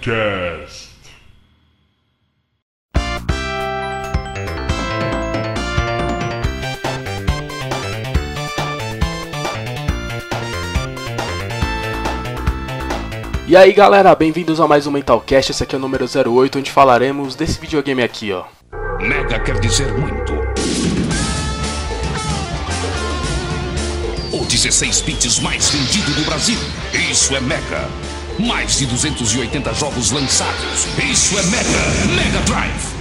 Nerdcast. E aí galera, bem-vindos a mais um Mentalcast, esse aqui é o número 08, onde falaremos desse videogame aqui, ó. Mega quer dizer muito. O 16 bits mais vendido do Brasil. Isso é Mega. Mais de 280 jogos lançados. Isso é Mega. Mega Drive.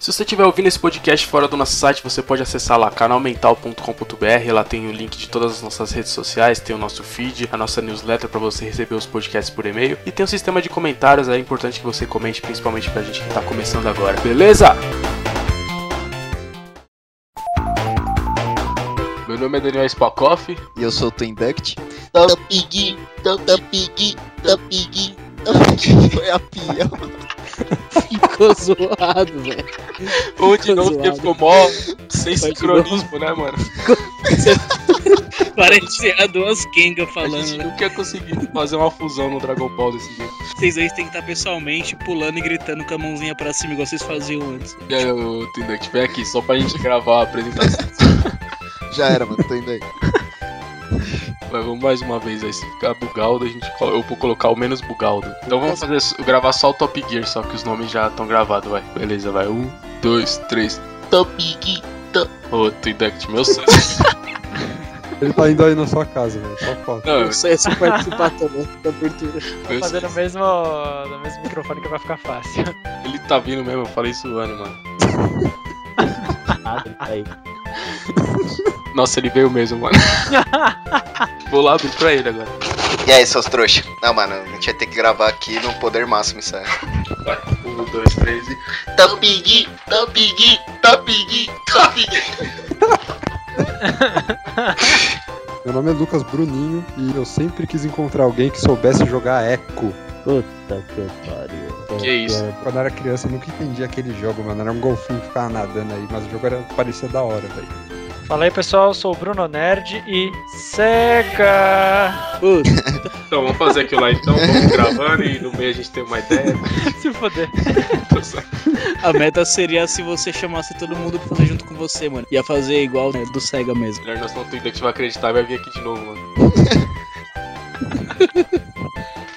Se você estiver ouvindo esse podcast fora do nosso site, você pode acessar lá canalmental.com.br, lá tem o link de todas as nossas redes sociais, tem o nosso feed, a nossa newsletter para você receber os podcasts por e-mail e tem um sistema de comentários, é importante que você comente, principalmente pra gente que tá começando agora. Beleza? Nome é Daniel Spakoff. E eu sou o Twin Duct. Tá pigui, tá pigui, tá pigui, tá pigui. Foi a pia. Ficou zoado, velho. Ou de novo, porque ficou mó sem sincronismo, né, mano? Parece duas Kenga A falando. gente né? nunca conseguiu fazer uma fusão no Dragon Ball desse jeito. Vocês dois têm que estar pessoalmente pulando e gritando com a mãozinha pra cima, igual vocês faziam antes. E aí, ô, Tindek, vem aqui só pra gente gravar a apresentação. Já era, mano. Tô indo aí. Mas vamos mais uma vez aí, se ficar bugaldo, a gente, eu vou colocar o menos bugaldo. Então vamos fazer gravar só o Top Gear, só que os nomes já estão gravados, vai. Beleza, vai. Um, dois, três. Tá pigui. Ô, Tindek, meu sonho. Ele tá indo aí na sua casa, velho. Só foto. Não, Isso é se participar também da abertura. fazer no sonho. mesmo, no mesmo microfone que vai ficar fácil. Ele tá vindo mesmo, eu falei isso ano, mano. Nada, aí. Nossa, ele veio mesmo, mano. vou lá abrir pra ele agora. E aí, seus trouxa? Não, mano, a gente vai ter que gravar aqui no poder máximo isso aí. Vai. Um, dois, três e. Tá pigui, tá pigui, tá pigui, tá pigui. Meu nome é Lucas Bruninho e eu sempre quis encontrar alguém que soubesse jogar Echo. Puta que pariu. Que isso? Quando eu era criança eu nunca entendi aquele jogo, mano. Era um golfinho que ficava nadando aí, mas o jogo era, parecia da hora, velho. Fala aí pessoal, eu sou o Bruno Nerd e Sega! Então vamos fazer aquilo lá então, vamos gravando e no meio a gente tem uma ideia. Se foder. A meta seria se você chamasse todo mundo pra fazer junto com você, mano. Ia fazer igual né, do Sega mesmo. Melhor nós não Tindek vai acreditar e vai vir aqui de novo, mano.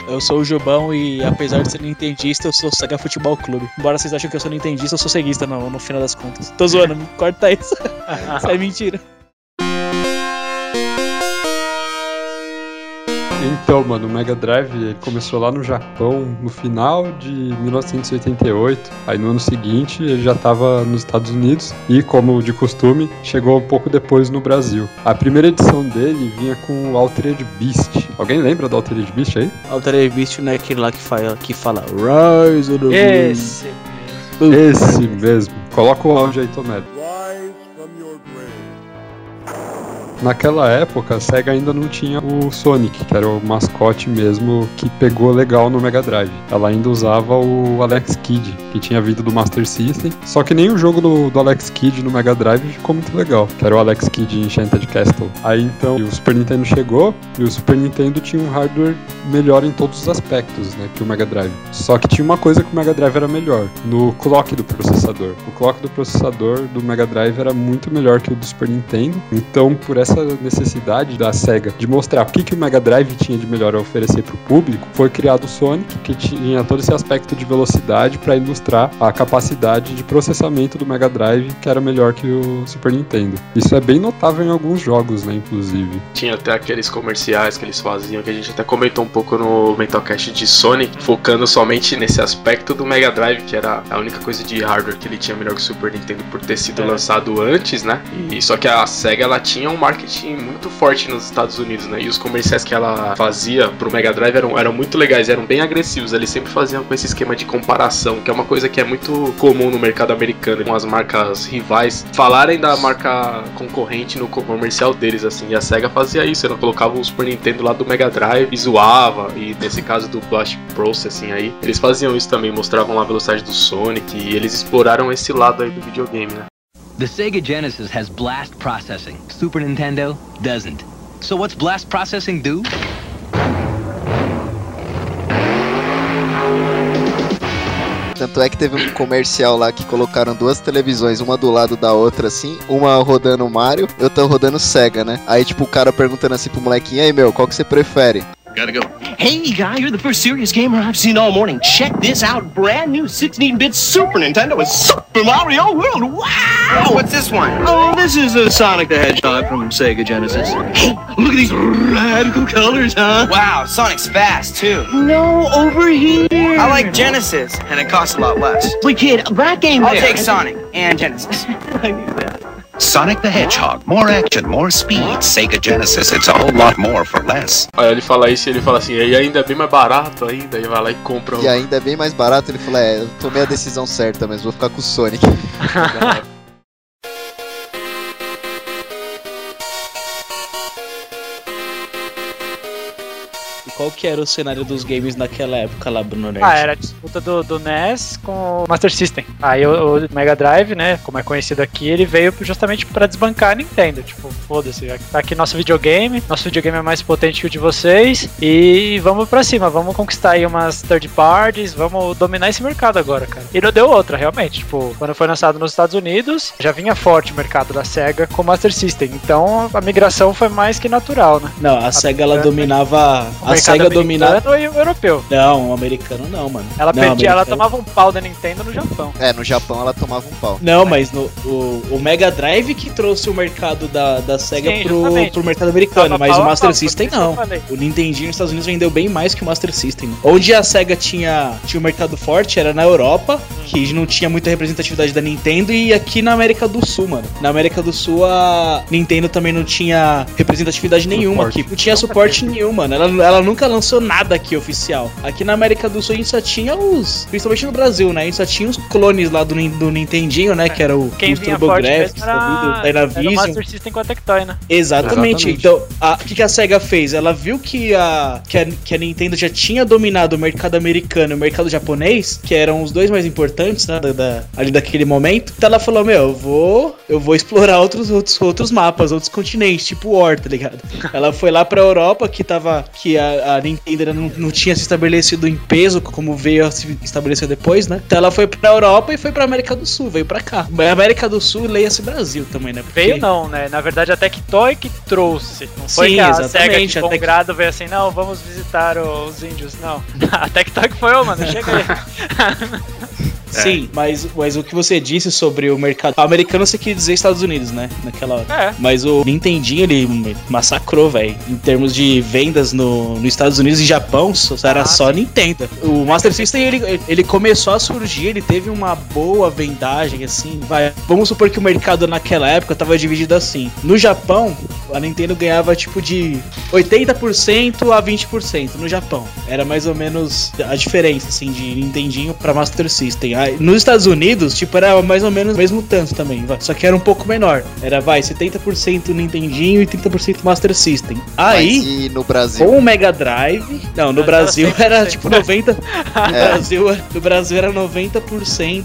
Eu sou o Jubão e apesar de ser nintendista, eu sou Sega Futebol Clube. Embora vocês achem que eu sou nintendista, eu sou ceguista no, no final das contas. Tô zoando, corta isso. Isso é mentira. Então, mano, o Mega Drive ele começou lá no Japão no final de 1988. Aí no ano seguinte ele já tava nos Estados Unidos e, como de costume, chegou um pouco depois no Brasil. A primeira edição dele vinha com o Altered Beast. Alguém lembra do Altered Beast aí? Altered Beast não é aquele lá que fala, que fala Rise of the Esse. Esse mesmo. Coloca o áudio aí, Tomé. Naquela época, a SEGA ainda não tinha o Sonic, que era o mascote mesmo que pegou legal no Mega Drive. Ela ainda usava o Alex Kidd, que tinha vindo do Master System. Só que nem o jogo do, do Alex Kidd no Mega Drive ficou muito legal, que era o Alex Kidd Enchanted Castle. Aí então o Super Nintendo chegou e o Super Nintendo tinha um hardware melhor em todos os aspectos, né, que o Mega Drive. Só que tinha uma coisa que o Mega Drive era melhor, no clock do processador. O clock do processador do Mega Drive era muito melhor que o do Super Nintendo. Então, por essa necessidade da Sega de mostrar o que, que o Mega Drive tinha de melhor a oferecer para o público, foi criado o Sonic, que tinha todo esse aspecto de velocidade para ilustrar a capacidade de processamento do Mega Drive, que era melhor que o Super Nintendo. Isso é bem notável em alguns jogos, né, inclusive. Tinha até aqueles comerciais que eles faziam, que a gente até comentou um pouco no Mentalcast de Sonic, focando somente nesse aspecto do Mega Drive, que era a única coisa de hardware que ele tinha melhor que o Super Nintendo por ter sido É. lançado antes, né? E só que a SEGA ela tinha um marketing muito forte nos Estados Unidos, né? E os comerciais que ela fazia pro Mega Drive eram, eram muito legais, eram bem agressivos. Eles sempre faziam com esse esquema de comparação, que é uma coisa que é muito comum no mercado americano, com as marcas rivais falarem da marca concorrente no comercial deles, assim. E a SEGA fazia isso, ela colocava o Super Nintendo lá do Mega Drive e zoava, e nesse caso do Blast Processing aí, eles faziam isso também, mostravam lá a velocidade do Sonic, e eles exploraram esse lado aí do videogame, né? The Sega Genesis has blast processing. Super Nintendo doesn't. So what's blast processing do? Tanto é que teve um comercial lá que colocaram duas televisões, uma do lado da outra, assim, uma rodando Mario e outra rodando Sega, né? Aí, tipo, o cara perguntando assim pro molequinho, aí, meu, qual que você prefere? Gotta go. Hey, guy, you're the first serious gamer I've seen all morning. Check this out. Brand new 16-bit Super Nintendo with Super Mario World. Wow! what's this one? Oh, this is a Sonic the Hedgehog from Sega Genesis. Hey, look at these radical colors, huh? Wow, Sonic's fast too. No, over here. I like Genesis, and it costs a lot less. Wait, kid, that game I'll there. take Sonic and Genesis. I knew that. Sonic the Hedgehog. More action, more speed. Sega Genesis, it's a whole lot more for less. Aí ele fala isso e ele fala assim, e ainda é bem mais barato ainda, e vai lá e compra um. E ainda é bem mais barato, ele falou, é, eu tomei a decisão certa, mas vou ficar com o Sonic. qual que era o cenário dos games naquela época lá, Bruno Nerd? Ah, era a disputa do, do NES com o Master System. Aí o, o Mega Drive, né, como é conhecido aqui, ele veio justamente pra desbancar a Nintendo. Tipo, foda-se, tá aqui nosso videogame, nosso videogame é mais potente que o de vocês e vamos pra cima, vamos conquistar aí umas third parties, vamos dominar esse mercado agora, cara. E não deu outra, realmente. Tipo, quando foi lançado nos Estados Unidos, já vinha forte o mercado da SEGA com o Master System. Então a migração foi mais que natural, né? Não, a SEGA ela dominava. A mercado SEGA dominava. americano e o europeu. Não, o americano não, mano. Ela não, perdia, ela tomava um pau da Nintendo no Japão. É, no Japão ela tomava um pau. Não, mas no, o, o Mega Drive que trouxe o mercado da, da SEGA Sim, pro, justamente. pro mercado americano, Tava mas pau o Master pau, System não. O Nintendinho nos Estados Unidos vendeu bem mais que o Master System. Onde a SEGA tinha, tinha um mercado forte era na Europa, que não tinha muita representatividade da Nintendo, e aqui na América do Sul, mano. Na América do Sul a Nintendo também não tinha representatividade nenhuma Suporte. aqui. Não tinha suporte nenhum, mano. Ela, ela nunca lançou nada aqui oficial. Aqui na América do Sul a gente só tinha os. Principalmente no Brasil, né? A gente só tinha os clones lá do, do Nintendinho, né? Que era o, Quem os TurboGrafx, era, do era o. Master System com a Tectoy, né? Exatamente. Exatamente. Então, o que, que a SEGA fez? Ela viu que a, que, a, que a Nintendo já tinha dominado o mercado americano e o mercado japonês, que eram os dois mais importantes, né, da, da- ali daquele momento. Então ela falou, meu, eu vou, eu vou explorar outros, outros, outros mapas, outros continentes, tipo War, tá ligado? Ela foi lá pra Europa, que tava, que a, a Nintendo não, não tinha se estabelecido em peso, como veio a se estabelecer depois, né? Então ela foi pra Europa e foi pra América do Sul, veio pra cá. América do Sul, leia-se Brasil também, né? Porque- Veio não, né? Na verdade a Tectoy que trouxe. Não foi Sim, que a exatamente, SEGA de bom grado veio assim, não, vamos visitar os índios. Não. A Tectoy que foi, ô, mano, chega aí. Sim, mas, mas o que você disse sobre o mercado americano, você queria dizer Estados Unidos, né? Naquela hora. É. Mas o Nintendinho, ele massacrou, velho. Em termos de vendas no, nos Estados Unidos e Japão, só- era Ah, só Nintendo. O Master System, ele, ele começou a surgir, ele teve uma boa vendagem, assim. Vai, vamos supor que o mercado naquela época tava dividido assim. No Japão, a Nintendo ganhava tipo de 80% a 20% no Japão. Era mais ou menos a diferença, assim, de Nintendinho pra Master System. Aí, nos Estados Unidos, tipo, era mais ou menos o mesmo tanto também, vai. Só que era um pouco menor. Era, vai, 70% Nintendinho e 30% Master System. Aí, Mas e no Brasil? com o Mega Drive. Não, no Mas Brasil era era 100%. tipo 90. No, É. Brasil, no Brasil era 90%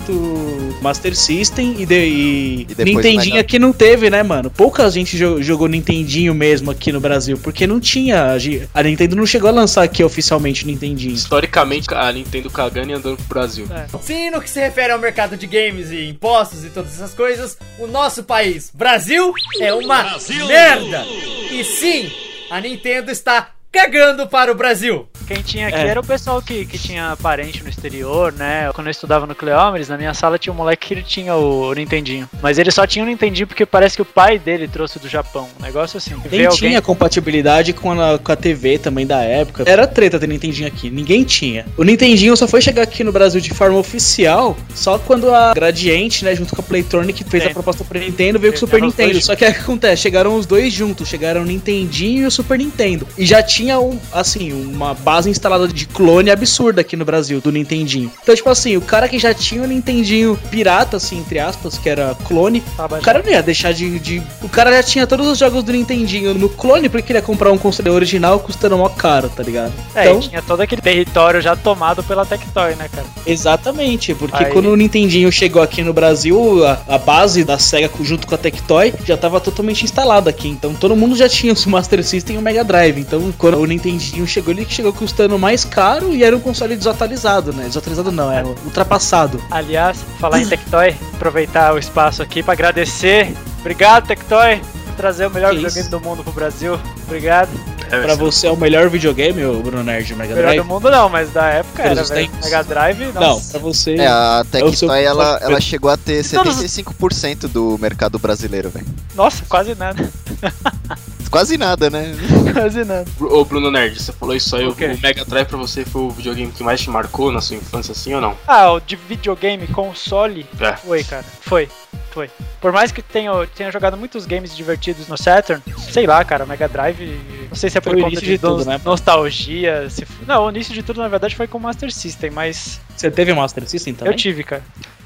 Master System e, de, e, E depois Nintendinho aqui não teve, né, mano? Pouca gente jo- jogou Nintendinho mesmo aqui no Brasil, porque não tinha. a Nintendo não chegou a lançar aqui oficialmente o Nintendinho. Historicamente, a Nintendo cagando e andando pro Brasil. Sim, no que se refere ao mercado de games e impostos e todas essas coisas, o nosso país, Brasil, é uma merda. E sim, a Nintendo está cagando para o Brasil. Quem tinha aqui É. era o pessoal que, que tinha parente no exterior, né? Quando eu estudava no Cleómenes, na minha sala tinha um moleque que ele tinha o Nintendinho. Mas ele só tinha o Nintendinho porque parece que o pai dele trouxe do Japão. Um negócio assim. Nem Ver tinha compatibilidade com a, com a TV também da época. Era treta ter Nintendinho aqui, ninguém tinha. O Nintendinho só foi chegar aqui no Brasil de forma oficial só quando a Gradiente, né, junto com a Playtronic, fez Sim. a proposta pro Nintendo, veio com o Super Nintendo. dois Só que o que acontece? Chegaram os dois juntos, chegaram o Nintendinho e o Super Nintendo. E já tinha, um, assim, uma base instalada de clone absurda aqui no Brasil, do Nintendinho. Então, tipo assim, o cara que já tinha o Nintendinho pirata, assim, entre aspas, que era clone, Tava o cara não ia deixar de, de- O cara já tinha todos os jogos do Nintendinho no clone, porque queria comprar um console original custando mó caro, tá ligado? É, então, tinha todo aquele território já tomado pela Tectoy, né, cara? exatamente, porque Aí- quando o Nintendinho chegou aqui no Brasil, a, a base da SEGA junto com a Tectoy já tava totalmente instalada aqui. Então todo mundo já tinha o Master System e o Mega Drive. Então quando o Nintendinho chegou, ele chegou custando mais caro e era um console desatualizado, né? Desatualizado não, era ultrapassado. Aliás, falar em Tectoy, aproveitar o espaço aqui pra agradecer. Obrigado, Tectoy, por trazer o melhor videogame do mundo pro Brasil. Obrigado. Pra você é o melhor videogame, o Bruno Nerd, o Mega Melhor Drive? do mundo não, mas da época Todos era, tempos. Mega Drive, Não, nossa. pra você. É, a É Tectoy, ela, ela chegou a ter Todos- 75% do mercado brasileiro, velho. Nossa, quase nada. Quase nada, né? quase nada. Ô Bruno Nerd, você falou isso aí, O o, Mega Drive pra você foi o videogame que mais te marcou na sua infância, assim ou não? Ah, o de videogame, console, É. foi, cara. Foi, foi. Por mais que tenha, tenha jogado muitos games divertidos no Saturn, sei lá, cara, o Mega Drive, não sei se é por Foi o conta início de, de tudo, nos- né? nostalgia. Se, não, o início de tudo, na verdade, foi com o Master System, mas Você teve o Master System também? eu tive, cara.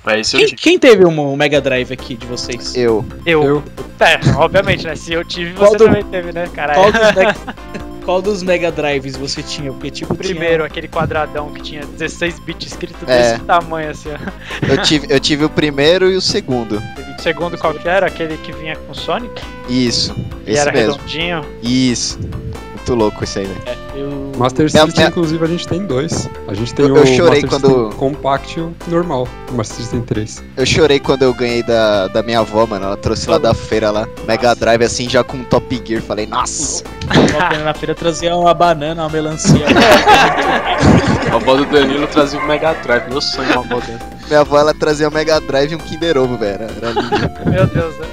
É eu Quem, tive. quem teve um Mega Drive aqui de vocês? Eu. Eu. Eu. É, obviamente, né? Se eu tive, Qual você do- também teve, né, caralho? Qual dos, Mega... Qual dos Mega Drives você tinha? Porque, tipo, O primeiro, aquele quadradão que tinha 16 bits escrito É. desse tamanho, assim, ó. Eu tive, eu tive o primeiro e o segundo. O segundo qual que era? Aquele que vinha com Sonic? Isso. E Esse era mesmo. redondinho. Isso. Muito louco isso aí, velho. tinha... Eu... Master System, minha- inclusive, a gente tem dois. A gente tem Eu- o eu chorei Master quando- System Compact e o normal. O Master System 3. Eu chorei quando eu ganhei da, da minha avó, mano. Ela trouxe lá da feira lá. Mega Drive assim, já com Top Gear. Falei, nossa. Na feira trazia uma banana, uma melancia. A avó do Danilo trazia o Mega Drive, meu sonho uma avó dentro. Minha avó, ela trazia o Mega Drive e um Kinder Ovo, velho. Era, era lindo. Meu Deus, né?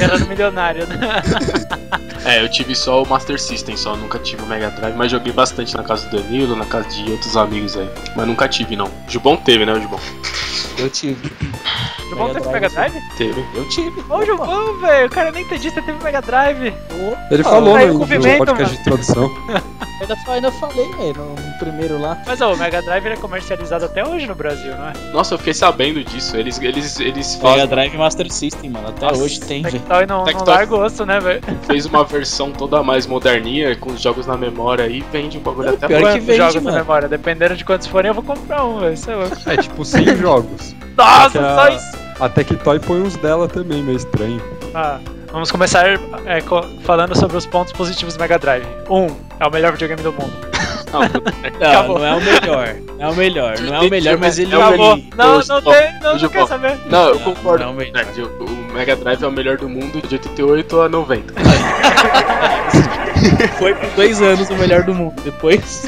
Era no milionário, né? É, eu tive só o Master System, só nunca tive o Mega Drive, mas joguei bastante na casa do Danilo, na casa de outros amigos aí. Mas nunca tive, não. Jubão teve, né, o Jubão? Eu tive. O Jubão teve Mega Drive? Teve. Eu tive. Ô, Jubão, velho, o cara nem entendista teve Mega Drive. Ele falou aí no, o no podcast de introdução. Ainda, ainda falei, velho, primeiro lá. Mas ó, o Mega Drive é comercializado até hoje no Brasil, não é? Nossa, eu fiquei sabendo disso. Eles, eles, eles Mega fazem, Drive e Master System, mano. Até Nossa, hoje tem, velho. Tectoy não, não Tectoy. larga o osso, né, velho? fez uma versão toda mais moderninha, com os jogos na memória e vende um bagulho É, até pior que vende, jogos na mano. memória. Dependendo de quantos forem, eu vou comprar um, velho. É. É tipo 100 jogos. Nossa, só isso! A Tectoy põe uns dela também, meio estranho. Ah, vamos começar é, falando sobre os pontos positivos do Mega Drive. Um, é o melhor videogame do mundo. Não, Não, não é o melhor. Não é o melhor. Não é o melhor, mas ele É o melhor. Não, não tem, não, não eu quer saber. Não, eu concordo. não, melhor. Nerd, o, o Mega Drive é o melhor do mundo de 88 a 90. foi por dois anos o melhor do mundo. Depois.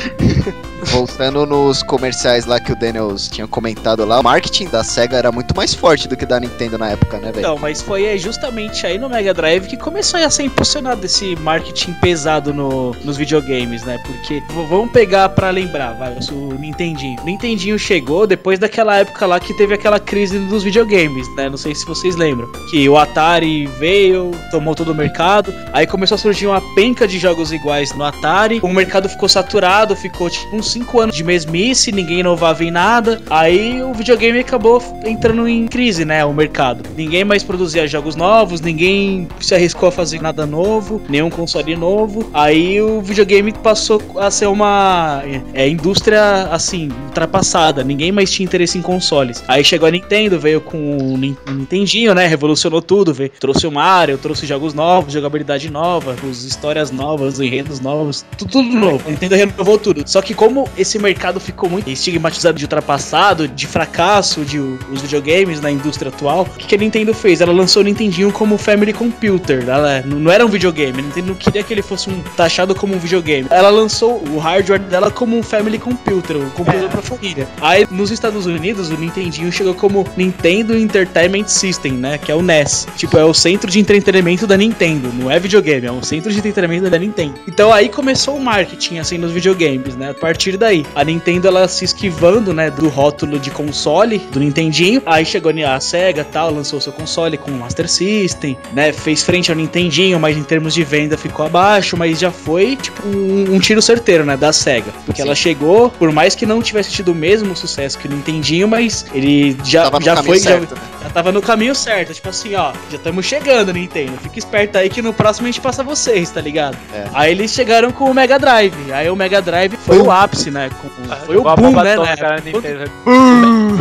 Voltando nos comerciais lá que o Daniels tinha comentado lá, o marketing da SEGA era muito mais forte do que da Nintendo na época, né, velho? Não, mas foi é, justamente aí no Mega Drive que começou a ser impulsionado esse marketing pesado no, nos videogames, né? Porque vamos pegar pra lembrar, vai, o Nintendinho. O Nintendinho chegou depois daquela época lá que teve aquela crise dos videogames, né? Não sei se vocês lembram. Que o Atari veio, tomou todo o mercado, aí começou a surgir uma penca de jogos iguais no Atari, o mercado ficou saturado, ficou tipo uns 5 anos de mesmice, ninguém inovava em nada. Aí o videogame acabou entrando em crise, né? O mercado. Ninguém mais produzia jogos novos, ninguém se arriscou a fazer nada novo, nenhum console novo. Aí o videogame passou a ser uma é, indústria assim, ultrapassada. Ninguém mais tinha interesse em consoles. Aí chegou a Nintendo, veio com o Nin- o Nintendinho, né? Revolucionou tudo, veio, trouxe o Mario, trouxe jogos novos, jogabilidade nova, os histórias novas, enredos novos, tudo, tudo novo. A Nintendo renovou tudo. Só que como esse mercado ficou muito estigmatizado de ultrapassado, de fracasso de os videogames na indústria atual, o que, a Nintendo fez? Ela lançou o Nintendinho como Family Computer. Ela não era um videogame. A Nintendo não queria que ele fosse um, taxado como um videogame. Ela lançou o hardware dela como um Family Computer, um computador pra família. Aí nos Estados Unidos o Nintendinho chegou como Nintendo Entertainment System, né? Que é o NES. Tipo, é o centro de entretenimento da Nintendo. Não é videogame, é um centro de entretenimento da Nintendo. Então aí começou o marketing, assim, nos videogames, né? A partir daí, a Nintendo ela se esquivando, né, do rótulo de console do Nintendinho. Aí chegou a Sega, tal, lançou seu console com o Master System, né? Fez frente ao Nintendinho, mas em termos de venda ficou abaixo, mas já foi tipo um, um tiro certeiro, né, da Sega, porque ela chegou, por mais que não tivesse tido o mesmo sucesso que o Nintendinho, mas ele já já foi já, certo, né? já tava no caminho certo, tipo assim, ó, já estamos chegando, Nintendo. Fica esperto aí que no próximo a gente passa vocês, tá ligado? É. Aí eles chegaram com o Mega Drive. Aí o Mega Drive foi o ápice, né? Com- foi o Igual a boom, bomba né? atômica né? Nintendo.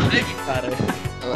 Drive, cara.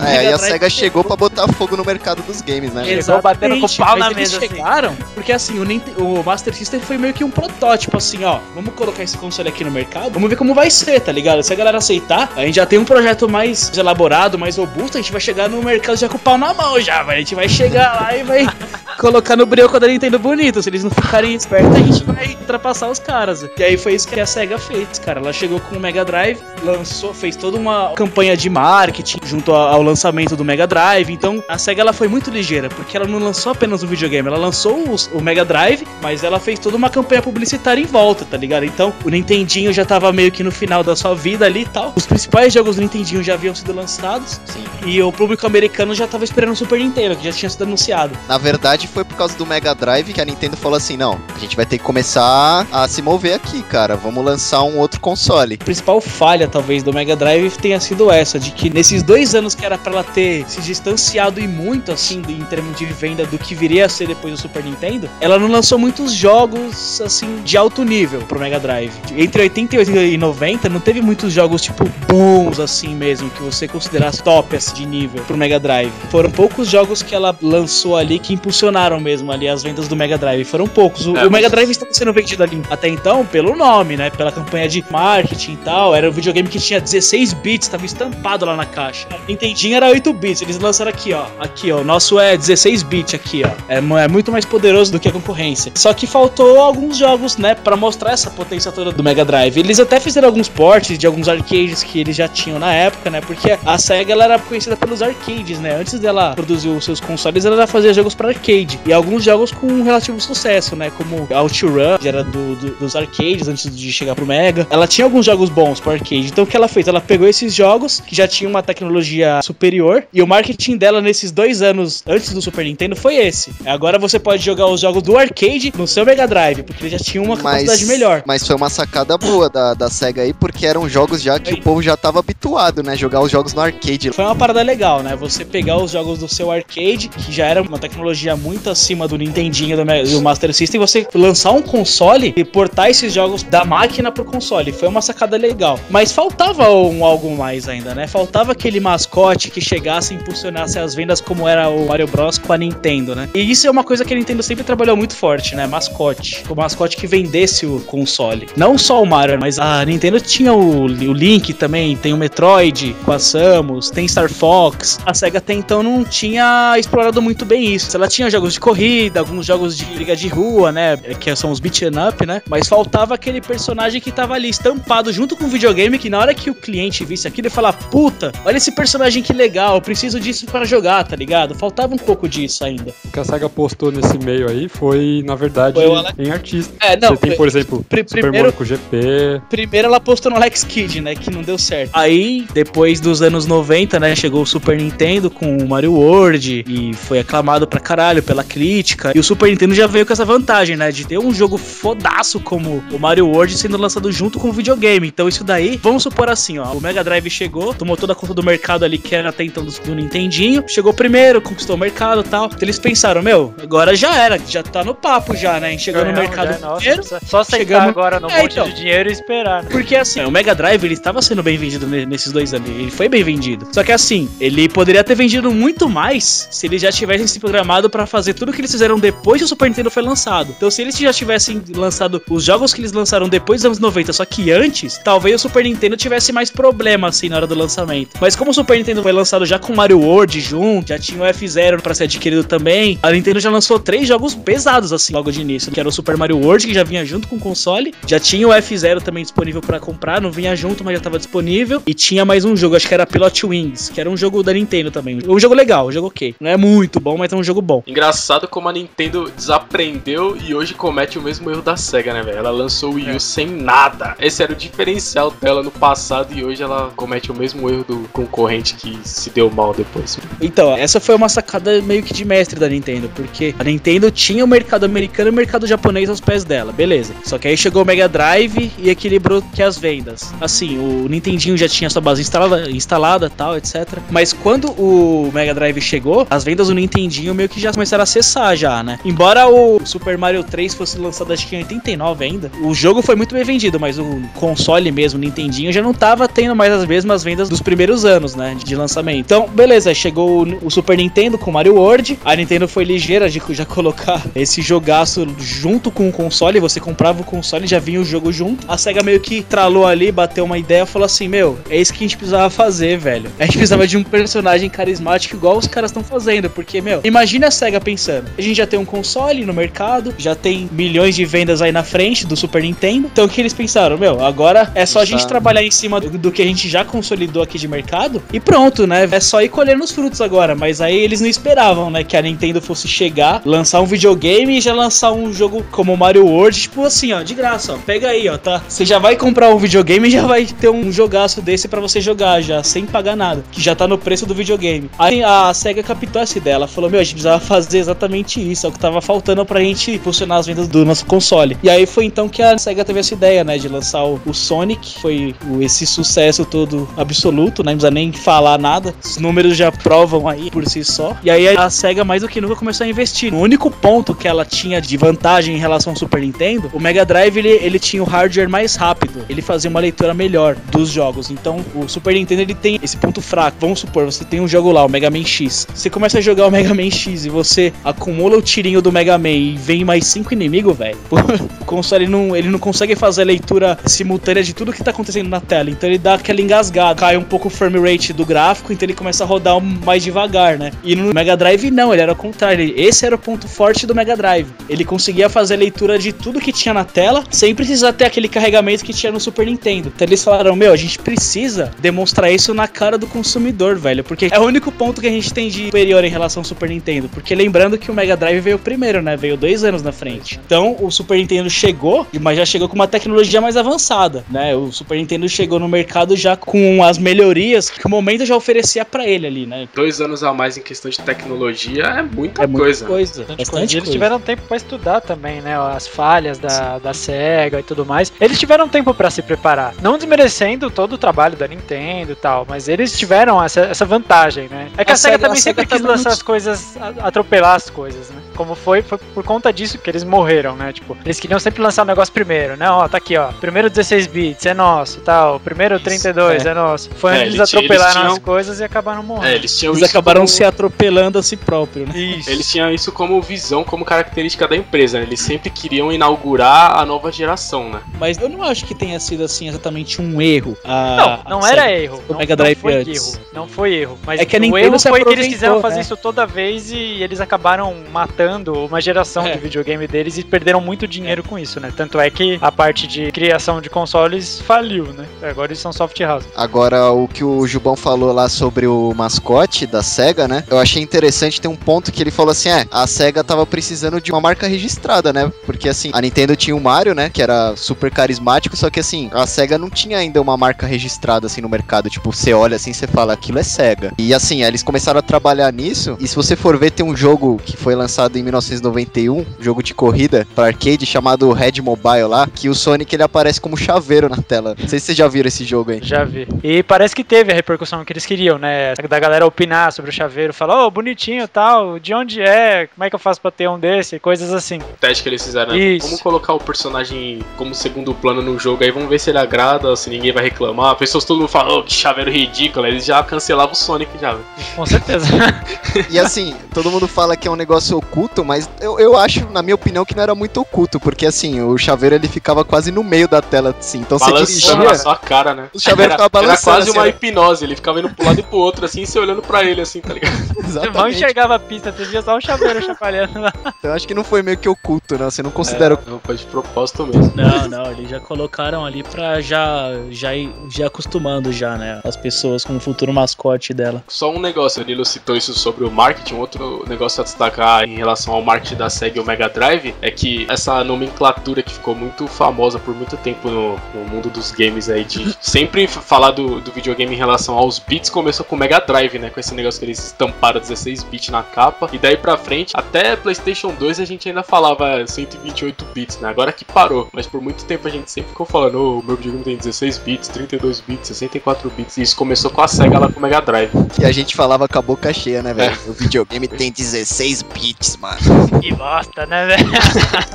É, aí a SEGA chegou pra botar fogo no mercado dos games, né? Chegou batendo com o pau na eles mesa, assim. chegaram, porque assim, o, Nint- o Master System foi meio que um protótipo, assim, ó. Vamos colocar esse console aqui no mercado, vamos ver como vai ser, tá ligado? Se a galera aceitar, a gente já tem um projeto mais elaborado, mais robusto, a gente vai chegar no mercado já com o pau na mão já, velho. A gente vai chegar lá e vai colocar no brioco da Nintendo bonito. Se eles não ficarem espertos, a gente vai ultrapassar os caras. E aí foi isso que a SEGA fez, cara. Ela chegou com o Mega Drive, lançou, fez toda uma campanha de marketing junto ao lançamento do Mega Drive. Então a SEGA ela foi muito ligeira, porque ela não lançou apenas um videogame, ela lançou os- o, Mega Drive, mas ela fez toda uma campanha publicitária em volta, tá ligado? Então o Nintendinho já tava meio que no final da sua vida ali e tal. Os principais jogos do Nintendinho já haviam sido lançados. E o público americano já tava esperando o Super Nintendo, que já tinha sido anunciado. Na verdade, foi por causa do Mega Drive que a Nintendo falou assim: não, a gente vai ter que começar a se mover aqui, cara. Vamos lançar um outro console. A principal falha, talvez, do Mega Drive tenha sido essa, de que nesses dois anos que era pra ela ter se distanciado e muito, assim, em termos de venda do que viria a ser depois do Super Nintendo, ela não lançou muitos jogos, assim, de alto nível pro Mega Drive. Entre 88 e 90, não teve muitos jogos, tipo, bons, assim mesmo, que você considerasse top, assim, de nível pro Mega Drive. Foram poucos jogos que ela lançou ali que impulsionaram mesmo ali as vendas do Mega Drive. Foram poucos. O, É, o Mega Drive estava sendo vendido ali até então pelo nome, né? Pela campanha de marketing e tal. Era um videogame que tinha 16 bits, tava estampado lá na caixa. O Nintendinho era 8 bits. Eles lançaram aqui, ó. Aqui, ó. O nosso é 16 bits aqui, ó. É, é muito mais poderoso do que a concorrência. Só que faltou alguns jogos, né? Pra mostrar essa potência toda do Mega Drive. Eles até fizeram alguns portes de alguns arcades que eles já tinham na época, né? Porque a SEGA ela era conhecida pelos arcades, né? Antes dela produzir os seus consoles, ela fazia jogos para arcade. E alguns jogos com um relativo sucesso, né? Como OutRun, que era do, do- dos arcades antes de chegar pro Mega. Ela tinha alguns jogos bons pro arcade. Então o que ela fez? Ela pegou esses jogos que já tinham uma tecnologia superior e o marketing dela nesses dois anos antes do Super Nintendo foi esse. Agora você pode jogar os jogos do arcade no seu Mega Drive, porque ele já tinha uma capacidade melhor. Mas foi uma sacada boa da, da SEGA aí, porque eram jogos já que o povo já tava habituado, né? Jogar os jogos no arcade. Foi uma parada legal, né? Você pegar os jogos do seu arcade, que já era uma tecnologia muito acima do Nintendinho do, Ma- do Master System, você lançar um console e portar esses jogos da máquina pro console. Foi uma sacada legal. Mas faltava um algo mais ainda, né? Faltava aquele mascote que chegasse e impulsionasse as vendas como era o Mario Bros com a Nintendo, né? E isso é uma coisa que a Nintendo sempre trabalhou muito forte, né? Mascote. O mascote que vendesse o console. Não só o Mario, mas a Nintendo tinha o, o Link também, tem o Metroid com a Samus, tem Star Fox. A SEGA até então não tinha explorado muito bem isso. Ela tinha jogos de corrida, alguns jogos de liga de rua, né? Que são os beat'em up, né? Mas faltava aquele personagem que tava ali estampado junto com o videogame, que na hora que o cliente visse aquilo, ele falar: Puta, olha esse personagem que legal, eu preciso disso para jogar, tá ligado? Faltava um pouco disso ainda. O que a SEGA postou nesse meio aí foi, na verdade, Foi Alex- em artista. É, não, Você tem, por exemplo, pri- Super primeiro- Monaco GP. Primeiro ela postou no Alex Kidd, né? Que não deu certo. Aí, depois dos anos 90, né? Chegou o Super Nintendo com o Mario World e foi aclamado pra caralho pela crítica. E o Super Nintendo já veio com essa vantagem, né? De ter um jogo fodaço como o Mario World sendo lançado junto com o videogame. Então, isso daí, vamos supor assim, ó. O Mega Drive chegou, tomou toda a conta do mercado ali que era até então do, do Nintendinho. Chegou primeiro, conquistou o mercado e tal. Então, eles pensaram, meu, agora já era, já tá no papo já, né? Chegou no Ganhamos, mercado já, nossa, Só chegamos- agora no É, monte então. de dinheiro e esperar. né? Porque assim, o Mega Drive ele estava sendo bem vendido ne- nesses dois anos. Ele foi bem vendido. Só que assim, ele poderia ter vendido muito mais se eles já tivessem se programado para fazer tudo que eles fizeram depois que o Super Nintendo foi lançado. Então, se eles já tivessem lançado os jogos que eles lançaram depois dos anos 90, só que antes, talvez o Super Nintendo tivesse mais problema assim na hora do lançamento. Mas como o Super Nintendo foi lançado já com Mario World junto, já tinha o F0 para ser adquirido também, a Nintendo já lançou três jogos pesados assim logo de início, que era o Super Mario World que já vinha junto com o console, já tinha o F0 também disponível para comprar, não vinha junto, mas já tava disponível e tinha mais um jogo, acho que era Pilot Wings, que era um jogo da Nintendo também. Um jogo legal, um jogo ok. Não é muito bom, mas é um jogo bom. Engraçado como a Nintendo desaprendeu e hoje comete o mesmo erro da SEGA, né, velho? Ela lançou o Wii U sem nada. Esse era o diferencial dela no passado e hoje ela comete o mesmo erro do concorrente que se deu mal depois. Então, essa foi uma sacada meio que de mestre da Nintendo, porque a Nintendo tinha o mercado americano e o mercado japonês aos pés dela, beleza. Só que aí chegou o Mega Drive e equilibrou que as vendas. Assim, o Nintendinho já tinha sua base instalada, instalada tal, etc. Mas quando o Mega Drive chegou, as vendas do Nintendinho meio que já começaram a acessar já, né? Embora o Super Mario 3 fosse lançado acho que em 89 ainda, o jogo foi muito bem vendido, mas o console mesmo, o Nintendinho, já não tava tendo mais as mesmas vendas dos primeiros anos, né? De lançamento. Então, beleza, chegou o- Super Nintendo com Mario World. A Nintendo foi ligeira de já colocar esse jogaço junto com o console. Você comprava o console e já vinha o jogo junto. A SEGA meio que tralou ali, bateu uma ideia e falou assim: Meu, é isso que a gente precisava fazer, velho. A gente precisava de um personagem carismático igual os caras estão fazendo. Porque, meu, imagina a SEGA pensando: a gente já tem um console no mercado, já tem milhões de vendas aí na frente do Super Nintendo. Então o que eles pensaram? Meu, agora é só a gente trabalhar em cima do, do que a gente já consolidou aqui de mercado e pronto, né? É só ir colhendo os frutos agora. Mas aí eles não esperavam, né? Que a Nintendo fosse chegar, lançar um videogame e já lançar um jogo como Mario World, tipo assim, ó, de graça, ó. Pega aí, ó, tá? Você já vai comprar um videogame e já vai ter um jogaço desse pra você jogar já, sem pagar nada. Que já tá no preço do videogame. Aí a SEGA captou essa ideia. Ela falou: Meu, a gente precisava fazer exatamente isso. É o que tava faltando pra gente funcionar as vendas do nosso console. E aí foi então que a SEGA teve essa ideia, né? De lançar o, o Sonic. Foi esse sucesso todo absoluto, né? Não precisa nem falar nada. Os números já provam aí por si só. E aí a SEGA mais do que nunca começou a investir. O único ponto que ela tinha de vantagem em relação ao Super Nintendo, o Mega Drive ele, ele tinha o hardware mais rápido. Ele fazia uma leitura melhor dos jogos. Então o Super Nintendo ele tem esse ponto fraco. Vamos supor, você tem um jogo lá, o Mega Man X. Você começa a jogar o Mega Man X e você acumula o tirinho do Mega Man e vem mais cinco inimigos, velho. O console não, ele não consegue fazer a leitura simultânea de tudo que tá acontecendo na tela. Então ele dá aquela engasgada, cai um pouco o frame rate do gráfico, então ele começa a rodar mais devagar, né? E no Mega Drive não, ele era o contrário. Esse era o ponto forte do Mega Drive. Ele conseguia fazer a leitura de tudo que tinha na tela, sem precisar ter aquele carregamento que tinha no Super Nintendo. Então eles falaram: Meu, a gente precisa demonstrar isso na cara do consumidor, velho. Porque é o único ponto que a gente tem de superior em relação ao Super Nintendo. Porque lembrando que o Mega Drive veio primeiro, né? Veio dois anos na frente. Então o Super Nintendo chegou, mas já chegou com uma tecnologia mais avançada, né? O Super Nintendo chegou no mercado já com as melhorias que o momento já oferecia pra ele ali, né? Dois anos a mais em questão de tecnologia é muita É muita coisa. coisa. Bastante Bastante coisa. E eles coisa. tiveram tempo pra estudar também, né? As falhas da, da SEGA e tudo mais. Eles tiveram tempo pra se preparar. Não desmerecendo todo o trabalho da Nintendo e tal, mas eles tiveram essa, essa vantagem, né? É que a, A SEGA, SEGA- também a sempre SEGA quis tava lançar muito- as coisas, atropelar as coisas, né? Como foi, foi por conta disso que eles morreram, né? Tipo, eles queriam sempre lançar o negócio primeiro. Não, ó, tá aqui, ó. Primeiro 16 bits, é nosso, tal. Primeiro 32, é, nosso. Foi É, onde eles eles tinham- atropelaram eles tinham- as coisas e acabaram morrendo. É, eles tinham Eles acabaram como- se atropelando a si próprio, né? Isso. Eles tinham isso como visão, como característica da empresa. né? Eles sempre queriam inaugurar a nova geração, né? Mas eu não acho que tenha sido assim exatamente um erro. a- Não, não a era erro. o não, Mega não Drive foi antes. erro. Não foi erro. Mas É que o erro foi que eles quiseram fazer né? isso toda vez e eles acabaram matando uma geração É. de videogame deles e perderam muito dinheiro com isso, né? Tanto é que a parte de criação de consoles faliu, né? Agora eles são soft house. Agora, o que o Jubão falou lá sobre o mascote da SEGA, né? Eu achei interessante, tem um ponto que ele falou assim: é, a SEGA tava precisando de uma marca registrada, né? Porque assim, a Nintendo tinha o Mario, né? Que era super carismático, só que assim, a SEGA não tinha ainda uma marca registrada assim no mercado. Tipo, você olha assim, você fala, aquilo é SEGA. E assim, eles começaram a trabalhar nisso. E se você for ver, tem um jogo que foi lançado em 1991, jogo de corrida para arcade chamado Red Mobile lá, que o Sonic ele aparece como chaveiro na tela. Não sei se vocês já viram esse jogo aí. Já vi. E parece que teve a repercussão que eles queriam, né? Da galera opinar sobre o chaveiro, falar, ô, bonitinho tal, de onde é? Como é que eu faço pra ter um desse? Coisas assim. O teste que eles fizeram, né? Isso. Vamos colocar o personagem como segundo plano no jogo aí, vamos ver se ele agrada, se ninguém vai reclamar. Pessoas todo mundo fala, oh, que chaveiro ridículo. Eles já cancelavam o Sonic já, velho. Com certeza. E assim, todo mundo fala que é um negócio oculto, mas eu, eu acho, na minha opinião, que não era muito oculto, porque assim, o chaveiro ele ficava quase no meio da tela, assim. Então você Balançando dirigia. na sua cara, né? O chaveiro era, ficava era balançando, quase assim, uma ó. hipnose, ele ficava indo pro lado e pro outro, assim, e você olhando pra ele, assim, tá ligado? Você mal Exatamente. enxergava a pista, você via só o chaveiro chapalhando lá. Então eu acho que não foi meio que oculto, não. Você não considera. Não, foi de propósito mesmo. Não, não, eles já colocaram ali pra já, já ir já acostumando já, né? As pessoas com o futuro mascote dela. Só um negócio, o Nilo citou isso sobre o marketing. Um outro negócio a destacar em relação ao marketing da SEGA e o Mega Drive é que essa nomenclatura que ficou muito famosa por muito tempo no, no mundo dos games aí, de sempre falar do, do videogame em relação aos bits, começou com o Mega Drive, né? Com esse negócio que eles estamparam 16 bits na capa. E daí pra frente, até PlayStation 2 a gente ainda falava 128 bits, né? Agora que parou. Mas por muito tempo a gente sempre ficou falando: "Ô, o meu videogame tem 16 bits, 32 bits, 64 bits. E isso começou com a SEGA lá com o Mega Drive. E a gente falava com a boca cheia, né, velho? O videogame tem 16 bits, mano. Que bosta, né, velho?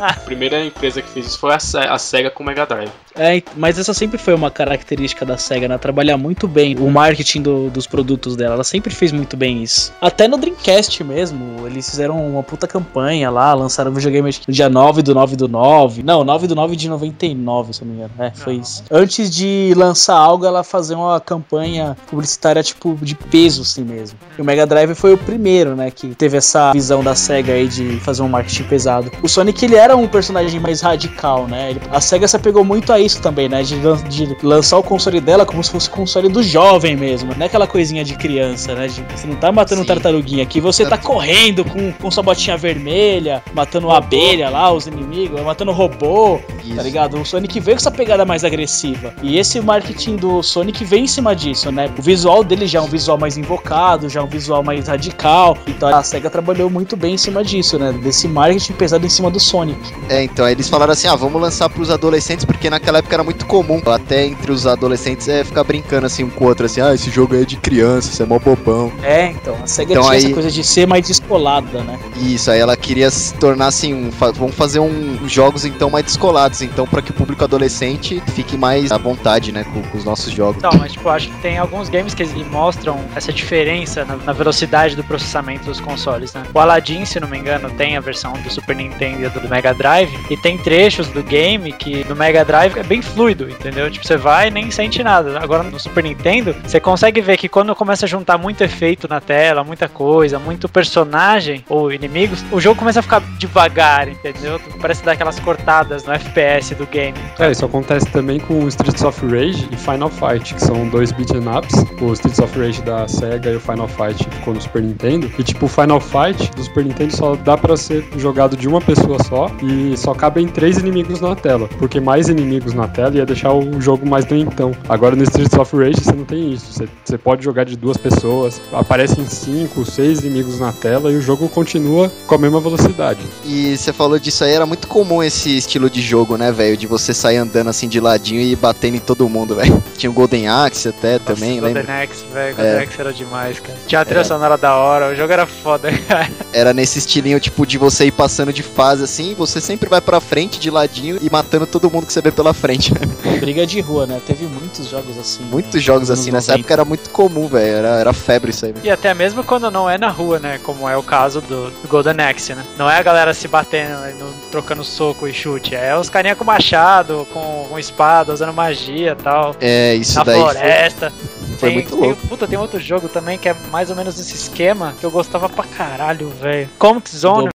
A primeira empresa que fez isso foi a, Se- a SEGA com o Mega Drive. É, mas essa sempre foi uma característica da SEGA, né? Trabalhar muito bem o marketing do- dos produtos dela. Ela sempre fez muito bem isso. Até no Dreamcast mesmo, eles fizeram uma puta campanha lá, lançaram o videogame no dia 9 do 9 do 9. Não, 9 do 9 de 99, se eu não me engano. É, foi isso. Antes de lançar algo, ela fazia uma campanha publicitária, tipo, de peso, assim mesmo. E o Mega Drive foi o primeiro, né, que teve essa visão da SEGA aí de fazer um marketing pesado. O Sonic, ele era um personagem mais radical, né? Ele- a SEGA se apegou muito a isso também, né? De, de lançar o console dela como se fosse o console do jovem mesmo. Não é aquela coisinha de criança, né? De- você não tá matando um tartaruguinha aqui, você tá correndo com, com sua botinha vermelha, matando abelha lá, os inimigos, matando robô, tá ligado? O Sonic veio com essa pegada mais agressiva. E esse marketing do Sonic vem em cima disso, né? O visual dele já é um visual mais invocado, já é um visual mais radical. Então a SEGA trabalhou muito bem em cima disso, né? Desse marketing pesado em cima do Sonic. É, então aí eles falaram assim: ah, vamos lançar pros adolescentes, porque naquela época era muito comum, até entre os adolescentes, é ficar brincando assim um com o outro, assim, ah, esse jogo aí é de criança, isso é mó bobão. É, então, a SEGA Então tinha aí- essa coisa de ser mais descolada, né? Isso, aí ela queria se tornar assim, um, fa- vamos fazer um, uns jogos então mais descolados, então para que o público adolescente fique mais à vontade, né, com, com os nossos jogos. Então, mas tipo, acho que tem alguns games que eles mostram essa diferença na, na velocidade do processamento dos consoles, né? O Aladdin, se não me engano, tem a versão do Super Nintendo e do Mega Drive, e tem trechos do game que no Mega Drive é bem fluido, entendeu? Tipo, você vai e nem sente nada. Agora no Super Nintendo, você consegue ver que quando começa a juntar muito efeito na tela, muita coisa, muito personagem ou inimigos, o jogo começa a ficar devagar, entendeu? Parece dar aquelas cortadas no FPS do game. É, isso acontece também com Streets of Rage e Final Fight, que são dois beat'em ups. O Streets of Rage da SEGA e o Final Fight ficou no Super Nintendo. E tipo, o Final Fight do Super Nintendo só dá pra ser jogado de uma pessoa só e só cabem três inimigos na tela, porque mais inimigos na tela ia deixar o jogo mais lentão. Agora no Streets of Rage você não tem isso. Você, você pode jogar de duas pessoas, aparecem cinco, seis inimigos na tela e o jogo continua com a mesma velocidade. E você falou disso aí, era muito comum esse estilo de jogo, né, velho? De você sair andando assim de ladinho e batendo em todo mundo, velho. Tinha o Golden Axe até também, Golden lembra? Axe, velho, É. Golden Axe era demais, cara. Tinha a trilha É. sonora da hora, o jogo era foda, cara. Era nesse estilinho, tipo, de você ir passando de fase assim, você sempre vai pra frente de ladinho e matando todo mundo que você vê pela frente. Briga de rua, né? Teve muitos jogos assim. Muitos jogos nos assim, nessa 90. época era muito comum, velho. Era, era febre isso aí, velho. E até mesmo quando não é na rua, né? Como é o caso do, Golden Axe, né? Não é a galera se batendo, né, trocando soco e chute. É os carinha com machado, com, com espada, usando magia e tal. É, isso na daí foi- floresta. foi tem, muito tem- louco. puta, tem outro jogo também que é mais ou menos esse esquema que eu gostava pra caralho, velho. Comic Zone.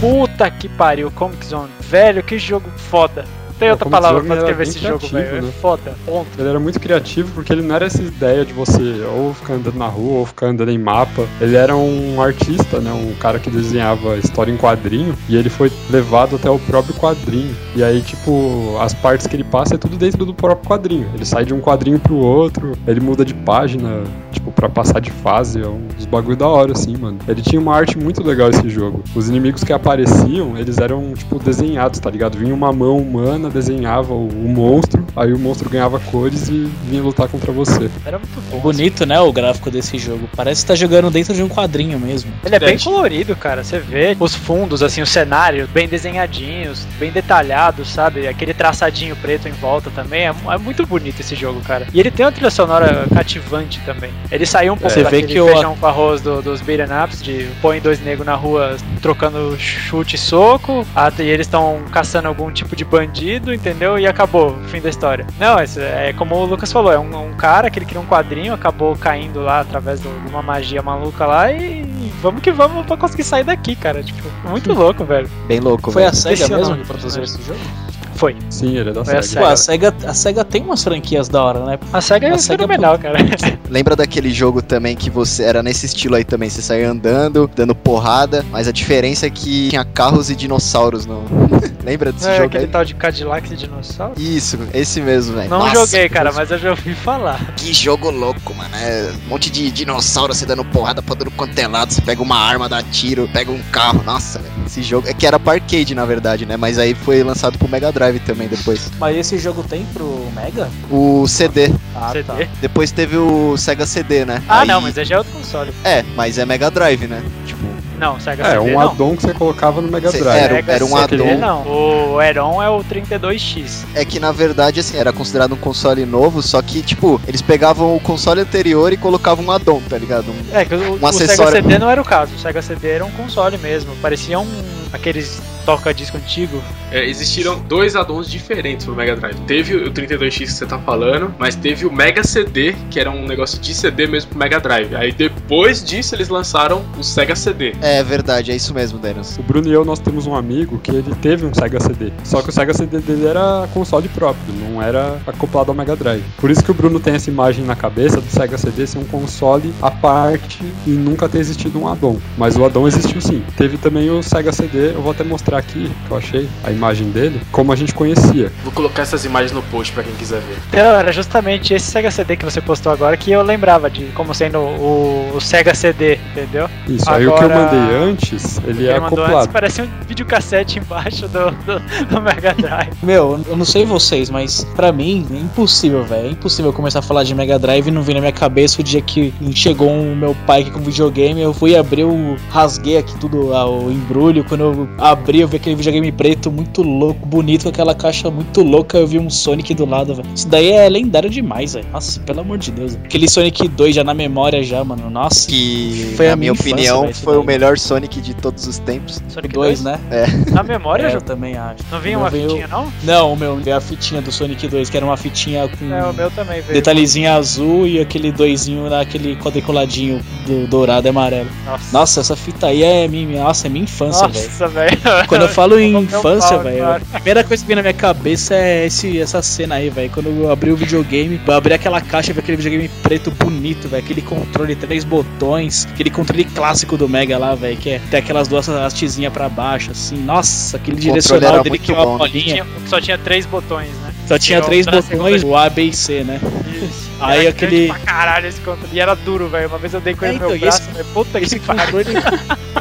Puta que pariu, Comic Zone. Velho, que jogo foda. Tem outra palavra pra descrever esse jogo, velho. né? É foda. Ponto. Ele era muito criativo porque ele não era essa ideia de você ou ficar andando na rua ou ficar andando em mapa. Ele era um artista, né? Um cara que desenhava história em quadrinho e ele foi levado até o próprio quadrinho. E aí, tipo, as partes que ele passa é tudo dentro do próprio quadrinho. Ele sai de um quadrinho pro outro, ele muda de página, tipo, pra passar de fase. É um dos bagulho da hora, assim, mano. Ele tinha uma arte muito legal esse jogo. Os inimigos que apareciam, eles eram, tipo, desenhados, tá ligado? Vinha uma mão humana, desenhava o, monstro, aí o monstro ganhava cores e vinha lutar contra você. Era muito bom. Bonito, né, o gráfico desse jogo. Parece que tá jogando dentro de um quadrinho mesmo. Ele é bem colorido, cara. Você vê os fundos, assim, os cenários bem desenhadinhos, bem detalhados, sabe? Aquele traçadinho preto em volta também. É, é muito bonito esse jogo, cara. E ele tem uma trilha sonora cativante também. Ele saiu um pouco Você vê daquele que o- feijão com arroz do- dos beat'em ups, de põe dois negros na rua trocando chute e soco, ah, e eles estão caçando algum tipo de bandido, entendeu? E acabou, fim da história. Não, isso é como o Lucas falou, é um, um cara que ele criou um quadrinho, acabou caindo lá através de uma magia maluca lá e vamos que vamos pra conseguir sair daqui, cara. Tipo, muito louco, velho. Bem louco, Foi velho. a SEGA mesmo que produziu personagem. esse jogo? Foi. Sim, ele é da Foi a SEGA. Pô, a SEGA, a SEGA tem umas franquias da hora, né? A SEGA é A SEGA fenomenal, cara. Lembra daquele jogo também que você era nesse estilo aí também? Você saía andando, dando porrada, mas a diferença é que tinha carros e dinossauros, não. Lembra desse É, jogo aquele aí? tal de Cadillac e dinossauro. Isso, esse mesmo, velho. Não Nossa, joguei, cara, mas eu já ouvi falar. Que jogo louco, mano. É um monte de dinossauro você dando porrada pra todo quanto é lado. Você pega uma arma, dá tiro, pega um carro. Nossa, velho. Esse jogo. É que era pra arcade, na verdade, né? Mas aí foi lançado pro Mega Drive também depois. Mas esse jogo tem pro Mega? O CD. Ah, CD? tá. Depois teve o Sega CD, né? Ah, Aí- não, mas aí já é outro console. É, mas é Mega Drive, né? Tipo. Não, Sega É, CD um não. addon que você colocava no Mega Drive. era- Sega era um addon. Não, o Heron é o 32X. É que na verdade, assim, era considerado um console novo, só que, tipo, eles pegavam o console anterior e colocavam um addon, tá ligado? Um- É, que o, Um o Sega acessório. CD não era o caso. O Sega CD era um console mesmo. Parecia um. aqueles toca-disco antigo. É, existiram dois addons diferentes pro Mega Drive. Teve o 32X que você tá falando, mas teve o Mega CD, que era um negócio de CD mesmo pro Mega Drive. Aí depois disso eles lançaram o Sega CD. É verdade, é isso mesmo, Denis. O Bruno e eu, nós temos um amigo que ele teve um Sega CD. Só que o Sega CD dele era console próprio, não era acoplado ao Mega Drive. Por isso que o Bruno tem essa imagem na cabeça do Sega CD ser um console à parte e nunca ter existido um addon. Mas o addon existiu sim. Teve também o Sega CD, eu vou até mostrar aqui, que eu achei, a imagem dele, como a gente conhecia. Vou colocar essas imagens no post pra quem quiser ver. Então, era justamente esse Sega CD que você postou agora que eu lembrava de como sendo o, o Sega CD, entendeu? Isso, aí o que eu Agora, mandei antes, ele é mandou antes acoplado. parecia um videocassete embaixo do, do, do Mega Drive. Meu, eu não sei vocês, mas pra mim é impossível, velho. É impossível começar a falar de Mega Drive e não vir na minha cabeça o dia que chegou o meu pai aqui com videogame. Eu fui abrir o. rasguei aqui tudo, o embrulho. Quando eu abri, eu vi aquele videogame preto muito louco, bonito, com aquela caixa muito louca. Eu vi um Sonic do lado, velho. Isso daí é lendário demais, velho. Nossa, pelo amor de Deus. Aquele Sonic 2 já na memória, já, mano. Nossa. Que, Foi a na minha minha infância, opinião, esse foi o daí. melhor Sonic de todos os tempos. Sonic 2, né? É. Na memória, É, eu também acho. Não vinha O uma veio- fitinha, não? Não, o meu veio a fitinha do Sonic 2, que era uma fitinha com É, o meu também veio. detalhezinho azul e aquele doisinho naquele quadriculadinho do dourado e amarelo. Nossa, Nossa, essa fita aí é minha, nossa, é minha infância, velho. Nossa, velho. Quando eu falo em um infância, velho, a primeira coisa que vem na minha cabeça é esse, essa cena aí, velho. Quando eu abri o videogame, eu abri aquela caixa e vi aquele videogame preto bonito, velho. Aquele controle, três botões, aquele controle clássico do Mega lá, velho, que é tem aquelas duas hastezinhas pra baixo, assim. Nossa, aquele direcional dele que é uma bom, bolinha. Só tinha três botões, né? Só tinha Tirou três botões, o A, B e C, né? Isso. Aí Era aquele- Pra caralho esse controle. E era duro, velho. Uma vez eu dei com ele É, no meu então, esse- braço, velho. Puta Esse que pariu. controle.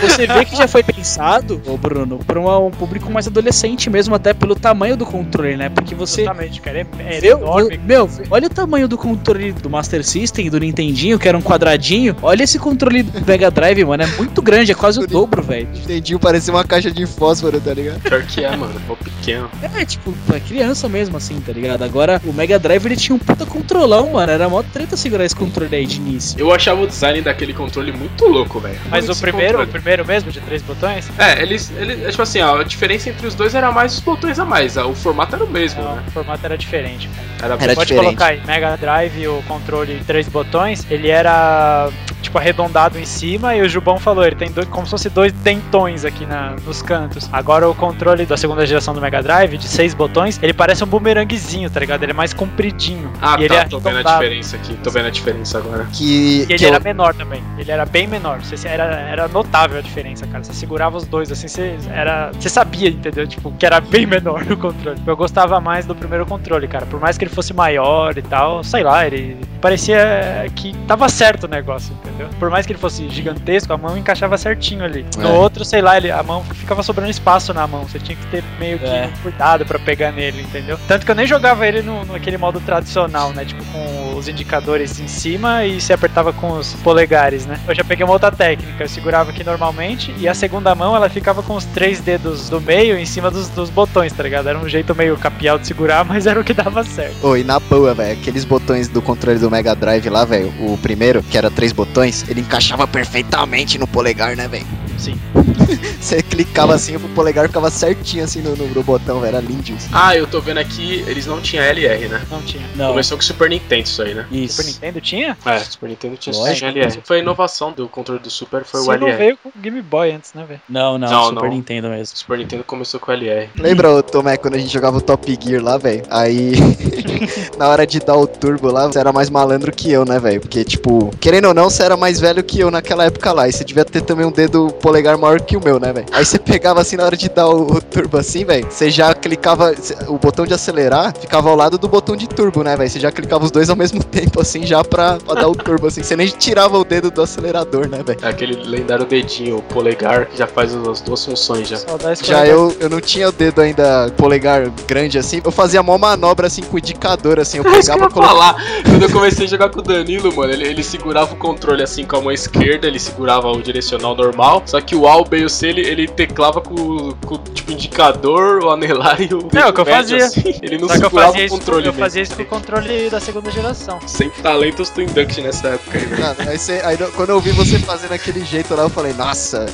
Você vê que já foi pensado, ô Bruno, pra um público mais adolescente mesmo, até pelo tamanho do controle, né? Porque você. Justamente, cara. É, é Vê, enorme. meu, olha o tamanho do controle do Master System, do Nintendinho, que era um quadradinho. Olha esse controle do Mega Drive, mano. É muito grande, é quase o dobro, velho. Entendi, parecia uma caixa de fósforo, tá ligado? Pior que é, mano. Mó pequeno. É, tipo, pra criança mesmo, assim, tá ligado? Agora, o Mega Drive ele tinha um puta controlão, mano. Era mó treta segurar esse controle aí de início. Eu achava o design daquele controle muito louco, velho. Mas o primeiro, o controle. primeiro mesmo, de três botões? É, eles, eles. é Tipo assim, ó, a diferença entre os dois era mais os botões a mais. ó, O formato era o mesmo, Não, né? o formato era diferente, cara. Era, Era Pode diferente. colocar aí, Mega Drive, o controle três botões, ele era tipo arredondado em cima e o Jubão falou, ele tem dois, como se fosse dois dentões aqui na, nos cantos. Agora o controle da segunda geração do Mega Drive, de seis botões, ele parece um bumeranguezinho, tá ligado? Ele é mais compridinho. Ah, e ele tá, é tô vendo a diferença aqui. Tô vendo a diferença agora. Que, E ele que era eu- menor também. Ele era bem menor. Você, era, era notável a diferença, cara. Você segurava os dois assim, você, era, você sabia, entendeu? Tipo, que era bem menor o controle. Eu gostava mais do primeiro controle, cara. Por mais que ele fosse maior e tal, sei lá, ele parecia que tava certo o negócio, entendeu? Por mais que ele fosse gigantesco, a mão encaixava certinho ali. No É. outro, sei lá, ele, a mão ficava sobrando espaço na mão. Você tinha que ter meio que É. cuidado pra pegar nele, entendeu? Tanto que eu nem jogava ele no, naquele modo tradicional, né? Tipo, com os indicadores em cima e se apertava com os polegares, né? Eu já peguei uma outra técnica. Eu segurava aqui normalmente e a segunda mão ela ficava com os três dedos do meio em cima dos, dos botões, tá ligado? Era um jeito meio capial de segurar, mas era o que dava certo. Oi, na boa, velho. Aqueles botões do controle do Mega Drive lá, velho. O primeiro, que era três botões, ele encaixava perfeitamente no polegar, né, velho? Sim. Você clicava assim, o polegar ficava certinho assim no, no, no botão, velho. Era lindo isso. Ah, eu tô vendo aqui, eles não tinham LR, né? Não tinha. Não, Começou com o Super Nintendo isso aí, né? isso. Super Nintendo tinha? É, Super Nintendo tinha, Lógico. tinha LR. Foi a inovação do controle do Super, foi Se o não LR. veio com o Game Boy antes, né, velho? Não, não, Não, Super não. Nintendo mesmo. Super Nintendo começou com o LR. Lembra, ô, Tomé, quando a gente jogava o Top Gear lá, velho? Aí na hora de dar o turbo lá, você era mais malandro que eu, né, velho? Porque, tipo, querendo ou não, você era mais velho que eu naquela época lá. E você devia ter também um dedo polegar maior que o meu, né, velho? Aí você pegava assim na hora de dar o, o turbo assim, velho. Você já clicava. O botão de acelerar ficava ao lado do botão de turbo, né, velho? Você já clicava os dois ao mesmo tempo, assim, já pra, pra dar o turbo, assim. Você nem tirava o dedo do acelerador, né, velho? É aquele lendário dedinho, o polegar, que já faz as duas funções já. Já eu, eu não tinha o dedo ainda polegar grande assim. Eu fazia mó manobra assim com o indicador, assim. Eu É que eu pegava ia falar. Quando eu comecei a jogar com o Danilo, mano, ele, ele segurava o controle assim com a mão esquerda, ele segurava o direcional normal. Só que o A, o B e o C, ele, ele teclava com, com tipo indicador, o anelar e o. É, o que eu médio, fazia. assim. Ele não Só que eu segurava fazia o isso, controle eu mesmo. fazia isso com o controle da segunda geração. Sem talentos do Induct nessa época aí, velho. Mano, aí, você- aí quando eu vi você fazendo aquele jeito lá, eu falei, nossa,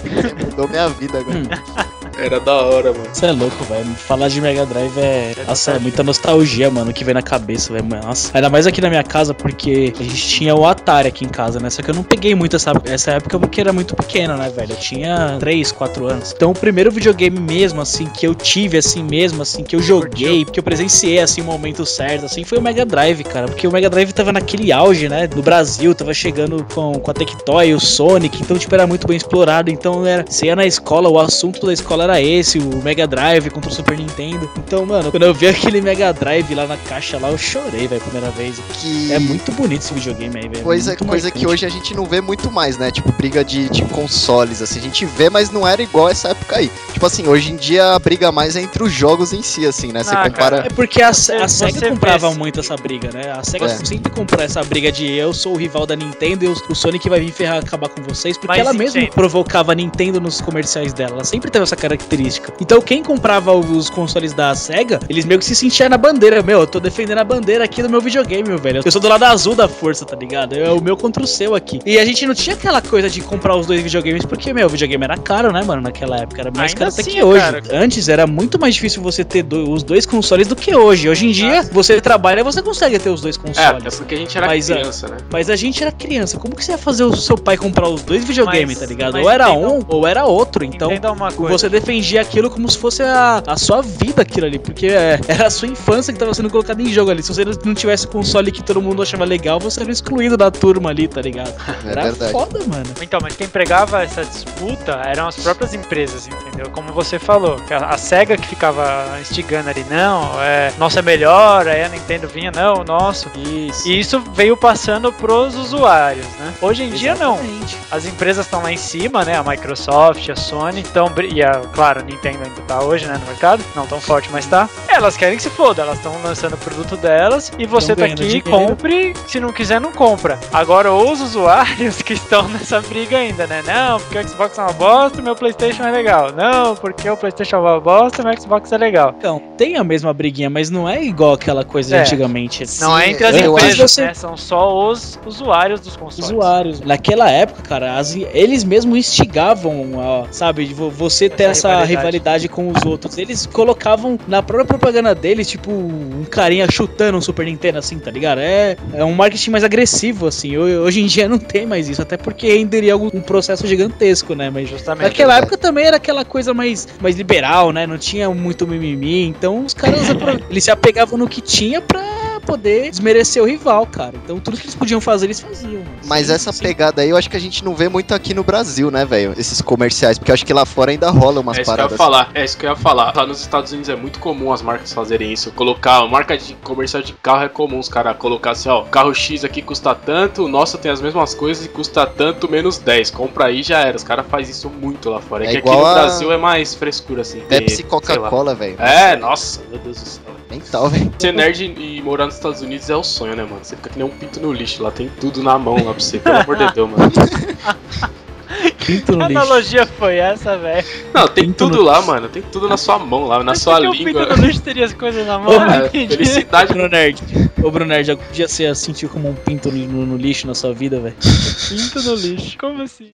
mudou minha vida agora. Era da hora, mano. Você é louco, velho. Falar de Mega Drive é. Nossa, é muita nostalgia, mano, que vem na cabeça, velho. Nossa. Ainda mais aqui na minha casa, porque a gente tinha o Atari aqui em casa, né? Só que eu não peguei muito essa, essa época porque era muito pequeno, né, velho? Eu tinha 3, 4 anos. Então o primeiro videogame mesmo, assim, que eu tive, assim mesmo, assim, que eu joguei, que eu presenciei, assim, o momento certo, assim, foi o Mega Drive, cara. Porque o Mega Drive tava naquele auge, né? No Brasil, tava chegando com, com a Tectoy, o Sonic, então, tipo, era muito bem explorado. Então, era, você ia na escola, o assunto da escola era esse, o Mega Drive contra o Super Nintendo. Então, mano, quando eu vi aquele Mega Drive lá na caixa lá, eu chorei, velho, primeira vez. Que... É muito bonito esse videogame aí, velho. Coisa, muito coisa que hoje a gente não vê muito mais, né? Tipo, briga de, de consoles, assim. A gente vê, mas não era igual essa época aí. Tipo assim, hoje em dia a briga mais é entre os jogos em si, assim, né? Você Ah, compara. É porque a, Você- a SEGA você comprava vê- muito essa briga, né? A SEGA É. sempre comprou essa briga de eu sou o rival da Nintendo e o, Sonic vai vir ferrar acabar com vocês, porque Mas ela mesma provocava a Nintendo nos comerciais dela. Ela sempre teve essa característica. Então quem comprava os consoles da SEGA, eles meio que se sentiam na bandeira. Meu, eu tô defendendo a bandeira aqui do meu videogame, meu velho. Eu sou do lado azul da força, tá ligado? É o meu contra o seu aqui. E a gente não tinha aquela coisa de comprar os dois videogames, porque, meu, o videogame era caro, né, mano? Naquela época. Era mais Ainda caro até assim que é hoje. Antes era muito mais difícil você ter do- os dois consoles do que hoje. Hoje em dia, você trabalha e você consegue ter os dois É, consoles. até porque a gente era Mas, é, criança, né? Mas a gente era criança. Como que você ia fazer o seu pai comprar os dois videogames, tá ligado? Ou era um ou era outro. Então, você defendia aquilo como se fosse a, a sua vida aquilo ali. Porque é, era a sua infância que tava sendo colocada em jogo ali. Se você não tivesse console que todo mundo achava legal, você era excluído da turma ali, tá ligado? É Era verdade. foda, mano. Então, mas quem pregava essa disputa eram as próprias empresas, entendeu? Como você falou, a, a SEGA que ficava instigando ali, não, é, nosso é melhor, aí a Nintendo vinha, não, o nosso. Isso. E isso veio passando pros usuários, né? Hoje em dia não. Exatamente. As empresas estão lá em cima, né? A Microsoft, a Sony, então, e a, claro, Nintendo ainda tá hoje, né, no mercado, não tão forte, mas tá. Elas querem que se foda, elas estão lançando o produto delas e você Tão tá aqui, dinheiro. compre, se não quiser, não compra. Agora, os usuários que estão nessa briga ainda, né? Não, porque o Xbox é uma bosta, meu PlayStation é legal. Não, porque o PlayStation é uma bosta, meu Xbox é legal. Então, tem a mesma briguinha, mas não é igual aquela coisa de É. antigamente. Não é entre as eu acho empresas, né? São só os usuários dos consoles. usuários. Naquela época, cara, as- eles mesmos instigavam, ó, sabe, você ter Essa essa, rivalidade. rivalidade. com os outros. Eles colocavam na própria propaganda deles, tipo, um carinha chutando um Super Nintendo, assim, tá ligado? É, é um marketing mais agressivo, assim. Ho- Hoje em dia não tem mais isso, até porque renderia um processo gigantesco, né? Mas Justamente. naquela época também era aquela coisa mais, mais liberal, né? Não tinha muito mimimi, então os caras eles se apegavam no que tinha pra poder desmerecer o rival, cara. Então tudo que eles podiam fazer, eles faziam. mano. Mas Sem- essa sem- pegada aí eu acho que a gente não vê muito aqui no Brasil, né, velho? Esses comerciais, porque eu acho que lá fora ainda rola umas É isso que eu paradas. ia falar, é isso que eu ia falar. Lá nos Estados Unidos é muito comum as marcas fazerem isso. Colocar, marca de comercial de carro é comum os caras colocar assim, ó, carro X aqui custa tanto, o nosso tem as mesmas coisas e custa tanto menos 10. Compra aí já era. Os caras fazem isso muito lá fora. É, É que aqui igual no a- Brasil é mais frescura, assim. Pepsi e. Coca-Cola, velho. É, nossa, meu Deus do céu. Nem tal, velho. Ser nerd e morar nos Estados Unidos é o sonho, né, mano? Você fica que nem um pinto no lixo. Lá tem tudo na mão lá pra você, pelo amor de Deus, mano. Pinto no Que lixo. analogia foi essa, velho? Não, tem Pinto tudo no- lá, mano. Tem tudo na sua mão lá, na Mas sua que o língua. pinto no lixo teria as coisas na mão? Ô, entendi. felicidade. Bruno Nerd. Ô, Bruno Nerd, algum dia você sentiu como um pinto no, no lixo na sua vida, velho? Pinto no lixo. Como assim?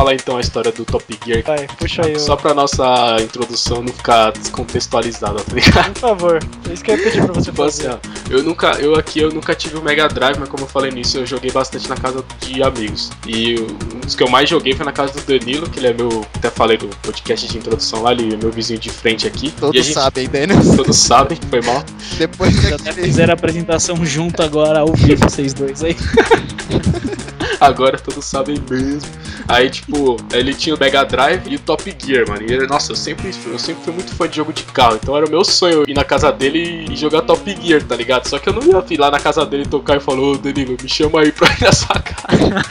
Falar então a história do Top Gear. Vai, puxa aí. Só pra nossa introdução não ficar descontextualizada, tá ligado? Por favor, é isso que eu ia pedir pra você Tipo assim, fazer. ó, eu nunca, eu aqui eu nunca tive o Mega Drive, mas como eu falei nisso, eu joguei bastante na casa de amigos. E um dos que eu mais joguei foi na casa do Danilo, que ele é meu, até falei do podcast de introdução lá, ele é meu vizinho de frente aqui. E a Todos gente- sabem, Daniel. Todos sabem, foi mal. Depois Já até fizeram a apresentação junto agora, ao vivo, vocês dois aí. Agora todos sabem mesmo. Aí, tipo, ele tinha o Mega Drive e o Top Gear, mano. E, nossa, eu sempre, eu sempre fui muito fã de jogo de carro. Então era o meu sonho ir na casa dele e jogar Top Gear, tá ligado? Só que eu não ia ir lá na casa dele tocar e falar, ô Danilo, me chama aí pra ir na sua casa.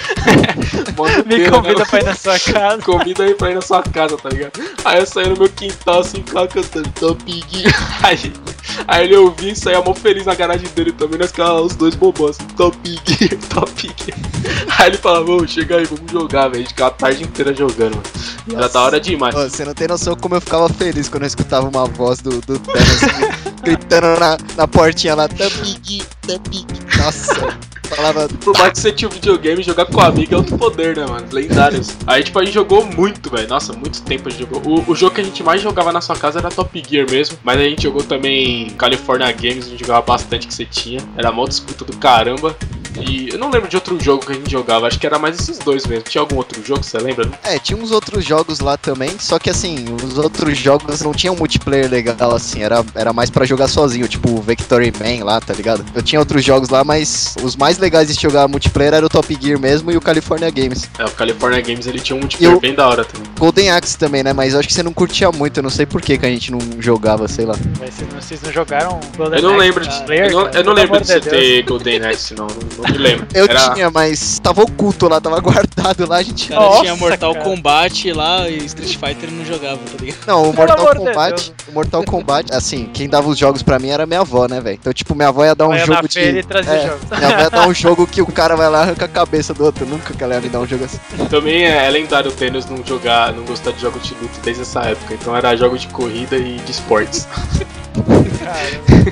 Me convida né? pra ir na sua casa. Convida aí pra ir na sua casa, tá ligado? Aí eu saí no meu quintal assim, ficava cantando Top Gear. Aí, aí ele ouvia e saía mó feliz na garagem dele também, nós ficávamos os dois bobões assim, Top Gear, Top Gear. Aí ele falava, ô, chega aí, vamos jogar, velho. A gente ficava a tarde inteira jogando, mano. E Era da hora demais. Ô, você não tem noção como eu ficava feliz quando eu escutava uma voz do, do Thanos assim, gritando na, na portinha lá, Tapigui, Tapigui. Nossa, falava. Por mais que você tinha um videogame, jogar com amigo é outro poder, né, mano? Lendários. Aí, tipo, a gente jogou muito, velho. Nossa, muito tempo a gente jogou. O, o jogo que a gente mais jogava na sua casa era Top Gear mesmo. Mas a gente jogou também California Games, a gente jogava bastante que você tinha. Era mó disputa do caramba. E eu não lembro de outro jogo que a gente jogava, acho que era mais esses dois mesmo. Tinha algum outro jogo, você lembra? É, tinha uns outros jogos lá também, só que assim, os outros jogos não tinham multiplayer legal assim, era, era mais pra jogar sozinho, tipo o Victory Man lá, tá ligado? Eu tinha outros jogos lá, mas os mais legais de jogar multiplayer era o Top Gear mesmo e o California Games. É, o California Games ele tinha um multiplayer Eu- bem da hora também. Golden Axe também, né? Mas eu acho que você não curtia muito, eu não sei por que que a gente não jogava, sei lá. Mas vocês não, vocês não jogaram Golden Eu não Axe lembro de. multiplayer, Eu não, eu não lembro de você ter Golden Axe, não. Não, não lembro. Eu Era- tinha, mas tava oculto lá, tava guardado lá, a gente. Cara Nossa, tinha Mortal cara. Kombat lá e Street Fighter não jogava, tá ligado? Não, o Mortal Kombat, o Mortal Kombat, assim, quem dava os jogos pra mim era minha avó, né, velho? Então, tipo, minha avó ia dar um Vai jogo de. é, jogos. Minha avó ia dar um jogo que o cara vai lá e arranca a cabeça do outro. Nunca que ela ia me dar um jogo assim. Também é, é lendário o Tênis não jogar, não gostar de jogos de luta desde essa época. Então era jogo de corrida e de esportes.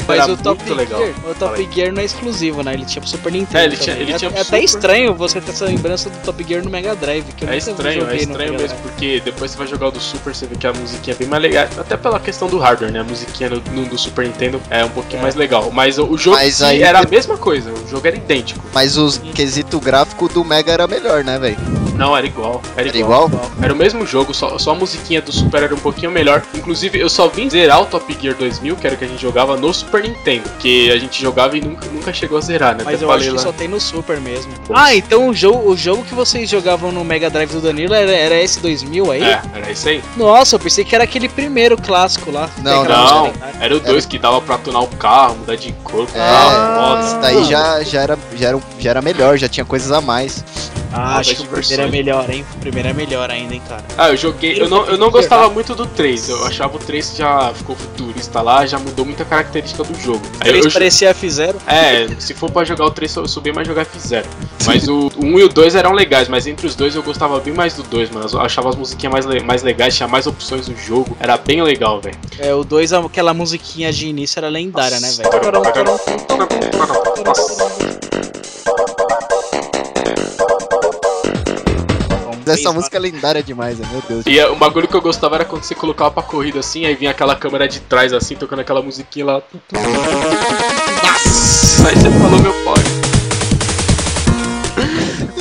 Mas o Top muito legal. Gear, o Top Gear não é exclusivo, né? Ele tinha pro Super Nintendo. É, ele tinha- ele é, tinha é até estranho você ter essa lembrança do Top Gear no Mega Drive, que eu É estranho, é estranho mesmo, Drive. porque depois você vai jogar o do Super, você vê que a musiquinha é bem mais legal. Até pela questão do hardware, né? A musiquinha no, no- do Super Nintendo é um pouquinho mais legal. Mas o, o jogo Mas aí era a mesma coisa, o jogo era idêntico. Mas os quesito gráfico do Mega era melhor, né, velho? Não, era igual. Era, Era igual. igual? Era o mesmo jogo, só, só a musiquinha do Super era um pouquinho melhor. Inclusive, eu só vim zerar o Top Gear 2000, que era o que a gente jogava no Super Nintendo. Que a gente jogava e nunca, nunca chegou a zerar, né? Mas Até eu falei acho que lá. só tem no Super mesmo. Ah, então o jogo, o jogo que vocês jogavam no Mega Drive do Danilo era, era esse 2000 aí? É, era isso aí. Nossa, eu pensei que era aquele primeiro clássico lá. Não, Não, era o 2 que dava pra tunar o carro, mudar de cor, É, carro, moda. isso daí já, já, era, já, era, já era melhor, já tinha coisas a mais. Ah, acho que o primeiro é melhor, hein? O primeiro é melhor ainda, hein, cara. Ah, eu joguei. Eu não, eu não gostava muito do 3. Eu achava o 3 que já ficou futurista lá, já mudou muita característica do jogo. Eu, Três eu, parecia F0. É, se for pra jogar o 3, eu sou bem mais jogar F0. Mas o, o 1 e o 2 eram legais, mas entre os dois eu gostava bem mais do 2, mano. Eu achava as musiquinhas mais, le- mais legais, tinha mais opções no jogo. Era bem legal, velho. É, o 2, aquela musiquinha de início era lendária, né, velho? Essa música é lendária demais, né? meu Deus. E é, um bagulho que eu gostava era quando você colocava pra corrida assim, aí vinha aquela câmera de trás assim, tocando aquela musiquinha lá. Nossa, aí você falou meu pai.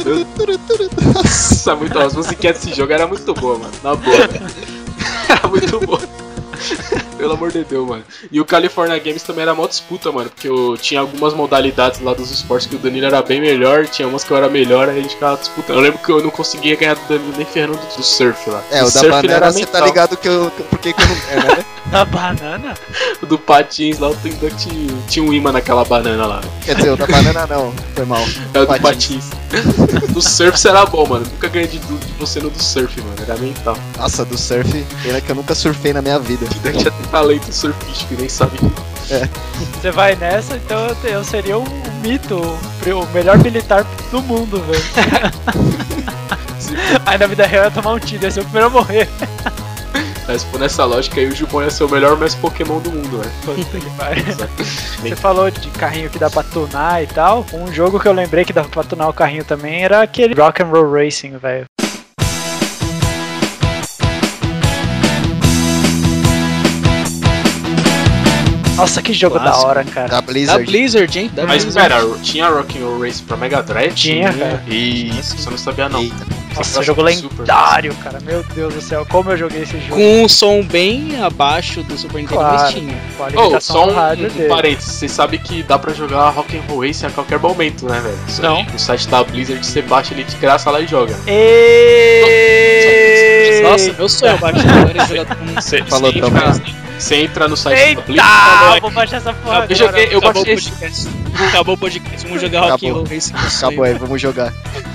Nossa, muito, as musiquinhas desse jogo era muito boa, mano. Na boa. era muito boa. Pelo amor de Deus, mano. E o California Games também era mó disputa, mano. Porque eu tinha algumas modalidades lá dos esportes que o Danilo era bem melhor, tinha umas que eu era melhor, aí a gente ficava disputando. Eu lembro que eu não conseguia ganhar do Danilo nem ferrando do, surf lá. É, o da surf banana era você tá ligado que eu. que- Por que eu não ganho, né? Na banana? O do patins lá, o Tendão tinha, tinha um imã naquela banana lá. Quer dizer, o da banana não, foi mal. É o do Patins. patins. do surf você era bom, mano. Nunca ganhei de, de você no do surf, mano. Era mental. Nossa, do surf, pena que eu nunca surfei na minha vida. Tendão tinha talento surfístico e nem sabe. Você vai nessa, então eu seria um mito, o o melhor militar do mundo, velho. Aí na vida real eu ia tomar um tiro, ia ser o primeiro a morrer. Mas se for nessa lógica aí, o Jubon ia ser o melhor mestre Pokémon do mundo, né? Você falou de carrinho que dá pra tunar e tal. Um jogo que eu lembrei que dava pra tunar o carrinho também era aquele Rock and Roll Racing, velho. Nossa, que jogo da hora, cara. Da Da Blizzard. Blizzard, hein? Da Mas Blizzard. pera, tinha Rock'n'Roll Race pra Mega Drive? Tinha, cara. Isso, você não sabia não. Eita. Nossa, jogo acho super. lendário, cara. Meu Deus do céu, como eu joguei esse jogo. Com um som bem abaixo do Super Nintendo, mas Claro. tinha. Com a Oh, só um, um parênteses, você sabe que dá pra jogar Rock'n'Roll Race a qualquer momento, né, velho? Não. No site da Blizzard você baixa ele de graça lá e joga. E... Nossa, meu sonho é baixar agora e jogar um Você Falou entra, você entra no site da Eita, Blizzard. vou baixar essa porra Eu joguei, eu Acabou o baixei esse. podcast. Acabou o podcast. Vamos jogar Acabou. Rock and Roll Racing. com sonho. Acabou aí, vamos jogar.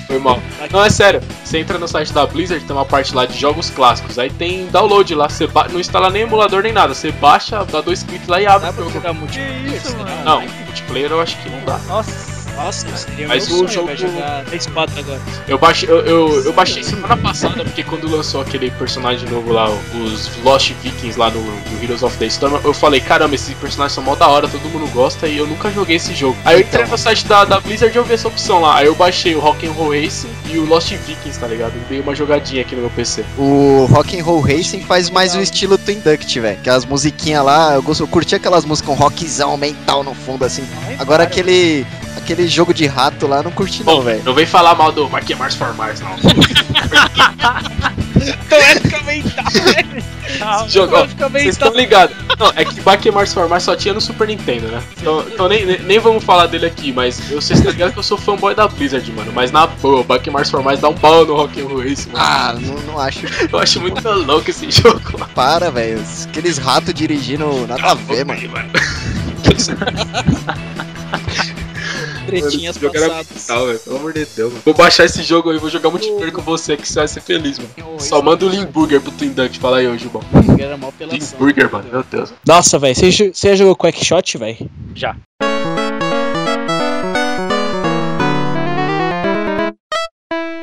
Foi mal. Não, é sério. Você entra no site da Blizzard, tem uma parte lá de jogos clássicos. Aí tem download lá. Você ba- não instala nem emulador nem nada. Você baixa, dá dois cliques lá e abre Dá o pra jogar multiplayer? isso? Não, multiplayer eu acho que não dá. Nossa, Nossa, seria Mas meu o sonho, jogo- vai jogar 4 agora. Eu baixei, eu, eu, eu baixei semana passada, porque quando lançou aquele personagem novo lá, os Lost Vikings lá no, no Heroes of the Storm, eu falei, caramba, esses personagens são mó da hora, todo mundo gosta e eu nunca joguei esse jogo. Aí eu entrei no site da, da Blizzard e eu vi essa opção lá. Aí eu baixei o Rock'n'Roll Racing e o Lost Vikings, tá ligado? E dei uma jogadinha aqui no meu PC. O Rock'n'Roll Racing faz mais o estilo Twin Duct, velho. Aquelas musiquinhas lá, eu, gosto, eu curti aquelas músicas com rockzão mental no fundo, assim. Agora aquele aquele jogo de rato lá, não curti não, Bom, velho. não vem falar mal do Mark Mars for Mars, não. Então é mental, Esse jogo, ó, Vocês estão ligados? Não, é que Back Mars for Mars só tinha no Super Nintendo, né? Então, então nem, nem, nem vamos falar dele aqui, mas eu, vocês estão ligados que eu sou fanboy da Blizzard, mano. Mas na boa, Back Mars for Mars dá um pau no Rock'n'Roll Race, mano. Ah, não, não acho. Eu acho muito louco esse jogo, mano. Para, velho. Aqueles ratos dirigindo, nada a ver, mano. Tretinhas passadas. Pelo amor de Deus, mano. Vou baixar esse jogo aí, vou jogar multiplayer com você, que você vai ser feliz, mano. Só manda o Limburger pro Twin Duct, fala aí, ô Gilbão. Limburger, mano, meu Deus. Nossa, velho, você, já jogou Quackshot, velho? Já.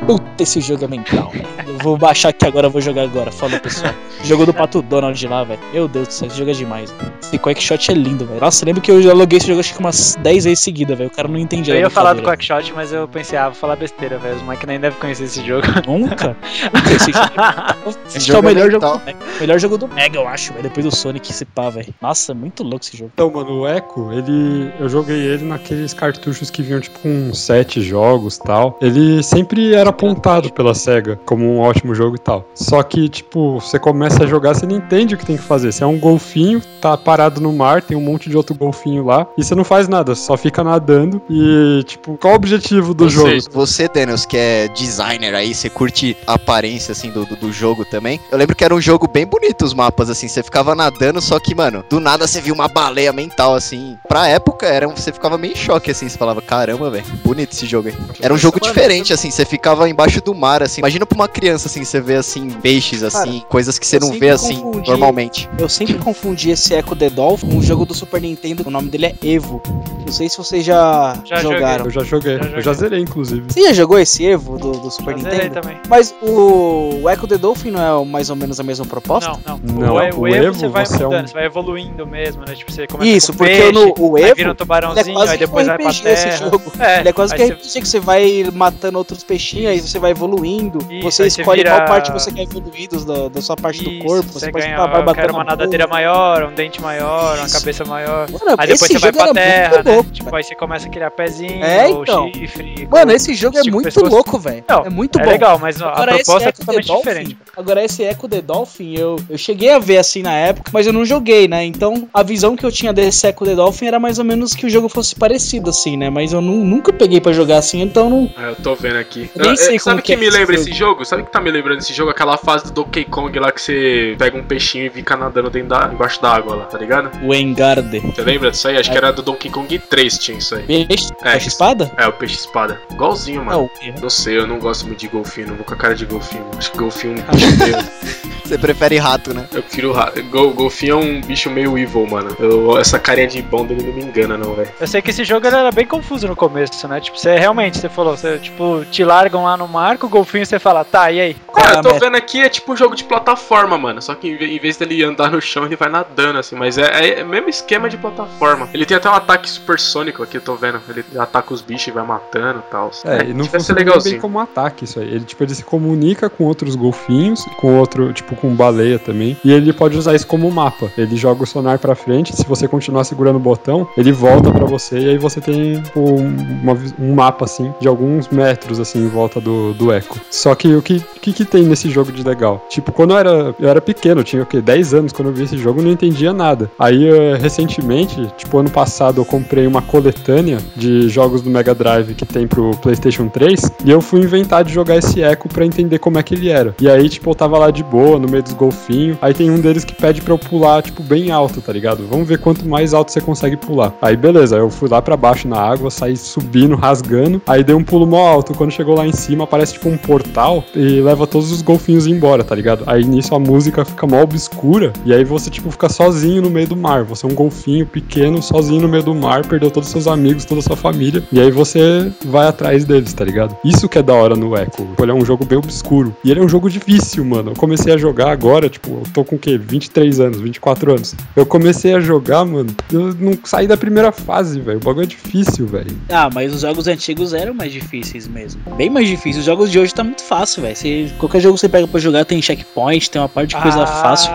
Puta, esse jogo é mental, velho. Eu vou baixar aqui agora, eu vou jogar agora. Falou, pessoal. jogo do Pato Donald lá, velho. Meu Deus do céu, esse jogo é demais. velho. Esse Quackshot é lindo, velho. Nossa, lembro que eu já loguei esse jogo acho que umas 10 vezes seguida, velho. O cara não entendia. Eu ia falar do. Quackshot, mas eu pensei, ah, vou falar besteira, velho. Os moleques nem devem conhecer esse jogo. Nunca. Nunca esse jogo. Esse Acho que é o jogo é melhor jogo, mental. do Mega. melhor jogo do Mega, eu acho, velho. Depois do Sonic, esse pá, velho. Nossa, muito louco esse jogo. Então, mano, o Echo, ele. Eu joguei ele naqueles cartuchos que vinham, tipo, com sete jogos e tal. Ele sempre era apontado pela SEGA como um ótimo jogo e tal. Só que, tipo, você começa a jogar, você não entende o que tem que fazer. Você é um golfinho, tá parado no mar, tem um monte de outro golfinho lá, e você não faz nada, só fica nadando. E, tipo, qual o objetivo do jogo? Vocês, Você, Daniels, que é designer aí, você curte a aparência, assim, do, do, do jogo também. Eu lembro que era um jogo bem bonito os mapas, assim, você ficava nadando, só que, mano, do nada você viu uma baleia mental, assim. Pra época, era, um- você ficava meio em choque, assim, você falava, caramba, velho, bonito esse jogo aí. Era um jogo diferente, assim, você ficava embaixo do mar, assim. Imagina pra uma criança, assim, você vê, assim, peixes, assim, coisas que você não vê, assim, confundi- normalmente. Eu sempre confundi esse Echo the Dolphin com um jogo do Super Nintendo. O nome dele é Evo. Não sei se vocês já, Já jogaram. Eu já joguei, Já eu já zerei, inclusive. Você já jogou esse Evo do, do Super zerei Nintendo? também. Mas o, o Echo the Dolphin não é mais ou menos a mesma proposta? Não, não. Não, o, o o Evo, Evo, você vai você é um- mudando, você vai evoluindo mesmo, né? Tipo, você começa Isso, com porque peixe, no, o Evo. vira um é tubarãozinho, quase aí depois um vai pra esse jogo. É, Ele é quase que você- RPG que você vai matando outros peixinhos, aí você vai evoluindo. Isso, você escolhe vira- qual parte você quer evoluir dos- da, da sua parte Isso, do corpo. Você, você pode ganha, vai eu batendo quero uma na nadadeira boca. maior, um dente maior, uma Isso. cabeça maior. Mano, Aí depois esse você vai jogo pra terra, muito né? louco, Tipo, aí você começa a criar pezinho, É, então. chifre. Mano, esse jogo é estica o muito louco, velho. É muito é bom. legal, mas a Agora, esse proposta é totalmente Dolphin, diferente. Agora, esse Echo the Dolphin, eu, eu cheguei a ver assim na época, mas eu não joguei, né? Então, a visão que eu tinha desse Echo the Dolphin era mais ou menos que o jogo fosse parecido, assim, né? Mas eu nu- nunca peguei pra jogar assim, então não. Ah, eu tô vendo aqui. Eu nem Ah, sei Sabe que que é me esse lembra esse jogo? Sabe que tá me lembrando esse jogo? Aquela fase do Donkey Kong lá que você pega um peixinho e fica nadando dentro da, embaixo da água lá, tá ligado? O Engarde. Você lembra disso aí? Acho que era do Donkey Kong 3 tinha isso aí. Peixe? É, Peixe espada? É, o peixe espada. Igualzinho, mano. Não, Não sei, eu não gosto muito de golfinho, não vou com a cara de golfinho. Acho que golfinho é um. Você prefere rato, né? Eu prefiro rato. Gol, golfinho é um bicho meio evil, mano. Eu- essa carinha de bom dele não me engana, não, velho. Eu sei que esse jogo era bem confuso no começo, né? Tipo, você realmente, você falou, você, tipo, te largam lá no mar com o golfinho você fala, tá, e aí? Cara, é eu a tô meta? vendo aqui, é tipo um jogo de plataforma, mano. Só que em ve- em vez dele andar no chão, ele vai nadando, assim. Mas é, é o mesmo esquema de plataforma. Ele tem até um ataque supersônico aqui, eu tô vendo. Ele ataca os bichos e vai matando e tal. É, e não funciona nem bem legalzinho. como um ataque isso aí. Ele, tipo, ele se comunica com outros golfinhos, com outro, tipo, com baleia também. E ele pode usar isso como mapa. Ele joga o sonar pra frente, se você continuar segurando o botão, ele volta pra você e aí você tem um, uma vi- um mapa assim de alguns metros assim em volta do, do eco. Só que o que, que que tem nesse jogo de legal? Tipo, quando eu era, eu era pequeno, eu tinha o quê? 10 anos quando eu vi esse jogo, eu não entendia nada. Aí, eh, recentemente, tipo, ano passado, eu comprei uma coletânea de jogos do Mega Drive que tem pro PlayStation 3 e eu fui inventar de jogar esse eco pra entender como é que ele era. E aí, tipo, eu tava lá de boa, no meio dos golfinhos. Aí tem um deles que pede pra eu pular, tipo, bem alto, tá ligado? Vamos ver quanto mais alto você consegue pular. Aí, beleza, eu fui lá pra baixo na água, saí subindo, rasgando. Aí dei um pulo mó alto. Quando chegou lá em cima, aparece tipo um portal e leva todos os golfinhos embora, tá ligado? Aí nisso a música fica mó obscura. E aí você, tipo, fica sozinho no meio do mar. Você é um golfinho pequeno, sozinho no meio do mar, perdeu todos os seus amigos, toda a sua família. E aí você vai atrás deles, tá ligado? Isso que é da hora no Echo. Ele é um jogo bem obscuro. E ele é um jogo difícil, mano. Eu comecei a jogar agora, tipo, eu tô com o quê? 23 anos, 24 anos. Eu comecei a jogar, mano. Eu não saí da primeira fase, velho. O bagulho é difícil, velho. Ah, mas os jogos antigos eram mais difíceis mesmo. Bem mais difíceis. Os jogos de hoje tá muito fácil, velho. Qualquer jogo que você pega pra jogar tem checkpoint, tem uma parte de coisa fácil.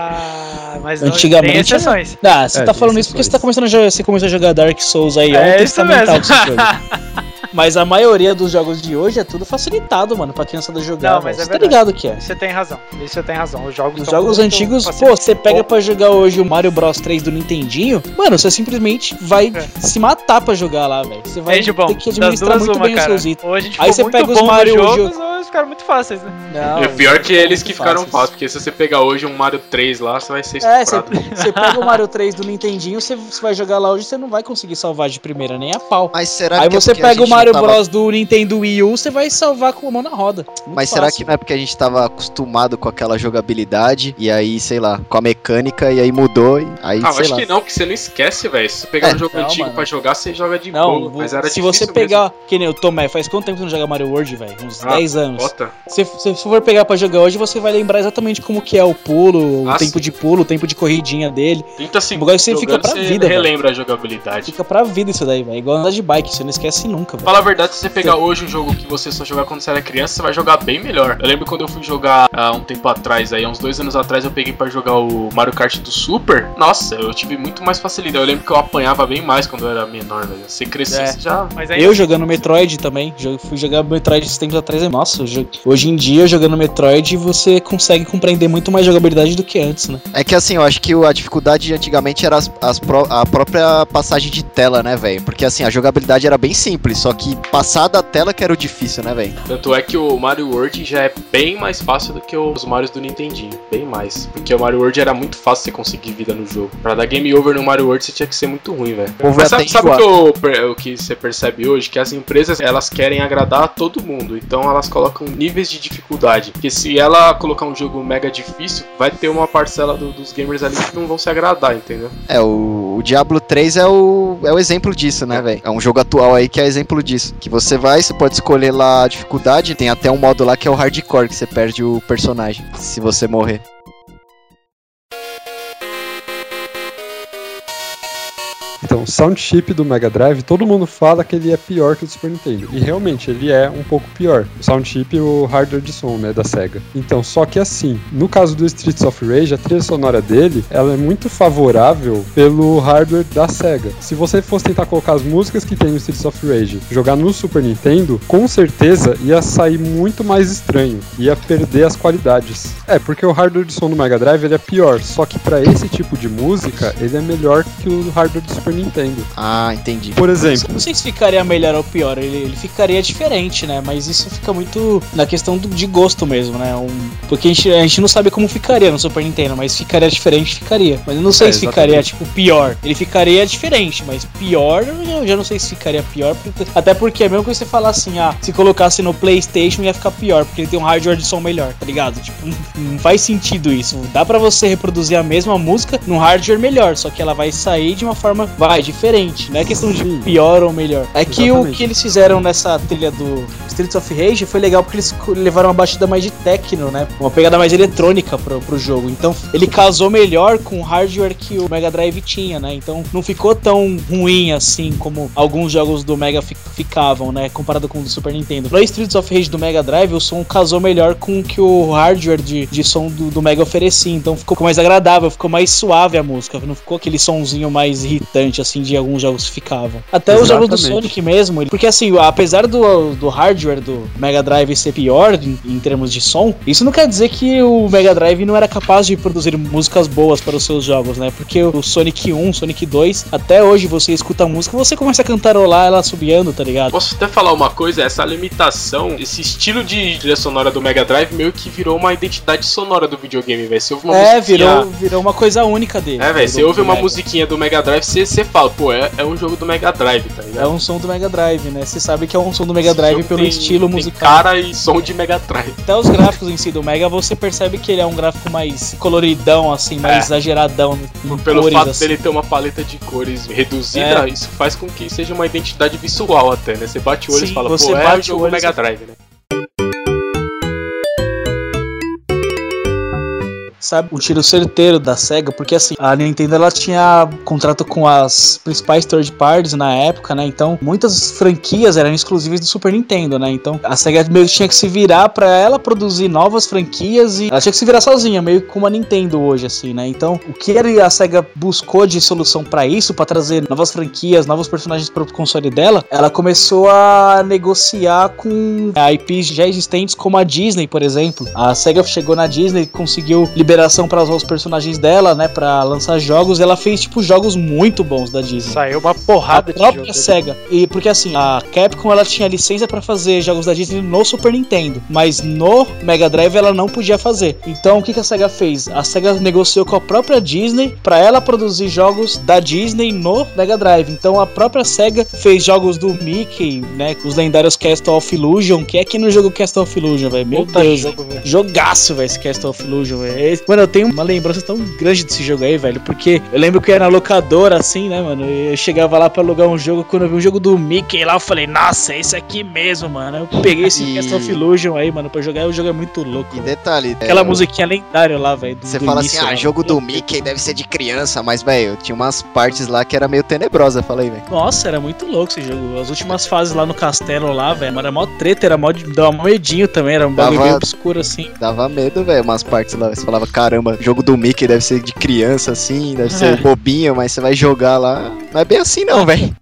Ah, mas não- tem Antigamente. exceções. Ah, você É, tá tem falando isso porque você tá começando a jogar, você começou a jogar Dark Souls aí É ontem, isso tá mental mesmo. com. Mas a maioria dos jogos de hoje é tudo facilitado, mano, pra criançada jogar. Não, mas é você tá ligado que é. Você tem razão. Isso você tem razão. Os jogos Os jogos antigos, pô, você pega pra jogar hoje o Mario Bros 3 do Nintendinho, mano, você simplesmente vai se matar pra jogar lá, velho. Você vai É. Gibão, ter que administrar muito uma, bem os cara. seus itens. Hoje a gente Aí você pega os Mario hoje. jogos, hoje ficaram muito fáceis, né? Não, E o pior é que eles que ficaram fáceis. fáceis, porque se você pegar hoje um Mario 3 lá, você vai ser É, você, você pega o Mario 3 do Nintendinho, você, você vai jogar lá hoje, você não vai conseguir salvar de primeira nem a pau. Mas será Aí que é você a pega o Mario tava- Bros do Nintendo Wii U, você vai salvar com a mão na roda. Muito Mas será fácil. que não é porque a gente tava acostumado com aquela jogabilidade e aí, sei lá, com a mecânica e aí mudou e aí, Ah, eu sei acho lá. que não, que você não esquece, velho. Se você pegar É. um jogo Não, antigo mano. pra jogar, você joga de Não, boa. Mas era se você mesmo. pegar, que nem o Tomé, faz quanto tempo você não joga Mario World, velho? Uns Ah, 10 anos. bota. Se, se for pegar pra jogar hoje, você vai lembrar exatamente como que é o pulo, o Ah, tempo sim. de pulo, o tempo de corridinha dele. 30 segundos. Você fica pra você vida, relembra a jogabilidade. Fica pra vida isso daí, velho. Igual andar de bike, você não esquece nunca, velho. Fala a verdade, se você pegar hoje um jogo que você só jogava quando você era criança, você vai jogar bem melhor. Eu lembro quando eu fui jogar há um tempo atrás, aí, há uns dois anos atrás, eu peguei pra jogar o Mario Kart do Super. Nossa, eu tive muito mais facilidade. Eu lembro que eu apanhava bem mais quando eu era menor, velho. Você crescia, É. você já. Eu jogando Metroid também, fui jogar Metroid esses tempos atrás. é- Nossa, hoje em dia jogando Metroid você consegue compreender muito mais jogabilidade do que antes, né? É que assim, eu acho que a dificuldade de antigamente era as, as pró- a própria passagem de tela, né, velho? Porque assim, a jogabilidade era bem simples, só que passar da tela que era o difícil, né, velho? Tanto é que o Mario World já é bem mais fácil do que os Marios do Nintendinho. Bem mais. Porque o Mario World era muito fácil você conseguir vida no jogo. Pra dar game over no Mario World, você tinha que ser muito ruim, velho. Mas sabe, sabe o, que eu o que você percebe hoje? Que as empresas, elas querem agradar a todo mundo. Então elas colocam níveis de dificuldade. Porque se ela colocar um jogo mega difícil, vai ter uma parcela do- dos gamers ali que não vão se agradar, entendeu? É, o, o Diablo 3 é o, é o exemplo disso, né, velho? É um jogo atual aí que é exemplo disso. Que você vai, você pode escolher lá a dificuldade, tem até um modo lá que é o hardcore, que você perde o personagem se você morrer. Então, sound chip do Mega Drive, todo mundo fala que ele é pior que o do Super Nintendo. E realmente, ele é um pouco pior. O sound chip e o hardware de som, né, da SEGA. Então, só que assim, no caso do Streets of Rage, a trilha sonora dele, ela é muito favorável pelo hardware da SEGA. Se você fosse tentar colocar as músicas que tem no Streets of Rage, jogar no Super Nintendo, com certeza ia sair muito mais estranho. Ia perder as qualidades. É, porque o hardware de som do Mega Drive ele é pior. Só que para esse tipo de música, ele é melhor que o hardware do Super Nintendo. Ah, entendi. Por exemplo, Não sei se ficaria melhor ou pior, ele, ele ficaria diferente, né? Mas isso fica muito na questão do- de gosto mesmo, né? Um, porque a gente, a gente não sabe como ficaria no Super Nintendo, mas ficaria diferente, ficaria. Mas eu não sei É, se ficaria, tipo, pior. Ele ficaria diferente, mas pior, eu já- não sei se ficaria pior. porque- Até porque é mesmo que você falar assim, ah, se colocasse no PlayStation ia ficar pior, porque ele tem um hardware de som melhor, tá ligado? Tipo, não, faz sentido isso. Dá pra você reproduzir a mesma música num hardware melhor, só que ela vai sair de uma forma, vai, diferente. Não é questão de pior ou melhor. É que o Exatamente. que eles fizeram nessa trilha do Streets of Rage foi legal porque eles levaram uma batida mais de techno, né? Uma pegada mais eletrônica pro, pro jogo. Então ele casou melhor com o hardware que o Mega Drive tinha, né? Então não ficou tão ruim assim como alguns jogos do Mega fi- ficavam, né? Comparado com o do Super Nintendo. No Streets of Rage do Mega Drive, o som casou melhor com o que o hardware de, de som do, do Mega oferecia. Então ficou mais agradável, ficou mais suave a música. Não ficou aquele sonzinho mais irritante, assim, de alguns jogos que ficavam. Até os jogos do Exatamente. Sonic mesmo. Porque assim, apesar do, do hardware do Mega Drive ser pior em, em termos de som, isso não quer dizer que o Mega Drive não era capaz de produzir músicas boas para os seus jogos, né? Porque o Sonic 1, Sonic 2, até hoje você escuta a música, você começa a cantarolar ela subiando, tá ligado? Posso até falar uma coisa, essa limitação, esse estilo de trilha sonora do Mega Drive meio que virou uma identidade sonora do videogame, velho. É, musiquinha- virou, virou uma coisa única dele. É, velho, você ouve uma Mega. musiquinha do Mega Drive, você, você fala, pô, é, é um jogo do Mega Drive, tá ligado? É um som do Mega Drive, né? Você sabe que é um som do Mega Esse Drive pelo tem- estilo tem musical. cara e som de Mega Drive. Até os gráficos em si do Mega, você percebe que ele é um gráfico mais coloridão, assim, mais É. exageradão Pelo cores, fato assim. dele ter uma paleta de cores reduzida, É. isso faz com que seja uma identidade visual até, né? Você bate o olho Sim, e fala, pô, é o jogo Mega Drive, né? Sabe? Um tiro certeiro da SEGA, porque assim, a Nintendo ela tinha contrato com as principais third parties na época, né? Então, muitas franquias eram exclusivas do Super Nintendo, né? Então, a SEGA meio que tinha que se virar pra ela produzir novas franquias e ela tinha que se virar sozinha, meio como a Nintendo hoje, assim, né? Então, o que a SEGA buscou de solução pra isso, pra trazer novas franquias, novos personagens pro console dela, ela começou a negociar com IPs já existentes como a Disney, por exemplo. A SEGA chegou na Disney, conseguiu liberação para usar os personagens dela, né, Pra lançar jogos. Ela fez tipo jogos muito bons da Disney. Saiu uma porrada a própria. SEGA. E porque assim, a Capcom ela tinha licença pra fazer jogos da Disney no Super Nintendo, mas no Mega Drive ela não podia fazer. Então o que, que a SEGA fez? A SEGA negociou com a própria Disney pra ela produzir jogos da Disney no Mega Drive. Então a própria SEGA fez jogos do Mickey, né? Os lendários Castle of Illusion, que é aqui no jogo Castle of Illusion, velho. Meu Puta Deus, jogo, velho. Jogaço, velho, esse Castle of Illusion, velho. Mano, eu tenho uma lembrança tão grande desse jogo aí, velho, porque eu lembro que eu era na locadora, assim, né, mano, e eu chegava lá pra alugar um jogo, quando eu vi um jogo do Mickey lá, eu falei, nossa, é esse aqui mesmo, mano. Eu peguei esse E- Castle of Illusion aí, mano, pra jogar, o jogo é muito louco. E velho. detalhe, Aquela é, musiquinha lendária lá, velho. Você fala início, assim, ah, jogo do Mickey deve ser de criança, mas, velho, tinha umas partes lá que era meio tenebrosa, falei, velho. Nossa, era muito louco esse jogo. As últimas fases lá no castelo lá, velho, era mó treta, era mó, dava medinho também, era um bagulho bem obscuro assim. Dava medo, velho, umas partes lá. Você falava, caramba, jogo do Mickey deve ser de criança, assim, deve ser É. bobinho, mas você vai jogar lá. Não é bem assim, não, velho.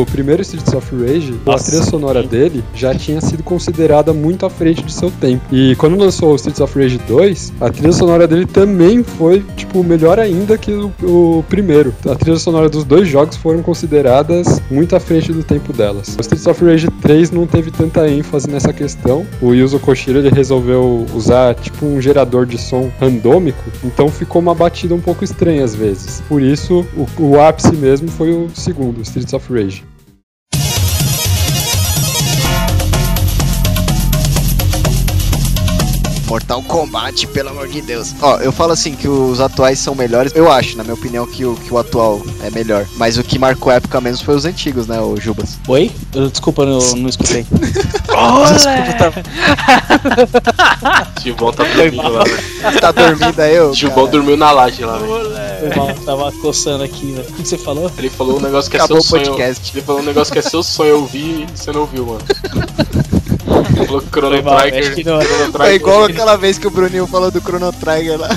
O primeiro Streets of Rage, a Nossa, trilha sonora sim. dele já tinha sido considerada muito à frente de seu tempo. E quando lançou o Streets of Rage 2, a trilha sonora dele também foi, tipo, melhor ainda que o, o primeiro. A trilha sonora dos dois jogos foram consideradas muito à frente do tempo delas. O Streets of Rage 3 não teve tanta ênfase nessa questão. O Yuzo Koshiro ele resolveu usar, tipo, um gerador de som randômico, então ficou uma batida um pouco estranha às vezes. Por isso, o, o ápice mesmo foi o segundo, Streets of Rage. Mortal Kombat, pelo amor de Deus. Ó, eu falo assim que os atuais são melhores. Eu acho, na minha opinião, que o, que o atual é melhor. Mas o que marcou a época mesmo foi os antigos, né, o Jubas? Oi? Eu, desculpa, eu não escutei. Olé! Desculpa, tá... Gilbão tá dormindo lá, velho. Você tá dormindo aí, ô? Gilbão dormiu na laje lá, velho. Tava coçando aqui, velho. O que você falou? Ele falou um negócio que é Acabou seu o sonho. podcast. Ele falou um negócio que é seu sonho ouvir e você não ouviu, mano. Falou Chrono Trigger. Trigger- igual aquela vez que o Bruninho falou do Chrono Trigger lá.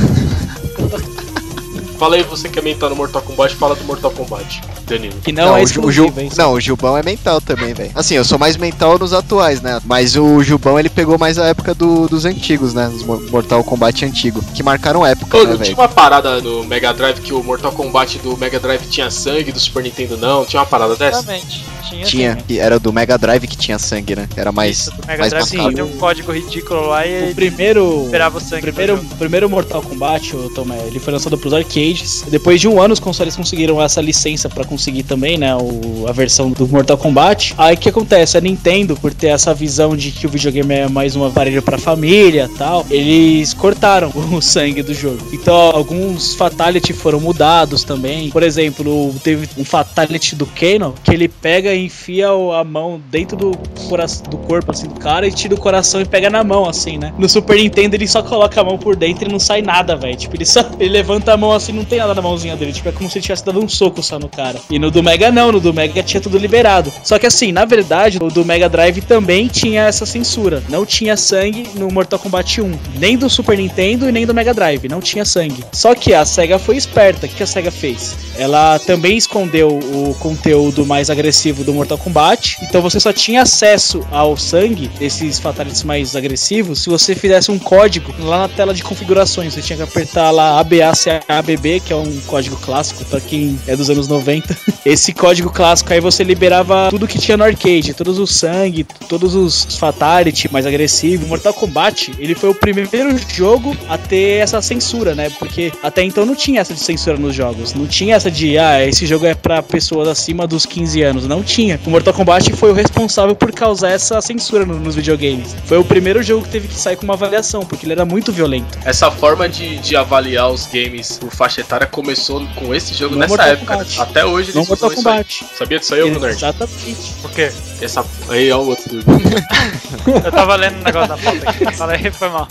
Fala aí, você que é mental no Mortal Kombat, fala do Mortal Kombat, Danilo. Que não, é o, Ju- o Ju- exclusivo, hein? não, o Jubão é mental também, velho. Assim, eu sou mais mental nos atuais, né? Mas o Jubão ele pegou mais a época do- dos antigos, né? Mo- Mortal Kombat antigo. Que marcaram época, Ô, né, não tinha uma parada no Mega Drive que o Mortal Kombat do Mega Drive tinha sangue, do Super Nintendo não? Tinha uma parada dessa? Exatamente. Tinha, Tinha, que era do Mega Drive que tinha sangue, né? Era mais. Isso, do Mega mais Drive tinha um código ridículo lá e O primeiro. liberava o sangue. Primeiro, pro jogo. primeiro Mortal Kombat, o Tomé, ele foi lançado pros arcades arcades. Depois de um ano, os consoles conseguiram essa licença pra conseguir também, né? O, a versão do Mortal Kombat. Aí o que acontece? A Nintendo, por ter essa visão de que o videogame é mais um aparelho pra família tal, eles cortaram o sangue do jogo. Então, alguns Fatality foram mudados também. Por exemplo, teve um Fatality do Kano que ele pega e enfia a mão dentro do, do corpo assim do cara e tira o coração e pega na mão, assim, né? No Super Nintendo ele só coloca a mão por dentro e não sai nada, velho. Tipo, ele só ele levanta a mão assim, não tem nada na mãozinha dele. Tipo, é como se ele tivesse dado um soco só no cara. E no do Mega não, no do Mega tinha tudo liberado. Só que assim, na verdade, o do Mega Drive também tinha essa censura. Não tinha sangue no Mortal Kombat 1. Nem do Super Nintendo e nem do Mega Drive. Não tinha sangue. Só que a SEGA foi esperta. O que a SEGA fez? Ela também escondeu o conteúdo mais agressivo do Mortal Kombat. Então você só tinha acesso ao sangue desses fatalities mais agressivos se você fizesse um código lá na tela de configurações. Você tinha que apertar lá ABACABB, que é um código clássico para quem é dos anos 90. Esse código clássico aí você liberava tudo que tinha no arcade, todos os sangue, todos os fatality mais agressivos. Mortal Kombat, ele foi o primeiro jogo a ter essa censura, né? Porque até então não tinha essa de censura nos jogos. Não tinha essa de, ah, esse jogo é pra pessoas acima dos 15 anos. Não tinha. O Mortal Kombat foi o responsável por causar essa censura no- nos videogames. Foi o primeiro jogo que teve que sair com uma avaliação, porque ele era muito violento. Essa forma de, de avaliar os games por faixa etária começou com esse jogo No nessa época. Kombat. Até hoje eles Mortal usam isso aí. Kombat. Sabia disso aí, ô Bruno? Exatamente. Por quê? Essa... Aí, ó o outro. Eu tava lendo um negócio da pauta aqui. Fala aí, foi mal.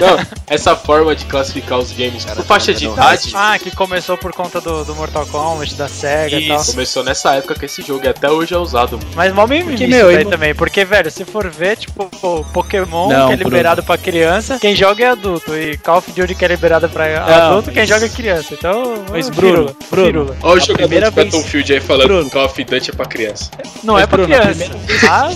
Não, essa forma de classificar os games por faixa de idade Ah, que começou por conta do, do Mortal Kombat, da SEGA e tal. isso, começou nessa época que esse jogo e até hoje é usado. Mas mal mimimi Porque, isso meu, ele- também. Porque, velho, se for ver, tipo, o Pokémon Não, que é liberado pra criança, quem joga é adulto. E Call of Duty que é liberado pra adulto, quem mas- joga é criança. Então, Mas, é Bruno, firula, Bruno, firula. Olha o A jogador primeira de Battlefield aí falando Bruno. que Call of Duty é pra criança. Não Mas, é pra Bruno, a criança. Ah,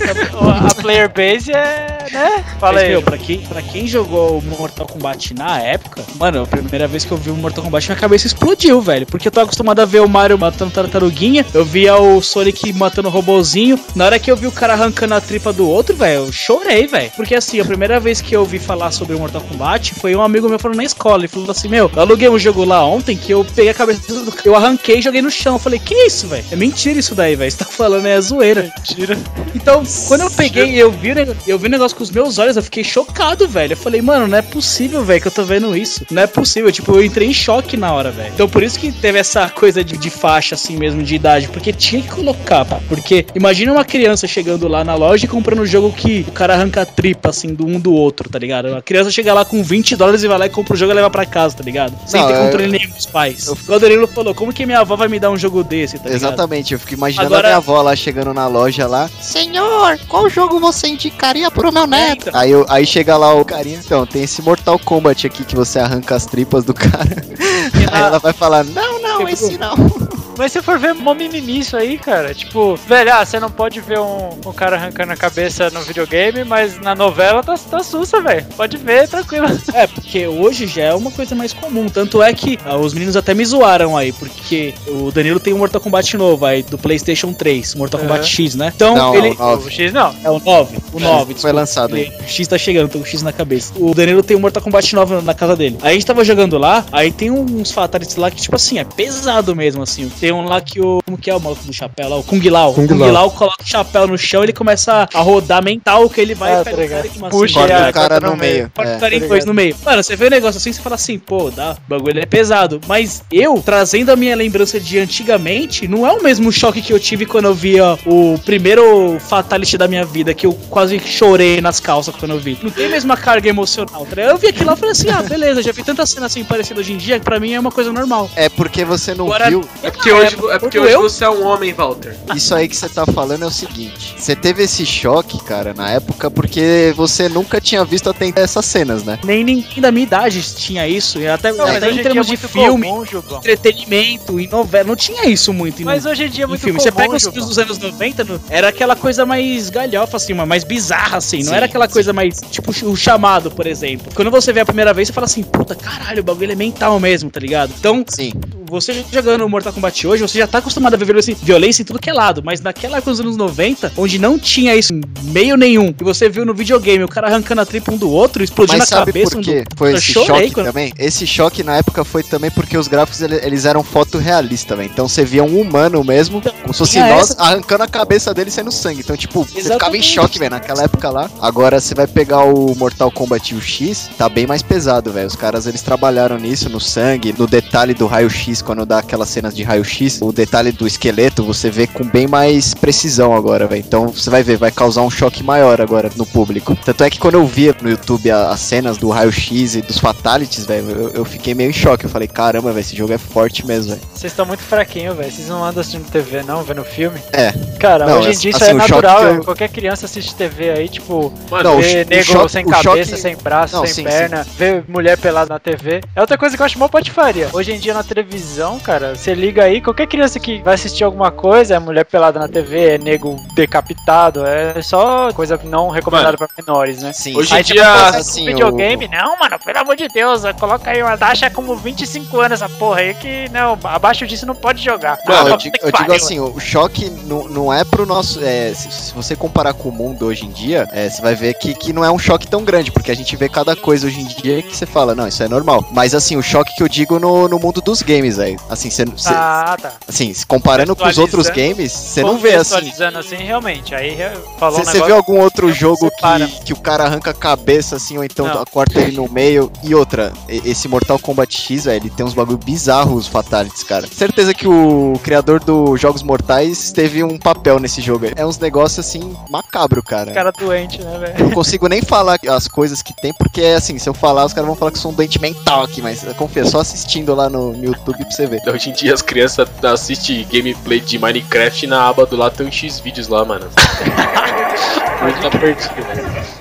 a, a player base é, né? Fala Mas, aí. meu, pra quem, pra quem jogou o Mortal Kombat na época, mano, a primeira vez que eu vi o Mortal Kombat, minha cabeça explodiu, velho. Porque eu tô acostumado a ver o Mario matando tartaruguinha, eu via o Sonic matando o robozinho. Na hora que eu vi o cara arrancando a tripa do outro, velho, eu chorei, velho. Porque assim, a primeira vez que eu ouvi falar sobre o Mortal Kombat foi um amigo meu falando na escola. Ele falou assim: Meu, eu aluguei um jogo lá ontem que eu peguei a cabeça do. Eu arranquei e joguei no chão. Eu falei: Que isso, velho? É mentira isso daí, velho. Você tá falando, é zoeira. Mentira. Então, quando eu peguei e eu vi, eu vi o negócio com os meus olhos, eu fiquei chocado, velho. Eu falei, mano, não é possível, velho, que eu tô vendo isso. Não é possível. Tipo, eu entrei em choque na hora, velho. Então, por isso que teve essa coisa de, de faixa, assim mesmo, de idade. Porque tinha que colocar, pá. Porque imagina uma criança chegando lá na loja e comprando um jogo que o cara arranca a tripa, assim, do um do outro, tá ligado? A criança chega lá com 20 dólares e vai lá e compra o jogo e leva pra casa, tá ligado? Sem Não, ter é- controle nenhum dos pais. O Danilo falou, como que minha avó vai me dar um jogo desse, tá? Exatamente, eu fico imaginando Agora- a minha avó lá chegando na loja lá. Senhor, qual jogo você indicaria pro meu neto? então. Aí, eu- aí chega lá o carinha, então, tem esse Mortal Kombat aqui que você arranca as tripas do cara. Aí ela vai falar, não, não, esse não. Mas se for ver mó mimimi isso aí, cara, tipo, velho, ah, você não pode ver um, um cara arrancando a cabeça no videogame, mas na novela tá, tá sussa, velho. Pode ver, tranquilo. É, porque hoje já é uma coisa mais comum. Tanto é que ah, os meninos até me zoaram aí, porque o Danilo tem um Mortal Kombat novo aí, do PlayStation 3, Mortal Aham. Kombat X, né? Então, Não, ele. é o. O X não. É o 9, o 9. Foi lançado aí. O X tá chegando, tô com o X na cabeça. O Danilo tem um Mortal Kombat 9 na casa dele. Aí a gente tava jogando lá, aí tem uns fatalities lá que, tipo assim, é pesado mesmo, assim. Tem um lá que o. Como que é o maluco do chapéu lá? O Kung Lao. Kung o Kung Lao. Lao coloca o chapéu no chão ele começa a rodar mental que ele vai Ah, tá o cara e Puxa, Corta é, o cara corta no meio. meio. Pode É. ficar em tá dois no meio. Mano, você vê um negócio assim, você fala assim, pô, dá, o bagulho é pesado. Mas eu, trazendo a minha lembrança de antigamente, não é o mesmo choque que eu tive quando eu via o primeiro Fatality da minha vida, que eu quase chorei nas calças quando eu vi. Não tem a mesma carga emocional. tá ligado? Eu vi aquilo lá e falei assim, ah, beleza, já vi tanta cena assim parecida hoje em dia, que pra mim é uma coisa normal. É porque você não Agora- viu. É porque hoje, é porque hoje eu- você é um homem, Walter. Isso aí que você tá falando é o seguinte. Você teve esse choque, cara, na época, porque você nunca tinha visto até essas cenas, né? Nem ninguém da minha idade tinha isso. E até, Não, até em termos dia de é muito filme, comum, entretenimento, em novela, não tinha isso muito. em- Mas hoje em dia é muito filme. comum, Você pega os filmes dos anos 90, no- era aquela coisa mais galhofa, assim, uma mais bizarra, assim. Não Sim, era aquela coisa mais. Tipo o chamado, por exemplo. Quando você vê a primeira vez, você fala assim, puta caralho, o bagulho é mental mesmo, tá ligado? Então, Sim. Você jogando Mortal Kombat hoje, você já tá acostumado a ver violência, violência em tudo que é lado, mas naquela época dos anos 90, onde não tinha isso em meio nenhum, e você viu no videogame o cara arrancando a tripa um do outro, explodindo Mas a sabe cabeça por um quê? do Foi esse choque quando- também. Esse choque na época foi também porque os gráficos ele- eles eram fotorrealistas, velho. Então você via um humano mesmo, como se fosse nós, essa- arrancando a cabeça dele saindo sangue. Então, tipo, você ficava em Exatamente. choque, velho, naquela época lá. Agora você vai pegar o Mortal Kombat o X, tá bem mais pesado, velho. Os caras eles trabalharam nisso, no sangue, no detalhe do raio-x, quando dá aquelas cenas de raio-x, o detalhe do esqueleto você vê com bem mais precisão agora, velho. Então você vai ver, vai causar um choque maior agora no público. Tanto é que quando eu via no YouTube a- as cenas do raio-x e dos fatalities, velho, eu, eu fiquei meio em choque. Eu falei, caramba, velho, esse jogo é forte mesmo, velho. Vocês estão muito fraquinhos, velho. Vocês não andam assistindo TV, não, vendo filme. É. Cara, Não, hoje em assim, dia isso assim, é o choque natural, eu- velho. Qualquer criança assiste TV aí, tipo, Mano, vê o- o nego choque- sem cabeça, choque- sem braço, Não, sem sim, perna, vê mulher pelada na TV. É outra coisa que eu acho mó patifaria. Hoje em dia na televisão, cara, você liga aí, qualquer criança que vai assistir alguma coisa, é mulher pelada na TV, é nego decapitado, é só coisa não recomendada pra menores, né? Sim, Hoje em dia, assim, videogame, não, mano, pelo amor de Deus, coloca aí uma taxa como 25 anos essa porra aí que, não, abaixo disso não pode jogar. Não, Ah, eu puta digo, eu digo assim, o choque não, não é pro nosso. é, se, se você comparar com o mundo hoje em dia, é, você vai ver que, que não é um choque tão grande, porque a gente vê cada coisa hoje em dia que você fala, não, isso é normal. Mas assim, o choque que eu digo no, no mundo dos games, velho. Assim, você. Ah, tá. Assim, comparando com os outros games, você não vê assim. Assim, realmente. Aí falou um Você negócio viu algum outro jogo que, que o cara arranca a cabeça assim, ou então Não. corta ele no meio? E outra, esse Mortal Kombat X, velho, ele tem uns bagulho bizarros, Fatalities, cara. Certeza que o criador dos Jogos Mortais teve um papel nesse jogo aí. É uns negócios assim, macabro, cara. cara doente, né, velho? Não consigo nem falar as coisas que tem, porque assim, se eu falar, os caras vão falar que eu sou um doente mental aqui, mas confia, só assistindo lá no, no YouTube pra você ver. Hoje em dia as crianças assistem gameplay de Minecraft e na aba do lado tem um X vídeos lá, mano. Muito tá perdido, velho.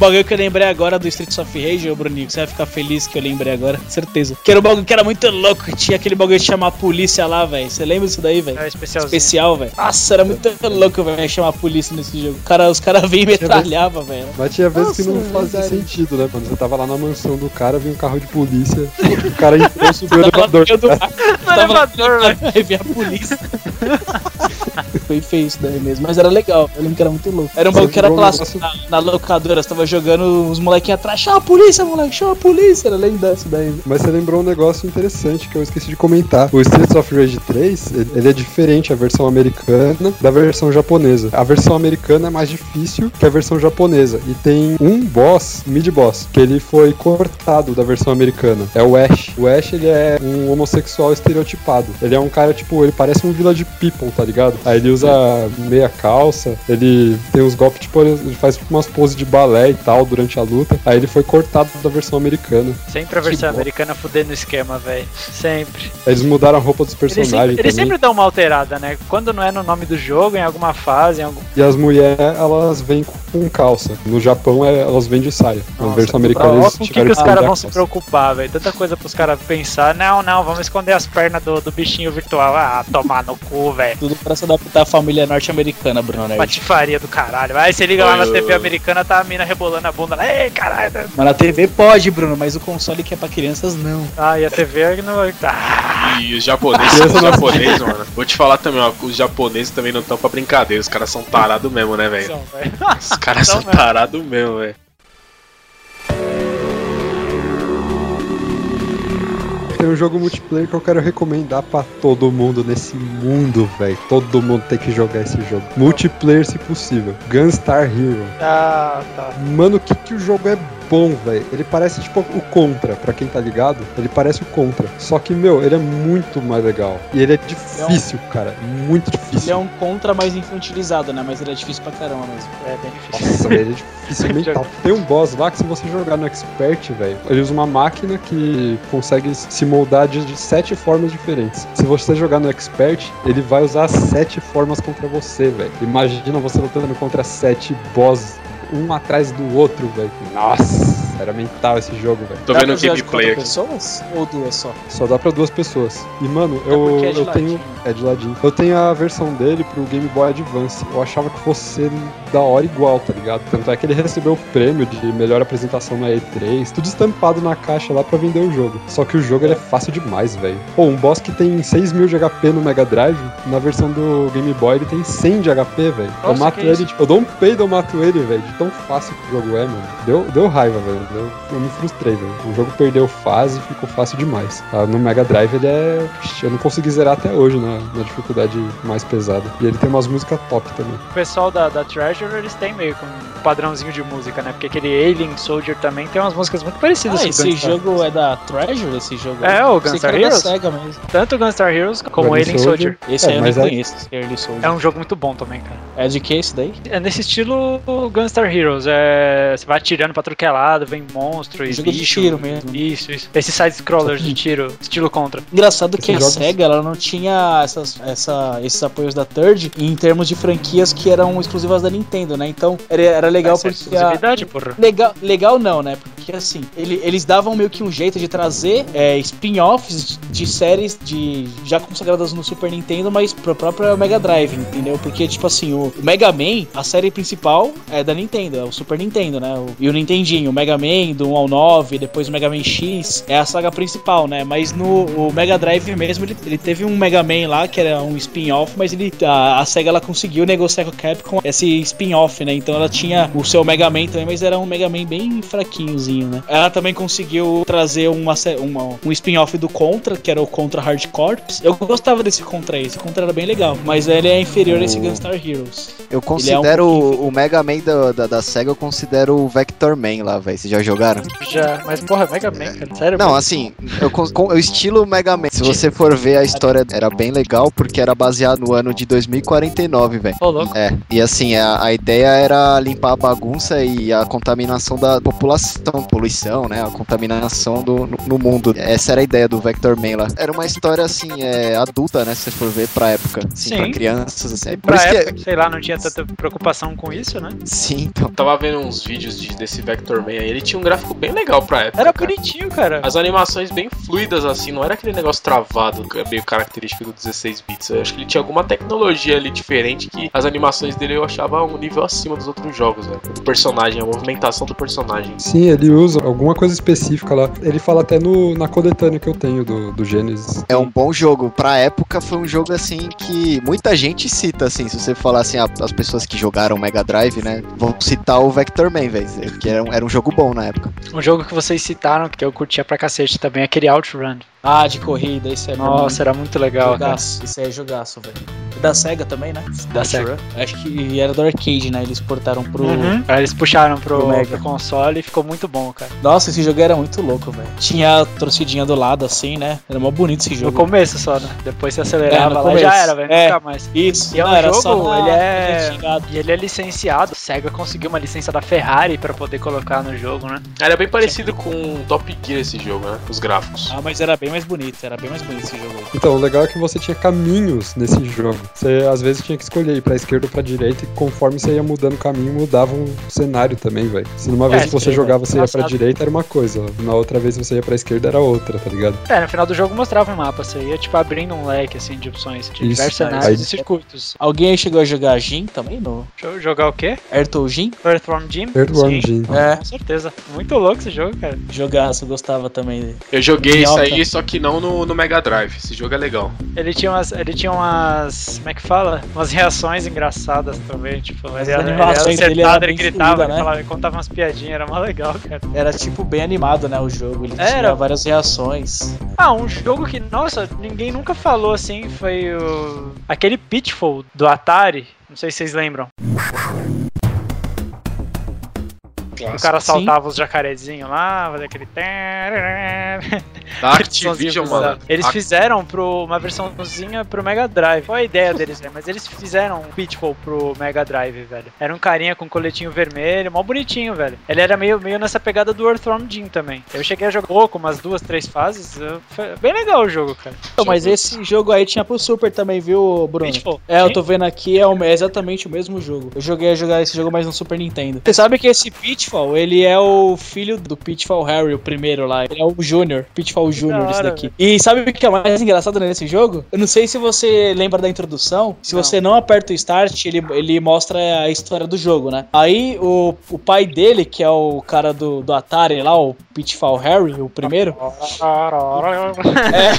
O bagulho que eu lembrei agora do Streets of Rage, ô Bruninho, que você vai ficar feliz que eu lembrei agora, certeza. Que era um bagulho que era muito louco, que tinha aquele bagulho de chamar a polícia lá, velho. Você lembra disso daí, velho? É especialzinho. Especial, velho. Nossa, era muito louco, velho, chamar a polícia nesse jogo. Cara, os caras vinham e metralhavam, velho. Mas tinha vezes que não fazia sentido, né? Quando você tava lá na mansão do cara, vinha um carro de polícia, o cara entrou, subiu o elevador. no elevador, velho. Aí vinha a polícia. Foi feio isso daí mesmo, mas era legal. Eu lembro que era muito louco. Era um bagulho que era clássico. Na, na locadora, você tava jogando os molequinhos atrás. Chama a polícia, moleque, chama a polícia. Era lendário isso daí. Mas você lembrou um negócio interessante que eu esqueci de comentar. O Streets of Rage 3, ele, ele é diferente a versão americana da versão japonesa. A versão americana é mais difícil que a versão japonesa. E tem um boss, mid-boss, que ele foi cortado da versão americana. É o Ash. O Ash, ele é um homossexual estereotipado. Ele é um cara, tipo, ele parece um Village People, tá ligado? Aí ele usa meia calça, ele tem uns golpes, tipo, ele faz tipo, umas poses de balé e tal durante a luta. Aí ele foi cortado da versão americana. Sempre a versão Que americana fudendo o esquema, velho. Sempre. Eles mudaram a roupa dos Eles personagens sempre, eles também. sempre dão uma alterada, né? Quando não é no nome do jogo, em alguma fase, em algum. E as mulheres, elas vêm com calça. No Japão, é- elas vêm de saia. Na Nossa, versão Ó, americana, eles com o que, tiveram que os que caras vão se preocupar, velho? Tanta coisa pros caras pensar. Não, não, vamos esconder as pernas do, do bichinho virtual. Ah, tomar no cu, velho. Tudo pra se adaptar à família norte-americana, Bruno Nerd. Patifaria do caralho. Aí você liga lá na TV americana, tá a mina rebolando a bunda lá. Ei, caralho. Mas na TV pode, Bruno, mas o console que é pra crianças não. Ah, e a TV é que não vai. Ah, E os japoneses, os não japoneses, mano. Vou te falar também, ó. Os japoneses também não estão pra brincadeira. Os caras são tarados mesmo, né, velho? Os caras São são mesmo. tarados mesmo, velho. Tem um jogo multiplayer que eu quero recomendar pra todo mundo nesse mundo, velho. Todo mundo tem que jogar esse jogo. Multiplayer, se possível. Gunstar Hero. Ah, tá. Mano, o que, que o jogo é bom, velho. Ele parece tipo o Contra, pra quem tá ligado. Ele parece o Contra. Só que, meu, ele é muito mais legal. E ele é difícil, cara. Muito Ele difícil. é um contra mais infantilizado, né? Mas ele é difícil pra caramba mesmo. É bem difícil. Nossa, velho, ele é difícil mental. Tem um boss lá que se você jogar no Expert, velho, ele usa uma máquina que consegue se moldar de, de sete formas diferentes. Se você jogar no Expert, ele vai usar as sete formas contra você, velho. Imagina você lutando contra sete boss, um atrás do outro, velho. Nossa! Era mental esse jogo, velho. Tô Dá vendo o gameplay aqui. pessoas? Ou duas só? Só dá pra duas pessoas. E, mano, eu, é eu tenho. ladinho. É de ladinho. Eu tenho a versão dele pro Game Boy Advance. Eu achava que fosse da hora igual, tá ligado? Tanto é que ele recebeu o prêmio de melhor apresentação na E3. Tudo estampado na caixa lá pra vender o jogo. Só que o jogo ele é fácil demais, velho. Pô, um boss que tem 6 mil de HP no Mega Drive, na versão do Game Boy ele tem 100 de HP, velho. Eu mato ele, tipo, eu dou um peido, eu mato ele, velho. Tão fácil que o jogo é, mano. Deu, deu raiva, velho. Deu- Eu me frustrei, velho. O jogo perdeu fase e ficou fácil demais. Ah, No Mega Drive ele é. Eu não consegui zerar até hoje na, na dificuldade mais pesada. E ele tem umas músicas top também. O pessoal da, da Treasure, eles têm meio que um padrãozinho de música, né? Porque aquele Alien Soldier também tem umas músicas muito parecidas Ah, com esse Gunstar. jogo é da Treasure, esse jogo? É, o Gunstar Heroes. Sega mesmo. Tanto o Gunstar Heroes como o Alien Alien Soldier. Soldier. Esse É, aí eu nem mas é- conheço, esse Early Soldier. É um jogo muito bom também, cara. É de que esse daí? É nesse estilo Gunstar Heroes. É, você vai atirando pra tudo que é lado, vem monstro e Jogo de bicho. tiro mesmo. Isso, isso. Esses side-scrollers de tiro, estilo contra. Engraçado que a Esses jogos- SEGA ela não tinha essas, essa, esses apoios da Third em termos de franquias que eram exclusivas da Nintendo, né? Então era, era legal Essa é porque. A... exclusividade, porra. Legal, legal não, né? Porque assim, ele- eles davam meio que um jeito de trazer é, spin-offs de séries de já consagradas no Super Nintendo, mas pro próprio Mega Drive, entendeu? Porque, tipo assim, o Mega Man, a série principal é da Nintendo, é o Super Nintendo, né? O- e o Nintendinho, o Mega Man do 1 ao 9, depois o Mega Man X, é a saga principal, né? Mas no o Mega Drive mesmo, ele, ele teve um Mega Man lá, que era um spin-off, mas ele, a, a SEGA ela conseguiu negociar com a Capcom esse spin-off, né? Então ela tinha o seu Mega Man também, mas era um Mega Man bem fraquinhozinho, né? Ela também conseguiu trazer uma, uma- um spin-off do Contra, que era o Contra Hard Corps. Eu gostava desse Contra aí, esse Contra era bem legal, mas ele é inferior a esse Gunstar Heroes. Eu Ele é um considero o, o Mega Man da, da, da SEGA, eu considero o Vector Man lá, velho. Vocês já jogaram? Já, mas porra, Mega Man, cara. Sério? Não, mano? assim, eu, estilo Mega Man, se você for ver a história, era bem legal, porque era baseado no ano de 2049, velho. Ô, louco. É, e assim, a, a ideia era limpar a bagunça e a contaminação da população, poluição, né? A contaminação do, no, no mundo. Essa era a ideia do Vector Man lá. Era uma história, assim, é, adulta, né? Se você for ver pra época. Assim, Sim. pra crianças, assim. Por Pra isso que é- época, sei lá, não tinha tanta preocupação com isso, né? Sim, tava vendo uns vídeos de- desse Vector Man aí, ele tinha um gráfico bem legal pra época. Era cara. bonitinho, cara. As animações bem fluidas, assim, não era aquele negócio travado, que é meio característico do 16 bits. Eu acho que ele tinha alguma tecnologia ali diferente que as animações dele eu achava um nível acima dos outros jogos, velho. Do personagem, a movimentação do personagem. Sim, ele usa alguma coisa específica lá. Ele fala até no, na coletânea que eu tenho do, do Genesis. É um bom jogo. Pra época foi um jogo assim que muita gente cita, assim. Se você falar assim, as pessoas que jogaram Mega Drive, né? Vão citar o Vector Man, velho. Que era um, era um jogo bom na época. Um jogo que vocês citaram, que eu curtia pra cacete também, aquele Outrun. Ah, de corrida, esse é Nossa, era muito legal, cara. jogaço. Esse é jogaço, velho. Da SEGA também, né? Da Sega. Acho que era do arcade, né? Eles exportaram pro. Uhum. Aí eles puxaram pro, pro Mega. pro console e ficou muito bom, cara. Nossa, esse jogo era muito louco, velho. Tinha a torcidinha do lado, assim, né? Era mó bonito esse No jogo. começo só, né? Depois você É, acelerava no lá começo. já era, velho. É. Nunca mais. Isso, E é não, um era jogo, só ele é. E ele é licenciado. Sega conseguiu uma licença da Ferrari pra poder colocar no jogo, né? Era bem parecido com Top Gear esse jogo, né? Os gráficos. Ah, mas era bem mais bonito, era bem mais bonito esse jogo. Então, o legal é que você tinha caminhos nesse jogo. Você às vezes tinha que escolher ir pra esquerda ou pra direita, e conforme você ia mudando o caminho, mudava o cenário também, velho. Se numa vez É, que você jogava, você ia pra direita, era uma coisa. Na outra vez você ia pra esquerda, era outra, tá ligado? É, no final do jogo mostrava o mapa. Você ia, tipo, abrindo um leque, assim, de opções. De Isso. diversos cenários Aí- e circuitos. Alguém aí chegou a jogar Jin também? No Jo- Jogar o quê? Ayrton Jin? Earthworm Jim? Earthworm Jim. É, Com certeza. Muito louco esse jogo, cara. jogaço, eu gostava também dele. Eu joguei isso aí, só que não no, no Mega Drive. Esse jogo é legal. Ele tinha umas. Ele tinha umas. Como é que fala? Umas reações engraçadas também. Tipo, As ele, ele animações dele acertado, era ele bem gritava, fluida, ele, né? falava, ele contava umas piadinhas, era mó legal, cara. Era tipo bem animado, né? O jogo. Ele tinha Era. várias reações. Ah, um jogo que, nossa, ninguém nunca falou assim foi o. aquele Pitfall do Atari. Não sei se vocês lembram. O cara saltava os jacarezinhos lá, fazia aquele. Da Activision, mano. Eles Ac- fizeram pro, uma versãozinha pro Mega Drive. Qual a ideia deles, né? Mas eles fizeram um Pitfall pro Mega Drive, velho. Era um carinha com coletinho vermelho, mó bonitinho, velho. Ele era meio, meio nessa pegada do Earthworm Jim também. Eu cheguei a jogar pouco, umas duas, três fases. Foi bem legal o jogo, cara. Então, mas esse jogo aí tinha pro Super também, viu, Bruno? Pitfall. É, eu Sim. tô vendo aqui, é, o- é exatamente o mesmo jogo. Eu joguei a jogar esse jogo mais no Super Nintendo. Você sabe que esse Pitfall Pitfall, ele é o filho do Pitfall Harry, o primeiro lá. Ele é o Júnior, Pitfall Júnior, esse daqui. E sabe o que é mais engraçado nesse jogo? Eu não sei se você lembra da introdução. Se Não. você não aperta o start, ele, ele mostra a história do jogo, né? Aí o, o pai dele, que é o cara do, do Atari lá, o Pitfall Harry, o primeiro. É.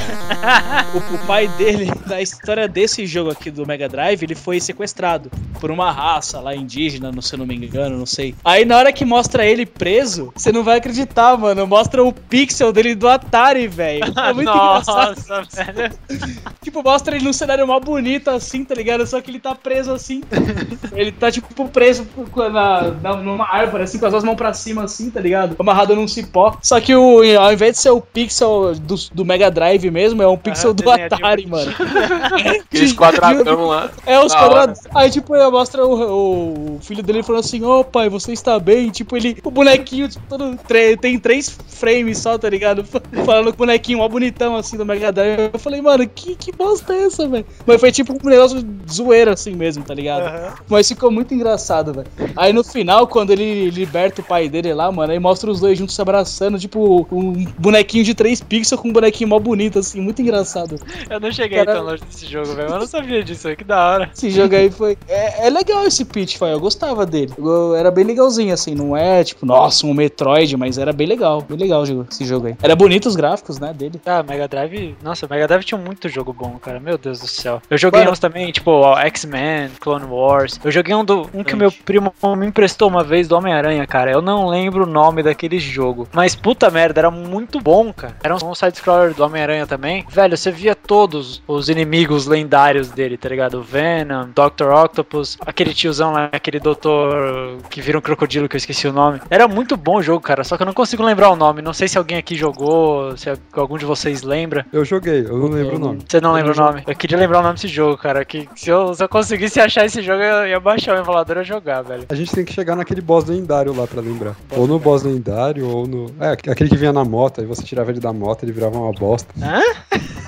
O, o pai dele, na história desse jogo aqui do Mega Drive, ele foi sequestrado por uma raça lá indígena, não se eu não me engano, não sei. Aí na hora que mostra ele preso, você não vai acreditar, mano. Mostra o pixel dele do Atari, velho. É muito engraçado. Nossa, velho. Tipo, mostra ele num cenário mó bonito assim, tá ligado? Só que ele tá preso assim. ele tá, tipo, preso na, na- numa árvore, assim, com as duas mãos pra cima, assim, tá ligado? Amarrado num cipó. Só que o, ao invés de ser o pixel do, do Mega Drive mesmo, é um pixel do desenhadinho Atari, mano. Aqueles quadradão lá. É, os quadrados. Aí, tipo, mostra o, o filho dele falando assim: Ô pai, você está bem? Tipo, ele, o bonequinho, tipo, todo, tem três frames só, tá ligado? Falando com o bonequinho mó bonitão assim do Mega Drive. Eu falei, mano, que, que bosta é essa, velho? Mas foi tipo um negócio zoeira assim mesmo, tá ligado? Mas ficou muito engraçado, velho. Aí no final, quando ele liberta o pai dele lá, mano, aí mostra os dois juntos se abraçando, tipo, um bonequinho de 3 pixels com um bonequinho mó bonito, assim, muito engraçado. Eu não cheguei Cara- tão longe desse jogo, velho. Eu não sabia disso que da hora. Esse jogo aí foi. É, é legal esse Pitfall, eu gostava dele. Eu- era bem legalzinho, assim, não é tipo, nossa, um Metroid, mas era bem legal. Bem legal esse jogo aí. Era bonito os gráficos, né, dele. Ah, Mega Drive. Nossa, Mega Drive tinha muito jogo bom, cara. Meu Deus do céu. Eu joguei uns também, tipo, X-Men, Clone Wars. Eu joguei um, do, um que meu primo me emprestou uma vez do Homem-Aranha, cara. Eu não lembro o nome daquele jogo. Mas puta merda, era muito bom, cara. Era um side-scroller do Homem-Aranha também. Velho, você via todos os inimigos lendários dele, tá ligado? Venom, Dr. Octopus, aquele tiozão lá, aquele doutor que vira um crocodilo que eu esqueci o nome. Era muito bom o jogo, cara. Só que eu não consigo lembrar o nome. Não sei se alguém aqui jogou, se algum de vocês lembra. Eu joguei, eu não lembro o nome. Você não lembra o nome? Eu queria lembrar o nome desse jogo, cara. Que se eu, se eu conseguisse achar esse jogo, eu ia baixar o emulador e jogar, velho. A gente tem que chegar naquele boss lendário lá pra lembrar. ou no boss lendário, ou no. É, aquele que vinha na moto, aí você tirava ele da moto, ele virava uma bosta. Hã?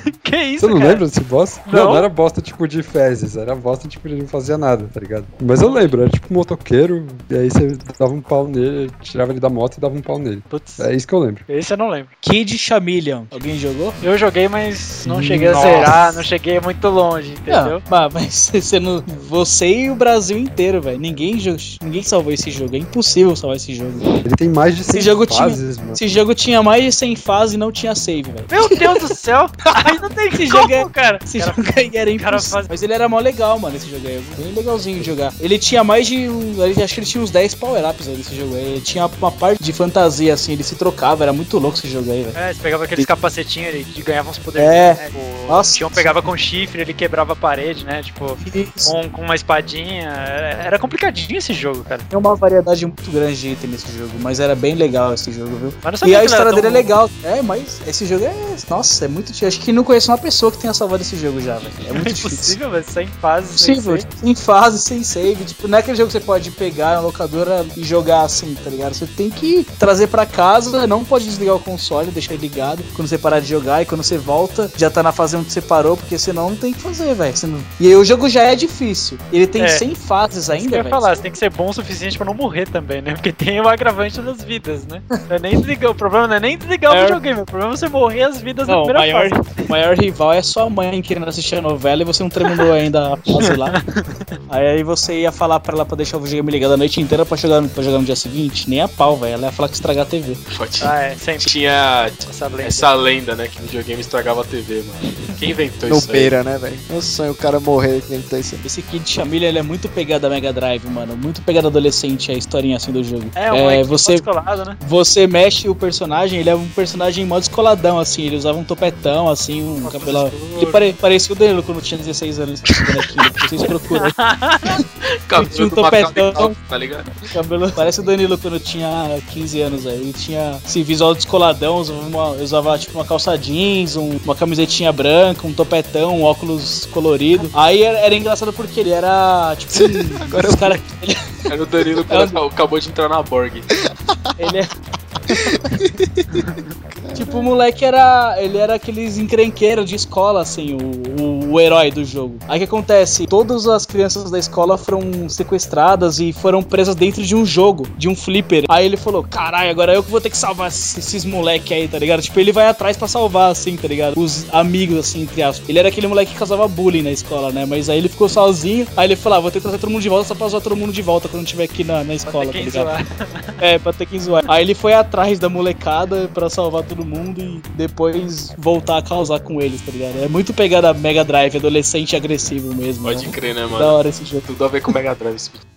que isso, Você não cara? lembra desse boss? Não. não, era bosta tipo de fezes, era bosta tipo ele não fazia nada, tá ligado? Mas eu lembro, era tipo um motoqueiro, e aí você dava um pau nele, tirava ele da moto e dava um pau nele. Putz. É isso que eu lembro. Esse eu não lembro. Kid Chameleon. Alguém jogou? Eu joguei, mas não cheguei Nossa. a zerar, não cheguei muito longe, entendeu? Não, mas, mas você, não, você e o Brasil inteiro, velho. Ninguém, ninguém salvou esse jogo. É impossível salvar esse jogo. Ele tem mais de 100 Esse jogo, fases, tinha, mano. esse jogo tinha mais de 100 fases e não tinha save, velho. Meu Deus do céu! Aí não tem Esse como, jogo é- cara. Esse Cara, jogo aí era impossível. faz- Mas ele era mó legal, mano, esse jogo aí. Bem legalzinho de jogar. Ele tinha mais de. um- Acho que ele tinha uns 10 power-ups aí nesse jogo aí. Ele tinha uma parte de fantasia, assim, ele se trocava. Era muito louco esse jogo aí, velho. É, você pegava aqueles capacetinhos, ele ganhava uns poderes. É. Né? Tipo, Nossa. Tinha um pegava com chifre, ele quebrava a parede, né? Tipo, um, com uma espadinha. Era, complicadinho esse jogo, cara. Tem uma variedade muito grande de item nesse jogo, mas era bem legal esse jogo, viu? Mas E a que história era dele é tão- legal. É, mas esse jogo é. Nossa, é muito. Acho que não conheço uma pessoa que tenha salvado esse jogo já, velho. É muito É difícil. impossível, velho. Sem fases. sem Possível, save. sem fase, sem save. Tipo, não é aquele jogo que você pode pegar na locadora e jogar assim, tá ligado? Você tem que trazer pra casa, não pode desligar o console, deixar ele ligado quando você parar de jogar e quando você volta, já tá na fase onde você parou, porque senão não tem o que fazer, velho. Não- E aí o jogo já é difícil. Ele tem É. 100 fases ainda, eu ia velho. falar, você tem que ser bom o suficiente pra não morrer também, né? Porque tem o agravante das vidas, né? Não é nem desligar, o problema não é nem desligar É. o videogame, o problema é você morrer as vidas Não, na primeira maior, fase. O maior rival é sua mãe querendo assistir a novela e você não terminou ainda a fase lá. Aí, aí você ia falar pra ela pra deixar o videogame ligado a noite inteira pra jogar, pra jogar no dia seguinte? Nem a pau, velho. Ela ia falar que estragar a TV. Ah, é, sempre. Tinha Essa lenda. essa lenda, né? Que videogame estragava a TV, mano. Quem inventou No isso aí? beira, né, velho? Meu sonho o cara morrer que inventou isso. Esse Kid Chameleon, ele é muito pegada Mega Drive, mano. Muito pegada adolescente, a historinha assim do jogo. É, um moleque você, descolado, né? você mexe o personagem, ele é um personagem em modo escoladão, assim. Ele usava um topetão, assim, um cabelo... Ele pare, parecia o Danilo quando tinha 16 anos. Vocês procuram. Cabelo um topetão. Tá ligado? Cabelo parece o Danilo quando tinha 15 anos aí. Ele tinha esse visual descoladão, usava, uma, usava tipo uma calça jeans, um- uma camisetinha branca, um topetão, um óculos colorido. Aí era, era engraçado porque ele era tipo. Agora os cara, ele, Era o Danilo quando acabou de entrar na Borg. ele é. Tipo, o moleque era. Ele era aqueles encrenqueiros de escola, assim, o, o, o herói do jogo. Aí o que acontece? Todas as crianças da escola foram sequestradas e foram presas dentro de um jogo, de um flipper. Aí ele falou: caralho, agora eu que vou ter que salvar esses, moleque aí, tá ligado? Tipo, ele vai atrás pra salvar, assim, tá ligado? Os amigos, assim, entre aspas. Ele era aquele moleque que causava bullying na escola, né? Mas aí ele ficou sozinho. Aí ele falou: ah, vou ter que trazer todo mundo de volta só pra zoar todo mundo de volta quando tiver aqui na, na escola, tá ligado? zoar. É, pra ter que zoar. Aí ele foi atrás da molecada pra salvar todo mundo e depois voltar a causar com eles, tá ligado? É muito pegada Mega Drive, adolescente agressivo mesmo. Pode né? crer, né, mano? Da hora esse jogo. Tudo a ver com o Mega Drive. esse vídeo.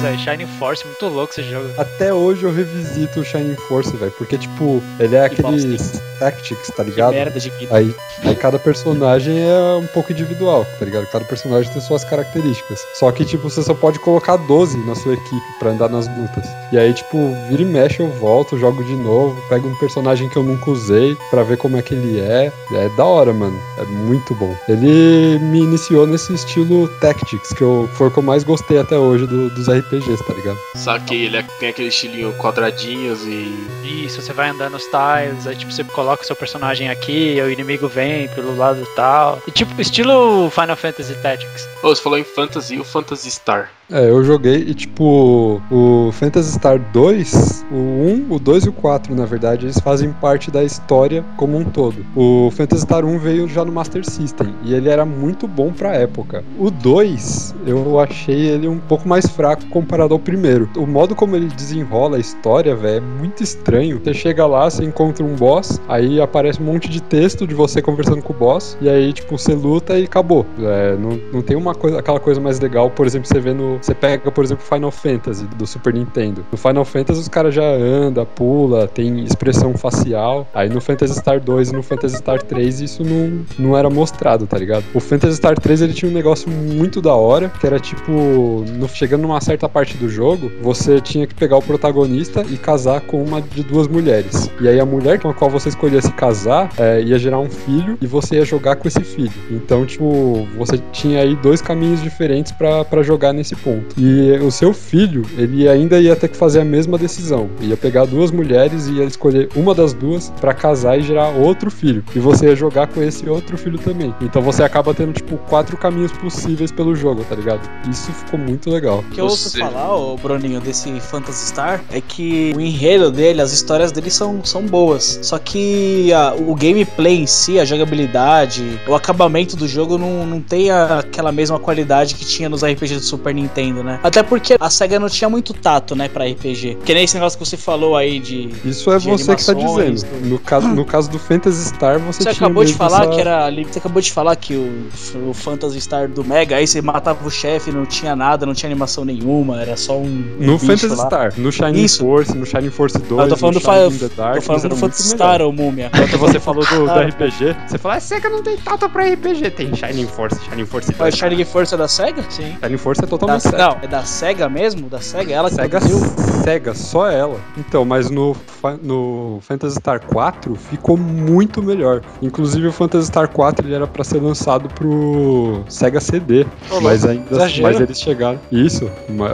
Zé, Shining Force, muito louco esse jogo. Até hoje eu revisito o Shining Force, velho. Porque, tipo, ele é aqueles tactics, tá Que ligado? merda de guita. Aí, aí cada personagem é um pouco individual, tá ligado? Cada personagem tem suas características. Só que, tipo, você só pode colocar 12 na sua equipe pra andar nas lutas. E aí, tipo, vira e mexe, eu volto, jogo de novo, pego um personagem que eu nunca usei pra ver como é que ele é. É da hora, mano. É muito bom. Ele me iniciou nesse estilo Tactics, que eu, foi o que eu mais gostei até hoje do- dos RPGs, tá ligado? Saquei, ele é- tem aquele estilinho quadradinhos e. Isso, você vai andando nos tiles, aí tipo, você coloca o seu personagem aqui, o inimigo vem pelo lado tal. E tipo, estilo Final Fantasy Tactics. Ô, você falou em Fantasy o Phantasy Star. É, eu joguei e, tipo, o Phantasy Star 2, o 1, o 2 e o 4, na verdade, eles fazem parte da história como um todo. O Phantasy Star 1 veio já no Master System e ele era muito bom pra época. O 2, eu achei ele um pouco mais fraco comparado ao primeiro. O modo como ele desenrola a história, velho, é muito estranho. Você chega lá, você encontra um boss, aí aparece um monte de texto de você conversando com o boss, e aí, tipo, você luta e acabou. É, não, não tem uma coisa, aquela coisa mais legal, por exemplo, você vê no. Você pega, por exemplo, Final Fantasy do Super Nintendo. No Final Fantasy os caras já anda, pula, tem expressão facial. Aí no Phantasy Star 2 e no Phantasy Star 3 isso não, não era mostrado, tá ligado? O Phantasy Star 3 ele tinha um negócio muito da hora, que era tipo, no- chegando numa certa parte do jogo, você tinha que pegar o protagonista e casar com uma de duas mulheres. E aí a mulher com a qual você escolhesse casar é, ia gerar um filho e você ia jogar com esse filho. Então, tipo, você tinha aí dois caminhos diferentes pra jogar nesse ponto. E o seu filho, ele ainda ia ter que fazer a mesma decisão. Ia pegar duas mulheres e ia escolher uma das duas pra casar e gerar outro filho. E você ia jogar com esse outro filho também. Então você acaba tendo, tipo, quatro caminhos possíveis pelo jogo, tá ligado? Isso ficou muito legal. O que eu ouço falar, ô Bruninho, desse Phantasy Star é que o enredo dele, as histórias dele são, são boas. Só que a- o gameplay em si, a jogabilidade, o acabamento do jogo não, não tem a- aquela mesma qualidade que tinha nos RPGs do Super Nintendo, né? Até porque a SEGA não tinha muito tato, né, pra RPG. Que nem esse negócio que você falou aí de. Isso é de você que tá dizendo. No caso, no caso do Phantasy Star, você, Você tinha acabou de falar essa- que era. Você acabou de falar que o, o Phantasy Star do Mega, aí você matava o chefe, não tinha nada, não tinha animação nenhuma, era só um. No Phantasy lá. Star, no Shining Isso. Force, no Shining Force 2, Eu tô falando no do, Shining in the Dark, tô falando do Phantasy Star, ô múmia. Quando você falou do, do Ah. RPG, você fala, a SEGA não tem tata pra RPG. Tem Shining Force, Shining Force 2. Mas Shining Force é da SEGA? Sim. Shining Force é Da, totalmente SEGA. não, é da SEGA mesmo? Da SEGA? Ela que SEGA, produziu? SEGA, só ela. Então, mas no, no Phantasy Star 4 ficou muito melhor. Inclusive o Phantasy Star 4 ele era pra ser lançado pro Sega CD, Ô, mas ainda exagero. mas eles chegaram. Isso,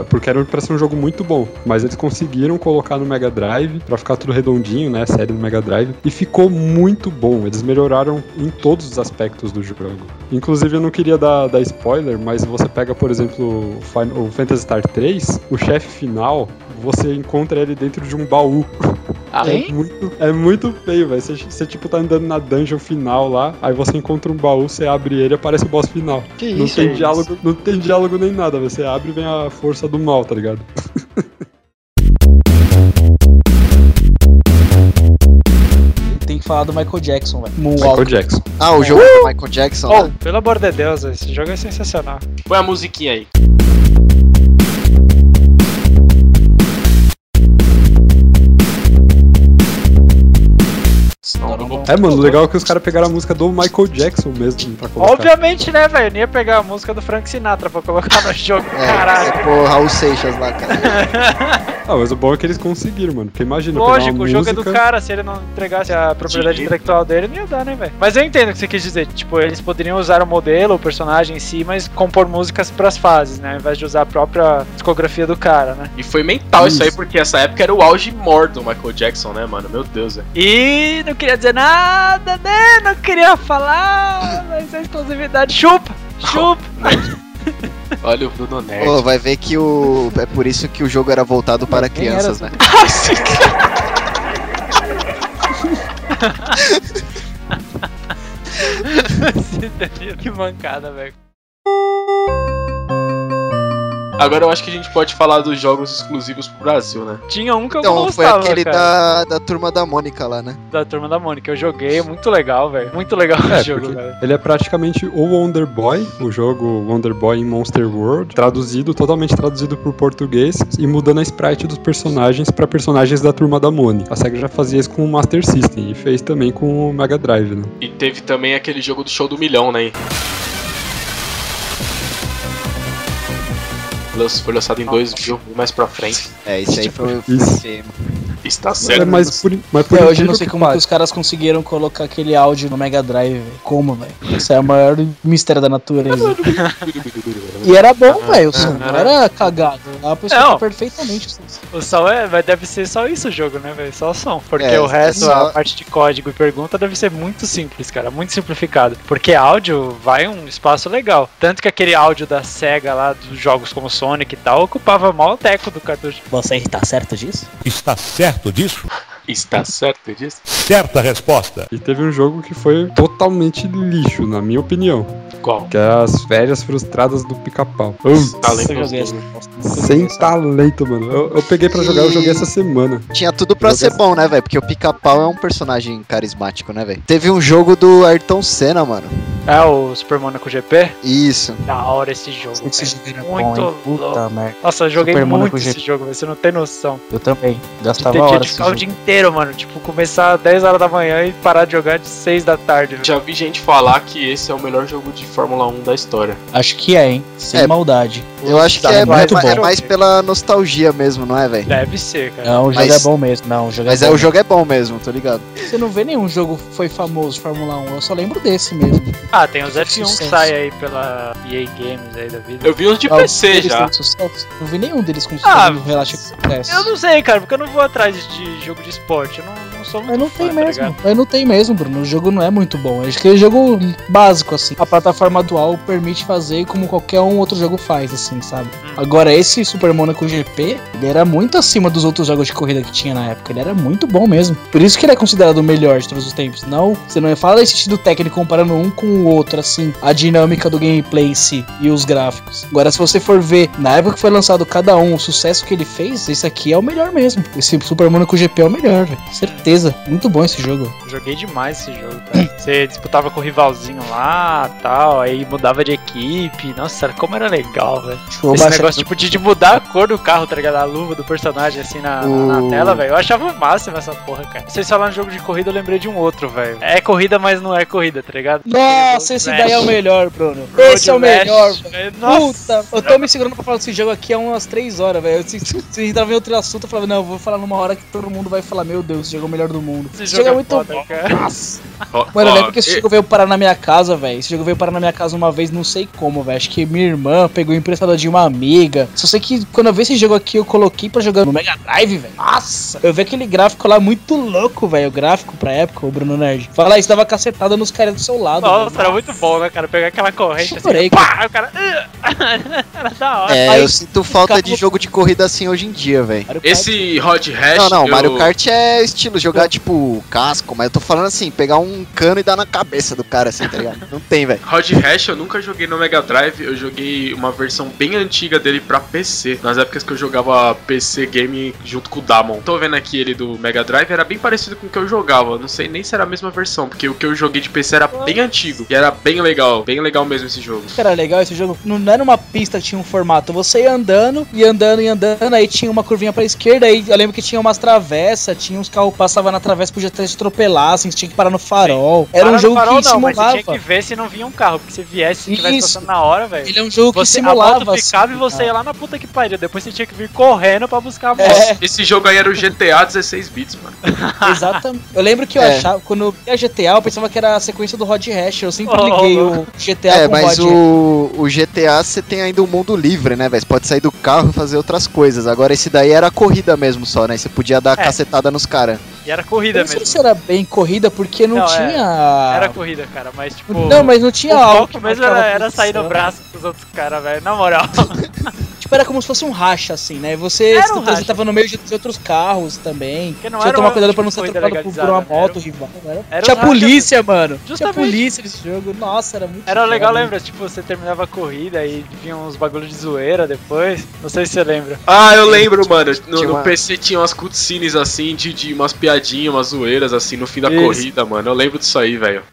porque era pra ser um jogo muito bom, mas eles conseguiram colocar no Mega Drive pra ficar tudo redondinho, né, série do Mega Drive, e ficou muito bom. Eles melhoraram em todos os aspectos do jogo. Inclusive eu não queria dar, dar spoiler, mas você pega, por exemplo, o, o Phantasy Star 3, o chefe final, você encontra ele dentro de um baú. Ah, é, muito, é muito feio, velho. Você, você, tipo, tá andando na dungeon final lá, aí você encontra um baú, você abre ele e aparece o boss final. Que não isso, tem é diálogo, Não tem diálogo nem nada, velho. Você abre e vem a força do mal, tá ligado? Tem que falar do Michael Jackson, velho. Michael. Jackson. Ah, o jogo do Michael Jackson, Oh, né? pelo amor de Deus, esse jogo é sensacional. Põe a musiquinha aí. Não, É, mano, o legal é que os caras pegaram a música do Michael Jackson mesmo pra colocar. Obviamente, né, velho? Eu nem ia pegar a música do Frank Sinatra pra colocar no jogo. É, Caralho. é pô, Raul Seixas lá, cara. Ah, mas o bom é que eles conseguiram, mano. Porque imagina, Lógico, pegar o jogo é do cara, se ele não entregasse a propriedade Sim. intelectual dele, não ia dar, né, velho? Mas eu entendo o que você quis dizer. Tipo, eles poderiam usar o modelo, o personagem em si, mas compor músicas pras fases, né? Ao invés de usar a própria discografia do cara, né? E foi mental isso, aí, Isso. porque essa época era o auge mor do Michael Jackson, né, mano? Meu Deus, velho. E não queria dizer nada, né? Não queria falar, mas a exclusividade chupa, chupa. Olha o Bruno Nerd. Pô, vai ver que o. É por isso que o jogo era voltado para era crianças, né? que mancada, velho. Agora eu acho que a gente pode falar dos jogos exclusivos pro Brasil, né? Tinha um que eu Então, foi gostava, aquele cara. da, da turma da Mônica lá, né? Da Turma da Mônica. Eu joguei, é muito legal, velho. Muito legal É, o jogo, porque velho. ele é praticamente o Wonder Boy, o jogo Wonder Boy em Monster World, traduzido, totalmente traduzido pro português e mudando a sprite dos personagens pra personagens da turma da Mônica. A SEGA já fazia isso com o Master System e fez também com o Mega Drive, né? E teve também aquele jogo do show do milhão, né? Foi lançado em 2000, mais pra frente. É, isso aí foi. Isso. Está É, certo. mas por, mas por Até hoje eu não sei que como que pareça- os caras conseguiram colocar aquele áudio no Mega Drive. Como, velho? Isso é o maior mistério da natureza. e era bom, velho. O som não era cagado. A pessoa Não. tá perfeitamente. O som é, mas deve ser só isso o jogo, né, velho? Só o som. Porque É, o resto, é só- a parte de código e pergunta deve ser muito simples, cara. Muito simplificado. Porque áudio vai um espaço legal. Tanto que aquele áudio da SEGA lá, dos jogos como Sonic e tal, ocupava mal o teco do cartucho. Você tá certo disso? Está certo disso? Está certo disso? Certa resposta. E teve um jogo que foi totalmente lixo, na minha opinião. Qual? Que é as férias frustradas do pica-pau. Talento Eu joguei gostoso. essa. Sem talento, mano. Eu, eu peguei pra jogar, eu joguei essa semana. Tinha tudo pra ser bom, né, velho? Porque o pica-pau é um personagem carismático, né, velho? Teve um jogo do Ayrton Senna, mano. É o Super Monaco GP? Isso. Da hora esse jogo. Esse jogo era Muito bom? Puta louco. merda. Nossa, eu joguei Super muito Monaco esse GP. jogo, velho. Você não tem noção. Eu também. De Gastava ter horas. ficar o dia inteiro, mano. Tipo, começar às 10 horas da manhã e parar de jogar de 6 da tarde. Já vi gente falar que esse é o melhor jogo de Fórmula 1 da história. Acho que é, hein? Sem É. maldade. Eu acho que Tá é, muito mais, é mais pela nostalgia mesmo, não é, velho? Deve ser, cara. Não, o jogo Mas- é bom mesmo. Não, o jogo Mas é é, bom. o jogo é bom mesmo, tô ligado. Você não vê nenhum jogo que foi famoso de Fórmula 1. Eu só lembro desse mesmo. Ah, tem os F1 que sai aí pela EA Games aí da vida. Eu vi uns de Ah, PC já. Não vi nenhum deles com Ah, com sucesso. Eu não sei, cara, porque eu não vou atrás de jogo de esporte. Eu não, não sou muito Mas não tem tá mesmo. Mas não tem mesmo, Bruno. O jogo não é muito bom. É aquele jogo básico, assim. A plataforma atual permite fazer como qualquer um outro jogo faz, assim, sabe? Hum. Agora, esse Super Monaco GP, ele era muito acima dos outros jogos de corrida que tinha na época. Ele era muito bom mesmo. Por isso que ele é considerado o melhor de todos os tempos. Não, você não fala esse sentido técnico comparando um com o outro, assim. A dinâmica do gameplay em si e os gráficos. Agora, se você for ver, na época que foi lançado cada um, o sucesso que ele fez, esse aqui é o melhor mesmo. Esse Super Monaco GP é o melhor, velho. Certeza. Muito bom esse jogo. Joguei demais esse jogo, cara. Você disputava com o rivalzinho lá tal, aí mudava de equipe. Nossa, como era legal, velho. Esse negócio tipo de, de mudar a cor do carro, tá ligado? A luva do personagem assim na, na- tela, velho. Eu achava o máximo essa porra, cara. Vocês falaram de jogo de corrida, eu lembrei de um outro, velho. É corrida, mas não é corrida, tá ligado? Nossa, esse daí é o melhor, Bruno. Road Esse é o melhor, velho. Puta, eu tô me segurando pra falar desse jogo aqui há umas 3 horas, velho. Se, se entrar em outro assunto, eu falava, não, eu vou falar numa hora que todo mundo vai falar, meu Deus, esse jogo é o melhor do mundo. Esse jogo jogo é é muito foda, bom. cara. Mano, eu lembro que esse jogo veio parar na minha casa, velho. Esse jogo veio parar na minha casa uma vez, não sei como, velho. Acho que minha irmã pegou emprestado de uma amiga. Só sei que quando eu vi esse jogo aqui, eu coloquei pra jogar no Mega Drive, velho. Nossa! Eu vi aquele gráfico lá muito louco, velho. O gráfico pra época, o Bruno Nerd. Fala isso, dava cacetada nos caras do seu lado. Nossa, velho. era muito bom, né, cara? Pegar aquela corrente Chorei, assim, pá, aí o cara. era da hora. É, Aí- eu sinto falta de jogo de corrida assim hoje em dia, velho. Esse Hot Hash. Não, não, eu- Mario Kart é estilo jogar tipo casco, mas eu tô falando assim, pegar um cano e dar na cabeça do cara assim, tá ligado? Não tem, velho. Hot Hash eu nunca joguei no Mega Drive, eu joguei uma versão bem antiga dele pra PC, nas épocas que eu jogava PC game junto com o Damon. Tô vendo aqui ele do Mega Drive, era bem parecido com o que eu jogava, não sei nem se era a mesma versão, porque o que eu joguei de PC era bem antigo e era bem legal, bem legal mesmo esse jogo. era legal esse jogo, não era uma pista tinha um formato. Você ia andando, e andando e andando, aí tinha uma curvinha pra esquerda, aí eu lembro que tinha umas travessas, tinha uns carros passavam tava na travessa, podia até se atropelar, assim, você tinha que parar no farol. Era Para um jogo farol que não, mas você simulava. tinha que ver se não vinha um carro, porque se viesse, se tivesse Isso. passando na hora, velho. Ele é um jogo que você, simulava, A moto ficava assim, e você cara. ia lá na puta que pariu. Depois você tinha que vir correndo pra buscar a moto. É. Esse jogo aí era o GTA 16 bits, mano. Exatamente. Eu lembro que eu É. achava, quando eu via GTA, eu pensava que era a sequência do Rod Hash. Eu sempre Oh, liguei louco. o GTA É, com mas o Rod o, o GTA você tem ainda um mundo livre, né, velho? Você pode sair do carro e fazer outras coisas. Agora esse daí era corrida mesmo só, né? Você podia dar É. cacetada nos caras. E era Eu corrida não sei mesmo. se era bem corrida, porque não, Não, é. tinha. Era corrida, cara, mas tipo. Não, mas não tinha o algo. foco mesmo era, era sair no braço dos outros caras, velho. Na moral. Tipo, era como se fosse um racha, assim, né? Você, um você racha. tava no meio de outros carros também. Tinha que tomar cuidado pra não tipo, ser atropelado por, por uma né? moto rival. Era... Era Tinha um racha polícia, mano. Tinha Justamente. polícia nesse jogo. Nossa, era muito Era legal, foda. lembra? Tipo, você terminava a corrida e vinha uns bagulho de zoeira depois. Não sei se você lembra. Ah, eu lembro, mano. No, Tinha no PC tinha umas cutscenes assim, de, de umas piadinhas, umas zoeiras assim, no fim da Isso. corrida, mano. Eu lembro disso aí, velho.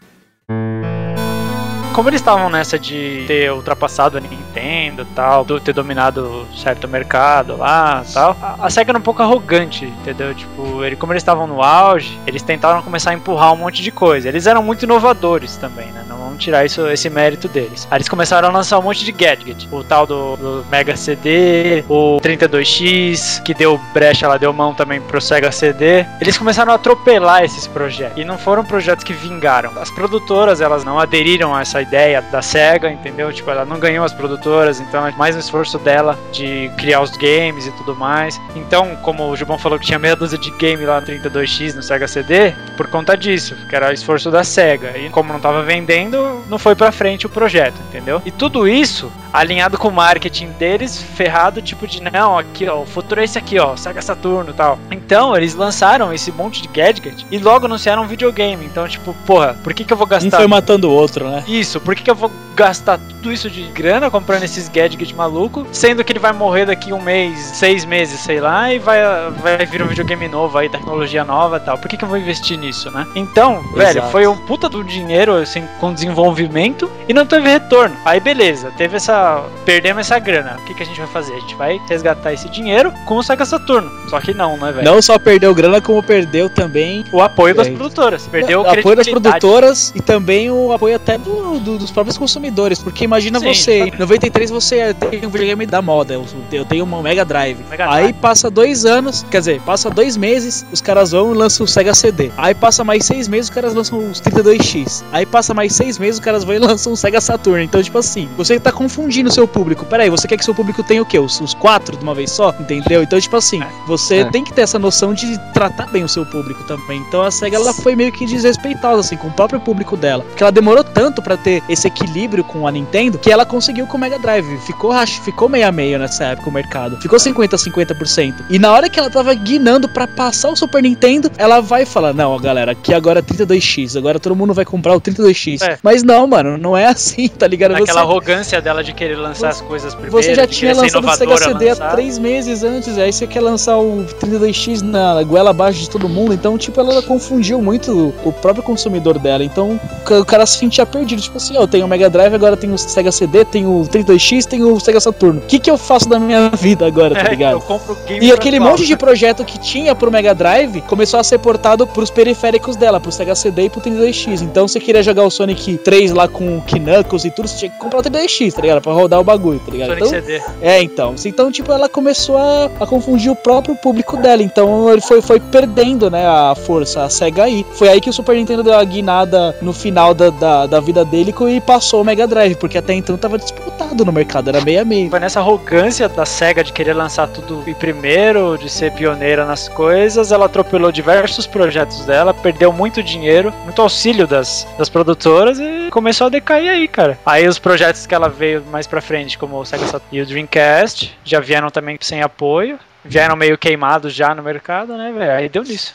Como eles estavam nessa de ter ultrapassado a Nintendo tal, do- ter dominado certo mercado lá tal, a, a SEGA era um pouco arrogante, entendeu? Tipo, ele, como eles estavam no auge, eles tentaram começar a empurrar um monte de coisa. Eles eram muito inovadores também, né? Não vamos tirar isso, esse mérito deles. Aí eles começaram a lançar um monte de gadget. O tal do, do Mega CD, o 32X, que deu brecha lá, deu mão também pro Sega CD. Eles começaram a atropelar esses projetos. E não foram projetos que vingaram. As produtoras, elas não aderiram a essa ideia da SEGA, entendeu? Tipo, ela não ganhou as produtoras, então é mais um esforço dela de criar os games e tudo mais. Então, como o Gilbão falou que tinha meia dúzia de game lá no 32X no Sega CD, por conta disso, que era o esforço da SEGA. E como não tava vendendo, não foi pra frente o projeto, entendeu? E tudo isso alinhado com o marketing deles, ferrado, tipo de não, aqui ó, o futuro é esse aqui, ó, Sega Saturno e tal. Então, eles lançaram esse monte de gadget e logo anunciaram um videogame. Então, tipo, porra, por que que eu vou Um gastar foi matando o outro, né? isso, por que, que eu vou gastar tudo isso de grana comprando esses gadgets maluco, sendo que ele vai morrer daqui um mês, seis meses, sei lá, e vai, vai vir um videogame novo aí, tecnologia nova e tal. Por que, que eu vou investir nisso, né? Então, velho, Exato. foi um puta do dinheiro, assim, com desenvolvimento e não teve retorno. Aí beleza, teve essa. Perdemos essa grana. O que, que a gente vai fazer? A gente vai resgatar esse dinheiro com o Sega Saturno. Só que não, né, velho? Não só perdeu grana, como perdeu também O apoio das É. produtoras. Perdeu o apoio das produtoras e também o apoio até do- do- dos próprios consumidores. Porque imagina Sim, você, em exatamente. 93 você tem um videogame da moda, eu, tenho uma Mega Drive. Mega Aí Drive. passa dois anos, quer dizer, passa dois meses, os caras vão e lançam o Sega CD. Aí passa mais seis meses, os caras lançam os 32X. Aí passa mais seis meses, os caras vão e lançam o Sega Saturn. Então, tipo assim, você tá confundindo o seu público. Peraí, você quer que seu público tenha o quê? Os, os quatro de uma vez só? Entendeu? Então, tipo assim, você É. tem que ter essa noção de tratar bem o seu público também. Então a SEGA ela foi meio que desrespeitosa, assim, com o próprio público dela. Porque ela demorou tanto pra ter esse equilíbrio com a Nintendo que ela conseguiu com o Mega Drive. Ficou, ficou meio a meio nessa época o mercado. Ficou 50 a 50%. E na hora que ela tava guinando pra passar o Super Nintendo, ela vai falar: Não, ó, galera, aqui agora é 32X. Agora todo mundo vai comprar o 32X. É. Mas não, mano, não é assim, tá ligado? Naquela Você- arrogância dela de querer lançar as coisas primeiro. você já tinha lançado o Sega CD há três meses antes, aí você quer lançar o 32X na goela abaixo de todo mundo, então, tipo, ela confundiu muito o próprio consumidor dela, então o cara se sentia perdido, tipo assim, ó, eu tenho o Mega Drive, agora tenho o Sega CD, tenho o 32X, tenho o Sega Saturno. O que que eu faço da minha vida agora, tá É, ligado? eu compro game E aquele monte de projeto que tinha pro Mega Drive começou a ser portado pros periféricos dela, pro Sega CD e pro 32X. Então você queria jogar o Sonic 3 lá com o Knuckles e tudo, você tinha que comprar o 32X, tá ligado? Pra rodar o bagulho, tá ligado? Sonic então, CD. é, então. Então, tipo, ela começou a, a confundir o próprio público dela. Então, ele foi, foi perdendo, né, a força, a SEGA aí. Foi aí que o Super Nintendo deu a guinada no final da, da, da vida dele e passou o Mega Drive, porque até então tava disputado no mercado, era meio a meio. Foi nessa arrogância da SEGA de querer lançar tudo em primeiro, de ser pioneira nas coisas, ela atropelou diversos projetos dela, perdeu muito dinheiro, muito auxílio das, das produtoras e começou a decair aí, cara. Aí os projetos que ela veio mais pra frente, como o Sega Saturn e o Dreamcast, já vieram também sem apoio, vieram meio queimados já no mercado, né, velho? Aí deu nisso.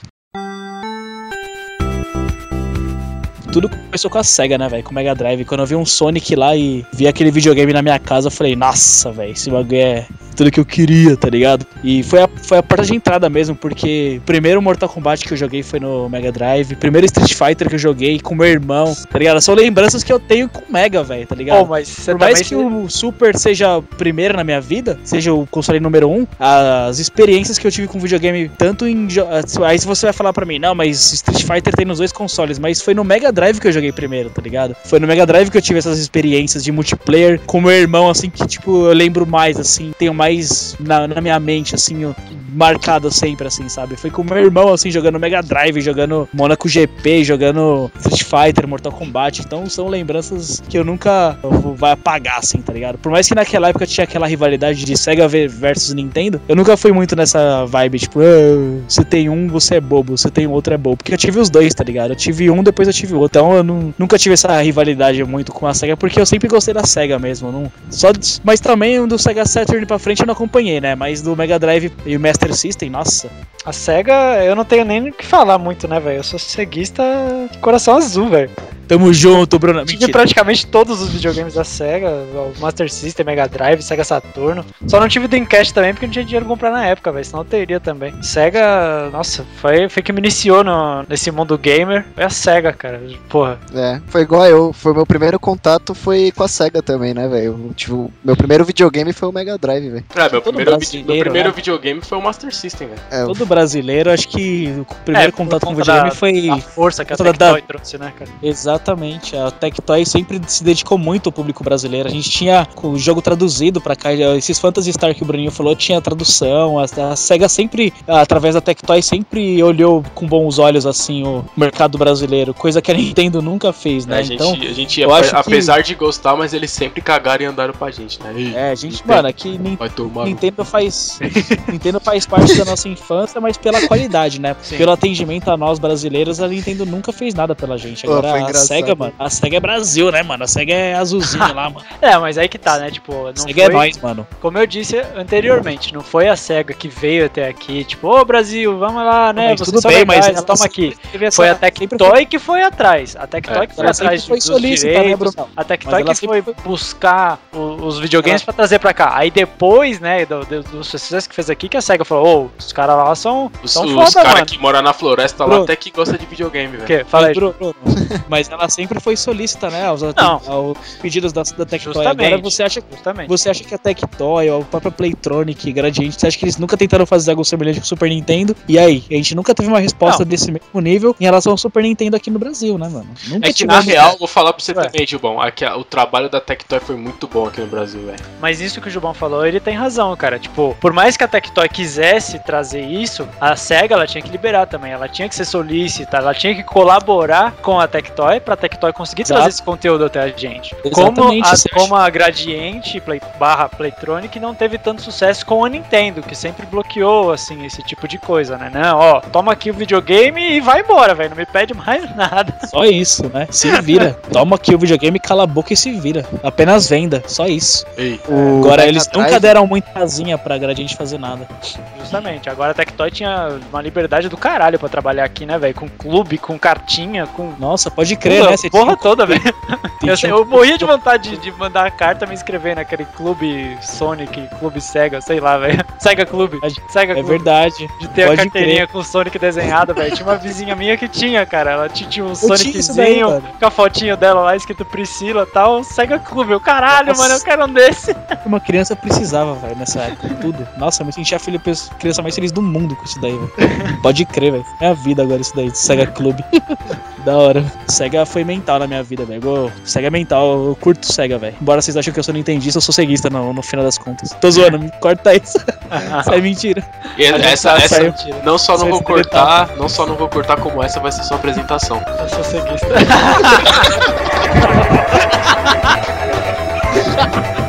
Tudo começou com a SEGA, né, velho? Com o Mega Drive. Quando eu vi um Sonic lá e vi aquele videogame na minha casa, eu falei, nossa, velho, esse bagulho é tudo que eu queria, tá ligado? E foi a, foi a porta de entrada mesmo, porque o primeiro Mortal Kombat que eu joguei foi no Mega Drive, primeiro Street Fighter que eu joguei com meu irmão, tá ligado? São lembranças que eu tenho com o Mega, velho, tá ligado? Pô, mas Por mais que o Super seja o primeiro na minha vida, seja o console número um, as experiências que eu tive com videogame, tanto em. jo- Aí se você vai falar pra mim, não, mas Street Fighter tem nos dois consoles, mas foi no Mega Drive que eu joguei primeiro, tá ligado? Foi no Mega Drive que eu tive essas experiências de multiplayer com meu irmão, assim, que tipo, eu lembro mais, assim, tenho mais na, na minha mente, assim, ó, marcado sempre, assim, sabe? Foi com meu irmão, assim, jogando Mega Drive, jogando Monaco GP, jogando Street Fighter, Mortal Kombat. Então são lembranças que eu nunca vou- vai apagar, assim, tá ligado? Por mais que naquela época tinha aquela rivalidade de Sega ve- versus Nintendo, eu nunca fui muito nessa vibe, tipo, "Ah, se tem um, você é bobo, se tem outro é bobo. Porque eu tive os dois, tá ligado? Eu tive um, depois eu tive outro. Então eu nu- nunca tive essa rivalidade muito com a Sega, porque eu sempre gostei da Sega mesmo. Não, só, mas também do Sega Saturn pra frente eu não acompanhei, né? Mas do Mega Drive e o Master System, nossa. A SEGA, eu não tenho nem o que falar muito, né, velho? Eu sou ceguista de coração azul, velho. Tamo junto, Bruno. Tive Mentira. praticamente todos os videogames da SEGA, o Master System, Mega Drive, Sega Saturno. Só não tive Dreamcast também porque não tinha dinheiro pra comprar na época, velho. Senão eu teria também. SEGA, nossa, foi, foi que me iniciou no, nesse mundo gamer. Foi a SEGA, cara. Porra. É, foi igual eu. Foi meu primeiro contato foi com a SEGA também, né, velho? Tipo, meu primeiro videogame foi o Mega Drive, velho. É, meu primeiro, meu primeiro né? videogame foi o Master System, velho. É, Todo brasileiro, acho que o primeiro É, contato com conta videogame da- foi. A força que a Tectoy da- trouxe, né, cara? Exatamente, a Tectoy sempre se dedicou muito ao público brasileiro. A gente tinha o jogo traduzido pra cá, esses Phantasy Star que o Bruninho falou, tinha tradução. A, a SEGA sempre, através da Tectoy, sempre olhou com bons olhos assim o mercado brasileiro, coisa que a Nintendo nunca fez, né? a, gente, então, a gente, eu acho que- apesar de gostar, mas eles sempre cagaram e andaram pra gente, né? É, a gente, Nintendo, mano, aqui Nin- Vai tomar. no Nintendo faz Nintendo faz parte da nossa infância, mas pela qualidade, né? Sim. Pelo atendimento a nós brasileiros, a Nintendo nunca fez nada pela gente. Agora foi a. SEGA, mano, a SEGA é Brasil, né, mano? A SEGA é azulzinha lá, mano. É, mas aí que tá, né? Tipo, não A SEGA é foi... nós, mano. Como eu disse anteriormente, não foi a SEGA que veio até aqui, tipo, ô Brasil, vamos lá, né? Mas Vocês tudo bem, legais, mas toma aqui. Foi a Tectoy que foi atrás. A Tectoy É, que foi ela atrás foi dos solícita, né, direitos. Bruno? A Tectoy ela que foi buscar o- os videogames pra trazer pra cá. Aí depois, né, do, do, do sucesso que fez aqui, que a SEGA falou, ô, os caras lá são, Os, são os foda, caras que moram na floresta lá Bruno. até que gosta de videogame, velho. O? Fala aí. Bruno, Bruno, Mas ela sempre foi solícita, né? Aos, Não. aos pedidos da, da Tectoy. Justamente. Agora você acha, Justamente. você acha que a Tectoy, ou a própria Playtronic, Gradiente, você acha que eles nunca tentaram fazer algo semelhante com o Super Nintendo? E aí? A gente nunca teve uma resposta Não. desse mesmo nível em relação ao Super Nintendo aqui no Brasil, né, mano? Nunca É que na real, vou falar pra você Ué. também, Gilbão, aqui, o trabalho da Tectoy foi muito bom aqui no Brasil, velho. Mas isso que o Gilbão falou, ele tem razão, cara. Tipo, por mais que a Tectoy quisesse trazer isso, a SEGA ela tinha que liberar também. Ela tinha que ser solícita, ela tinha que colaborar com a Tectoy pra Tectoy conseguir Exato. trazer esse conteúdo até a gente. Como Exatamente, a, você como a Gradiente Play, barra Playtronic não teve tanto sucesso com a Nintendo, que sempre bloqueou, assim, esse tipo de coisa, né? Não, ó, toma aqui o videogame e vai embora, velho. Não me pede mais nada. Só isso, né? Se vira. Toma aqui o videogame, cala a boca e se vira. Apenas venda, só isso. Ei, O Agora eles Drive- nunca deram muita casinha pra Gradiente fazer nada. Justamente. Agora a Tectoy tinha uma liberdade do caralho pra trabalhar aqui, né, velho? Com clube, com cartinha, com. Nossa, pode crer, Porra, né? Você porra tinha- toda, velho. Eu, eu morria de vontade de, de mandar a carta me inscrever naquele clube Sonic, clube Sega, sei lá, velho. Sega Clube. Sega É Clube. verdade. De ter a Pode carteirinha com o Sonic desenhado, velho. Tinha uma vizinha minha que tinha, cara. Ela tinha, um tinha isso daí, com a fotinho dela lá escrito Priscila e tal. Sega Clube. Eu, caralho, Nossa. mano, eu quero um desse. Uma criança precisava, velho, nessa época. Tudo. Nossa, eu me sentia a filha, criança mais feliz do mundo com isso daí, velho. Pode crer, velho. É a vida agora isso daí, Sega Clube. da hora. Sega foi mental na minha vida, velho. Sega é mental, eu curto Sega, velho. Embora vocês achem que eu sou nintendista, eu sou ceguista no, no final das contas. Tô zoando, me corta isso. isso é mentira. E A gente essa, essa saiu. não só não vou cortar, não só não vou cortar como essa vai ser sua apresentação. Eu sou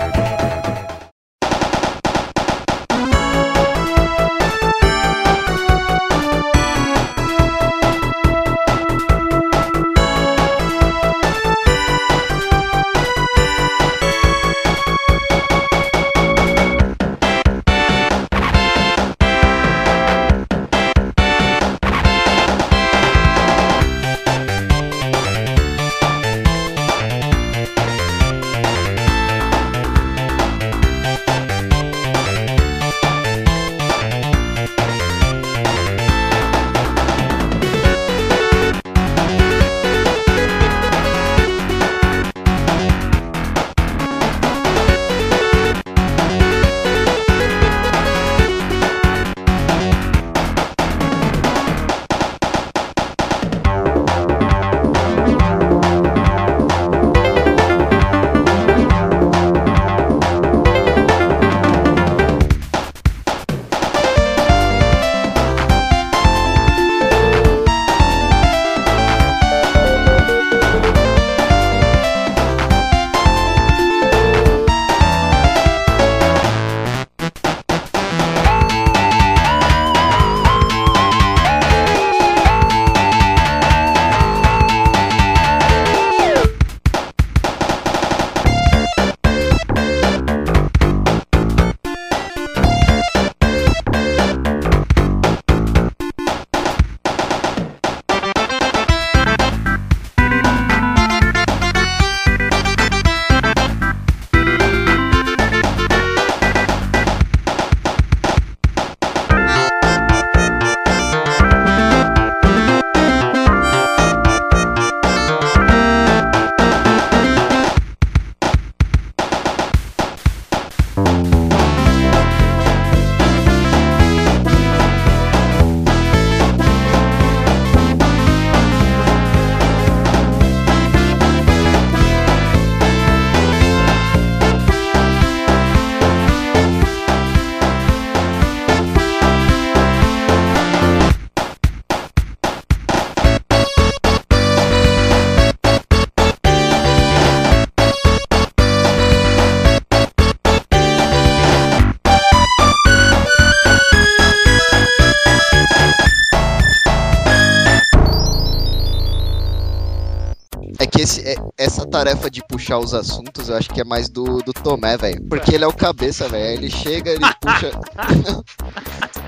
tarefa de puxar os assuntos, eu acho que é mais do, do Tomé, velho. Porque ele é o cabeça, velho. Ele chega, ele puxa.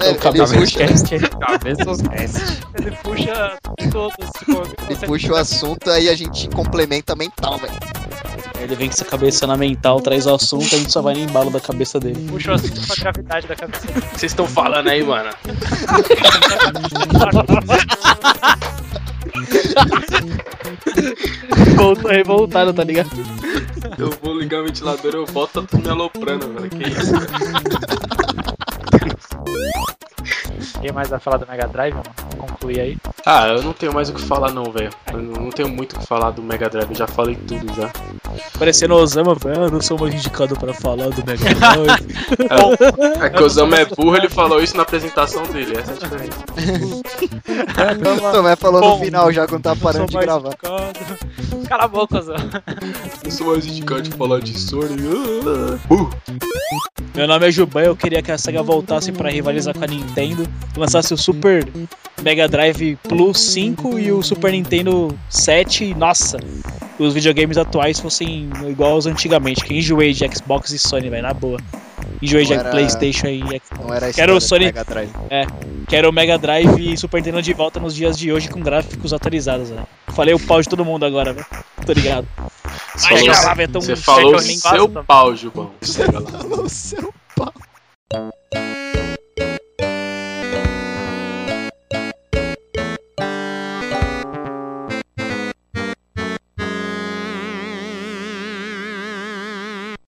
É, o ele cabeça puxa, Cabeças Ele puxa todos. ele puxa o assunto, aí a gente complementa mental, velho. Ele vem com essa cabeça na mental, traz o assunto, a gente só vai no embalo da cabeça dele. Puxa o assunto com a gravidade da cabeça dele. O que vocês estão falando aí, mano? Voltou revoltado, tá ligado? Eu vou ligar o ventilador eu volto, tá tudo me aloprando, velho. Que isso? Ninguém mais vai falar do Mega Drive, mano? Vamos concluir aí. Ah, eu não tenho mais o que falar não, velho. Eu não tenho muito o que falar do Mega Drive, eu já falei tudo já. Parecendo Osama, velho, eu não sou mais indicado pra falar do Mega Drive. É que o Osama é burro, ele falou isso na apresentação dele, essa é a diferença. O Tomé falou Bom, no final já quando tá parando de mais gravar. indicado. Cala a boca, Zé. Eu sou mais indicado de falar de Sony. Burro. Meu nome é Juban, eu queria que a SEGA voltasse pra rivalizar com a Nintendo, lançasse o Super Mega Drive Plus 5 e o Super Nintendo 7, e, nossa, os videogames atuais fossem igual aos antigamente, que enjoei de Xbox e Sony, velho, na boa. Enjoei de era- Playstation e Xbox. Não era Quero o Sony- Mega Drive. É, quero o Mega Drive e Super Nintendo de volta nos dias de hoje com gráficos atualizados, velho. Falei o pau de todo mundo agora, velho. Tô ligado. Você falou, Betão, você falou nem seu pau. Chega lá. Falou seu pau.